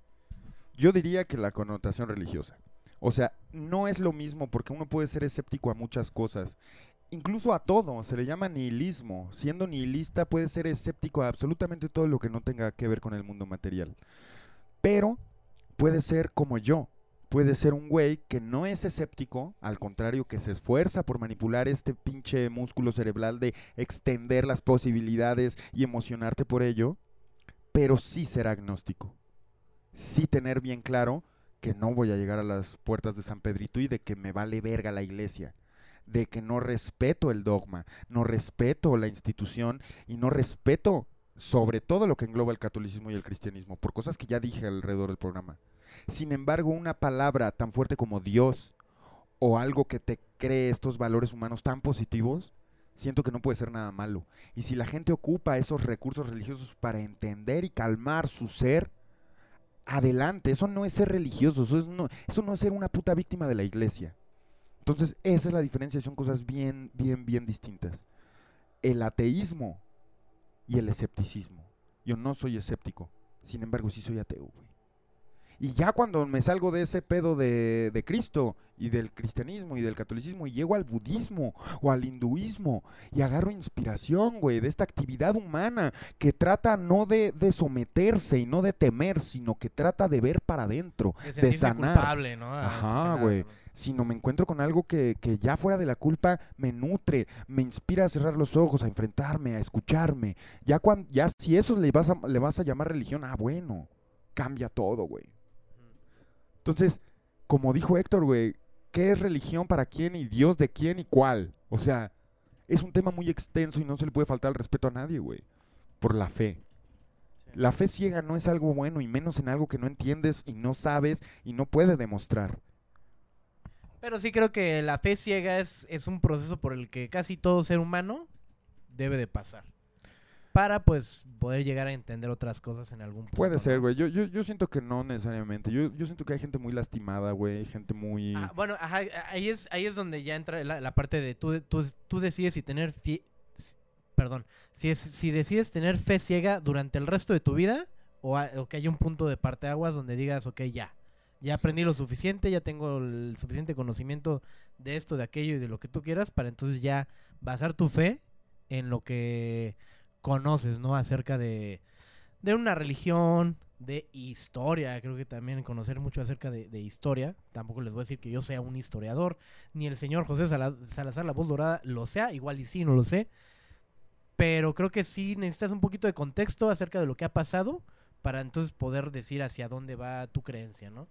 Yo diría que la connotación religiosa. O sea, no es lo mismo porque uno puede ser escéptico a muchas cosas. Incluso a todo, se le llama nihilismo. Siendo nihilista puede ser escéptico a absolutamente todo lo que no tenga que ver con el mundo material. Pero puede ser como yo. Puede ser un güey que no es escéptico, al contrario, que se esfuerza por manipular este pinche músculo cerebral de extender las posibilidades y emocionarte por ello, pero sí ser agnóstico. Sí tener bien claro que no voy a llegar a las puertas de San Pedrito y de que me vale verga la iglesia, de que no respeto el dogma, no respeto la institución y no respeto sobre todo lo que engloba el catolicismo y el cristianismo, por cosas que ya dije alrededor del programa. Sin embargo, una palabra tan fuerte como Dios o algo que te cree estos valores humanos tan positivos, siento que no puede ser nada malo. Y si la gente ocupa esos recursos religiosos para entender y calmar su ser, adelante, eso no es ser religioso, eso, es no, eso no es ser una puta víctima de la iglesia. Entonces, esa es la diferencia, son cosas bien, bien, bien distintas. El ateísmo y el escepticismo. Yo no soy escéptico, sin embargo, sí soy ateo, güey. Y ya cuando me salgo de ese pedo de, de Cristo y del cristianismo y del catolicismo y llego al budismo o al hinduismo y agarro inspiración, güey, de esta actividad humana que trata no de, de someterse y no de temer, sino que trata de ver para adentro, De sanar. culpable, ¿no? Ajá, güey. ¿No? Sino me encuentro con algo que, que ya fuera de la culpa me nutre, me inspira a cerrar los ojos, a enfrentarme, a escucharme. Ya, cuan- ya si eso le vas, a, le vas a llamar religión, ah, bueno, cambia todo, güey. Entonces, como dijo Héctor, güey, ¿qué es religión para quién y Dios de quién y cuál? O sea, es un tema muy extenso y no se le puede faltar el respeto a nadie, güey. Por la fe. La fe ciega no es algo bueno y menos en algo que no entiendes y no sabes y no puede demostrar. Pero sí creo que la fe ciega es, es un proceso por el que casi todo ser humano debe de pasar. Para pues poder llegar a entender otras cosas en algún punto. Puede ser, güey. Yo, yo, yo siento que no necesariamente. Yo, yo siento que hay gente muy lastimada, güey. Gente muy... Ah, bueno, ajá, ahí es, ahí es donde ya entra la, la parte de tú, tú, tú decides si tener fie- perdón, si es, si decides tener fe ciega durante el resto de tu vida o, a- o que haya un punto de parteaguas donde digas, ok, ya, ya aprendí lo suficiente, ya tengo el suficiente conocimiento de esto, de aquello y de lo que tú quieras para entonces ya basar tu fe en lo que conoces, ¿no? Acerca de, de una religión, de historia. Creo que también conocer mucho acerca de, de historia. Tampoco les voy a decir que yo sea un historiador, ni el señor José Sala- Salazar, la voz dorada, lo sea. Igual y sí, no lo sé. Pero creo que sí necesitas un poquito de contexto acerca de lo que ha pasado para entonces poder decir hacia dónde va tu creencia, ¿no?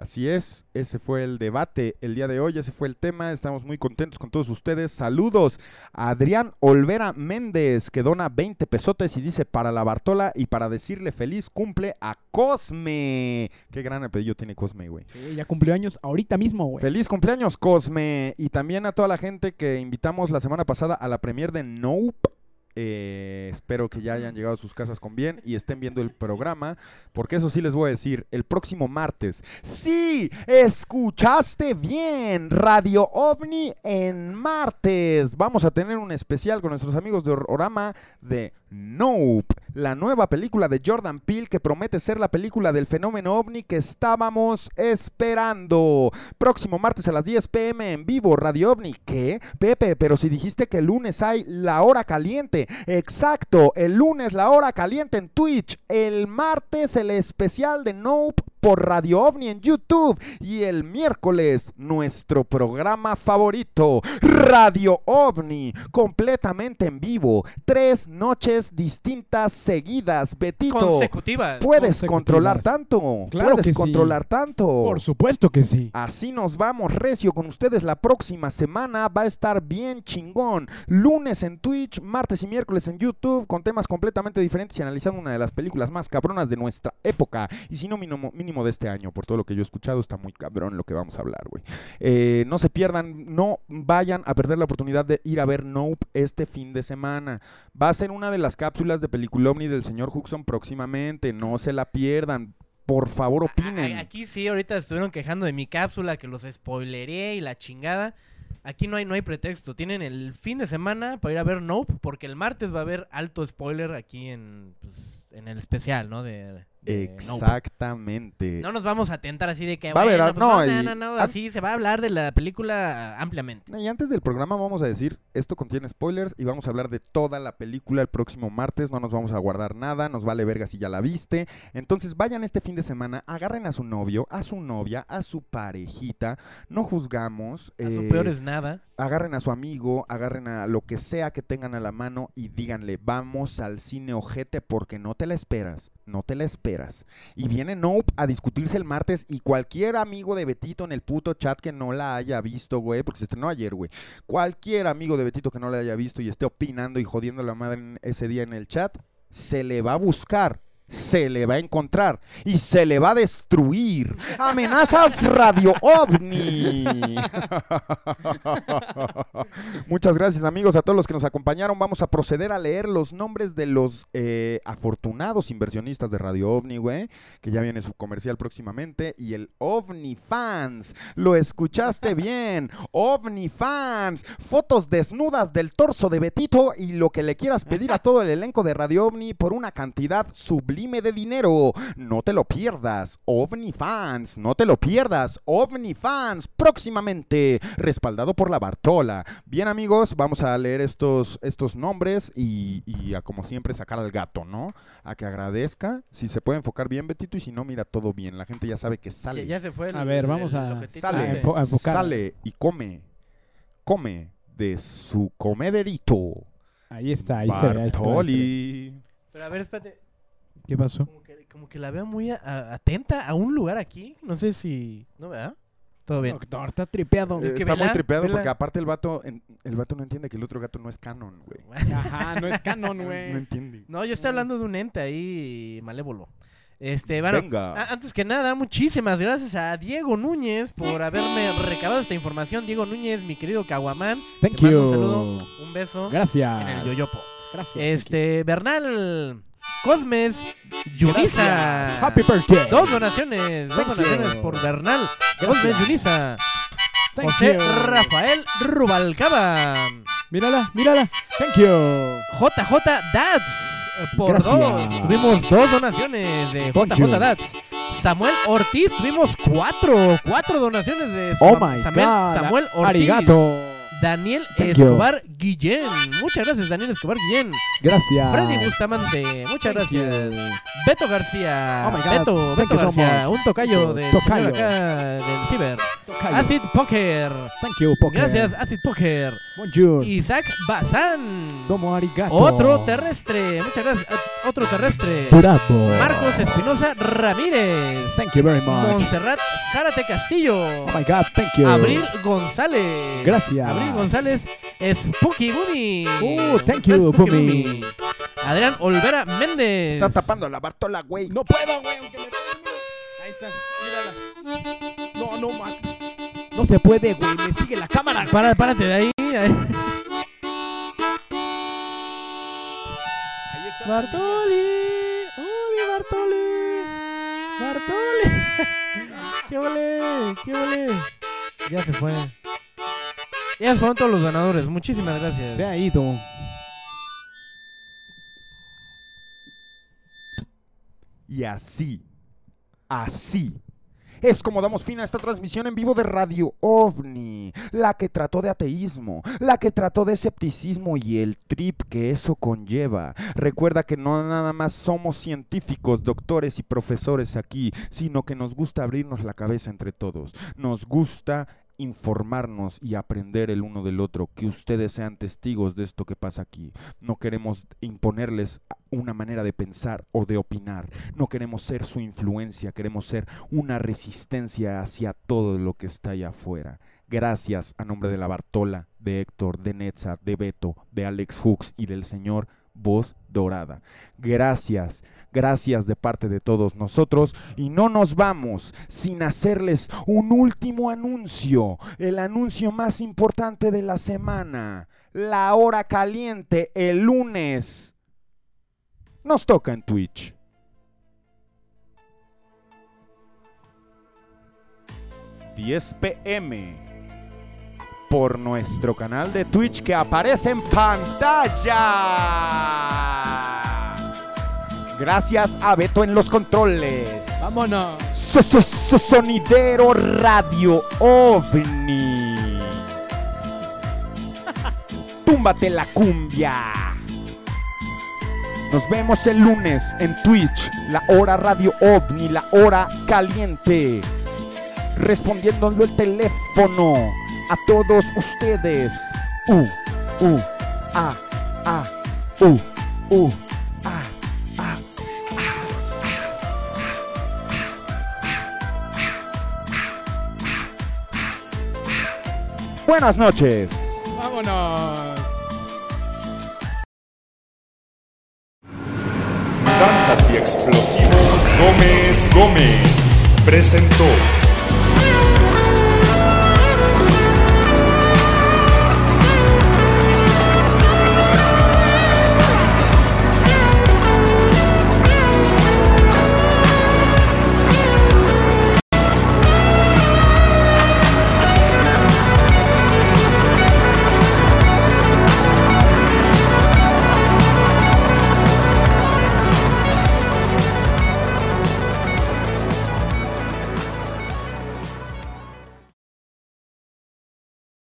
Así es, ese fue el debate el día de hoy, ese fue el tema, estamos muy contentos con todos ustedes. Saludos a Adrián Olvera Méndez, que dona 20 pesotes y dice para la Bartola y para decirle feliz cumple a Cosme. Qué gran apellido tiene Cosme, güey. Sí, ya cumplió años ahorita mismo, güey. Feliz cumpleaños, Cosme. Y también a toda la gente que invitamos la semana pasada a la premier de Nope. Eh, espero que ya hayan llegado a sus casas con bien y estén viendo el programa, porque eso sí les voy a decir, el próximo martes. Sí, escuchaste bien, Radio OVNI en martes. Vamos a tener un especial con nuestros amigos de Orama de Nope, la nueva película de Jordan Peele que promete ser la película del fenómeno OVNI que estábamos esperando. Próximo martes a las 10 pm en vivo, Radio OVNI. ¿Qué? Pepe, pero si dijiste que el lunes hay la hora caliente. Exacto, el lunes la hora caliente en Twitch. El martes el especial de Nope por Radio OVNI en YouTube. Y el miércoles nuestro programa favorito, Radio OVNI, completamente en vivo. Tres noches distintas seguidas. Betito. Consecutivas. Puedes Consecutivas. controlar tanto. Claro Puedes que sí. controlar tanto. Por supuesto que sí. Así nos vamos, Recio, con ustedes la próxima semana. Va a estar bien chingón. Lunes en Twitch, martes y miércoles en YouTube, con temas completamente diferentes y analizando una de las películas más cabronas de nuestra época. Y si no, mínimo, mínimo mínimo de este año, por todo lo que yo he escuchado, está muy cabrón lo que vamos a hablar, güey. Eh, no se pierdan, no vayan a perder la oportunidad de ir a ver Nope este fin de semana. Va a ser una de las cápsulas de película Omni del señor Huxon próximamente, no se la pierdan. Por favor, opinen. Aquí sí, ahorita estuvieron quejando de mi cápsula, que los spoileré y la chingada. Aquí no hay, no hay pretexto. Tienen el fin de semana para ir a ver Nope, porque el martes va a haber alto spoiler aquí en, pues, en el especial, ¿no? De, de Nope. Exactamente. No nos vamos a tentar así de que. Va a haber, pues, no, no, no, no, así se va a hablar de la película ampliamente. Y antes del programa vamos a decir, esto contiene spoilers y vamos a hablar de toda la película el próximo martes, no nos vamos a guardar nada, nos vale verga si ya la viste. Entonces vayan este fin de semana, agarren a su novio, a su novia, a su parejita, no juzgamos. A su eh, peor es nada. Agarren a su amigo, agarren a lo que sea que tengan a la mano y díganle, vamos al cine ojete porque no te la esperas, no te la esperas. Y viene Nope a discutirse el martes y cualquier amigo de Betito en el puto chat que no la haya visto, güey, porque se estrenó ayer, güey. Cualquier amigo de Betito que no la haya visto y esté opinando y jodiendo a la madre en ese día en el chat, se le va a buscar. Se le va a encontrar y se le va a destruir. Amenazas Radio OVNI. Muchas gracias amigos a todos los que nos acompañaron. Vamos a proceder a leer los nombres de los eh, afortunados inversionistas de Radio OVNI, güey, que ya viene su comercial próximamente. Y el OVNI Fans, lo escuchaste bien. OVNI Fans, fotos desnudas del torso de Betito y lo que le quieras pedir a todo el elenco de Radio OVNI por una cantidad sublime de dinero. No te lo pierdas. OVNI Fans, no te lo pierdas. OVNI Fans, próximamente, respaldado por la Bartola. Bien amigos, vamos a leer estos, estos nombres y, y a como siempre sacar al gato, ¿no? A que agradezca. Si se puede enfocar bien, Betito, y si no, mira todo bien. La gente ya sabe que sale. Ya, ya se fue el, A ver, vamos el a- Sale, este. enfo- a enfocar. sale y come, come de su comederito. Ahí está, ahí se ve, ahí se ve, ahí se ve. Bartoli. Pero a ver, espérate. ¿Qué pasó? Como que, como que la veo muy a- a- atenta a un lugar aquí. No sé si. ¿No, verdad? Todo bien. Doctor, está tripeado. Es que Está muy tripeado vela. porque aparte el vato, en- el vato no entiende que el otro gato no es canon, güey. Ajá, no es canon, güey. No entiende. No, yo estoy hablando de un ente ahí malévolo. Este, bueno, Venga. antes que nada, muchísimas gracias a Diego Núñez por haberme recabado esta información. Diego Núñez, mi querido Caguamán. Thank te mando you. Un saludo, un beso. Gracias. En el Yoyopo. Gracias. Este, Bernal Cosmes, Yunisa. Happy birthday. Dos donaciones, dos donaciones you. por Bernal. Cosmes, Yunisa. José you. Rafael Rubalcaba. Mírala, mírala. Thank you. JJ Dats eh, por Gracias. dos. Tuvimos dos donaciones de Thank JJ you. Dats. Samuel Ortiz, tuvimos cuatro, cuatro donaciones de Oh Samuel. Samuel Ortiz. Arigato. Daniel Thank you. Escobar Guillén. Muchas gracias, Daniel Escobar Guillén. Gracias. Freddy Bustamante, muchas Thank gracias. you. Beto García. Oh my God. Beto, Beto García, un tocayo del Tocayo. señor acá del Ciber. Tocayo. Acid Poker. Thank you, Poker. Gracias, Acid Poker. Bonjour. Isaac Bazán. Domo arigato. Otro terrestre. Muchas gracias. Otro terrestre. Bravo. Marcos Espinosa Ramírez. Thank you very much. Montserrat Zárate Castillo. Oh my God, thank you. Abril González. Gracias. Abril González. Spooky Boomy. Oh, thank you, Boomy. Adrián Olvera Méndez. Está tapando a la Bartola, güey. No puedo, güey, aunque me Ahí está, mírala. No, no, man. No se puede, güey. Me sigue la cámara. Para, párate de ahí. ahí. Bartoli. Uy, Bartoli. Bartoli. ¿Qué vale? ¿Qué vale? Ya se fue. Ya fueron todos los ganadores. Muchísimas gracias. Se ha ido. Y así, así, es como damos fin a esta transmisión en vivo de Radio OVNI, la que trató de ateísmo, la que trató de escepticismo y el trip que eso conlleva. Recuerda que no nada más somos científicos, doctores y profesores aquí, sino que nos gusta abrirnos la cabeza entre todos. Nos gusta informarnos y aprender el uno del otro, que ustedes sean testigos de esto que pasa aquí. No queremos imponerles una manera de pensar o de opinar. No queremos ser su influencia, queremos ser una resistencia hacia todo lo que está allá afuera. Gracias a nombre de la Bartola, de Héctor, de Netza, de Beto, de Alex Hooks y del señor voz dorada. Gracias. Gracias de parte de todos nosotros y no nos vamos sin hacerles un último anuncio, el anuncio más importante de la semana, la hora caliente el lunes. Nos toca en Twitch. ...10 pm... ...por nuestro canal de Twitch... ...que aparece en pantalla... Gracias a Beto en los controles. Vámonos. So- so- so- sonidero Radio OVNI. Túmbate la cumbia. Nos vemos el lunes en Twitch, la hora Radio OVNI, la hora caliente. Respondiéndole el teléfono a todos ustedes. U, U, A, A, U, U, A. Buenas noches. Vámonos. Danzas y explosivos Gómez Gómez presentó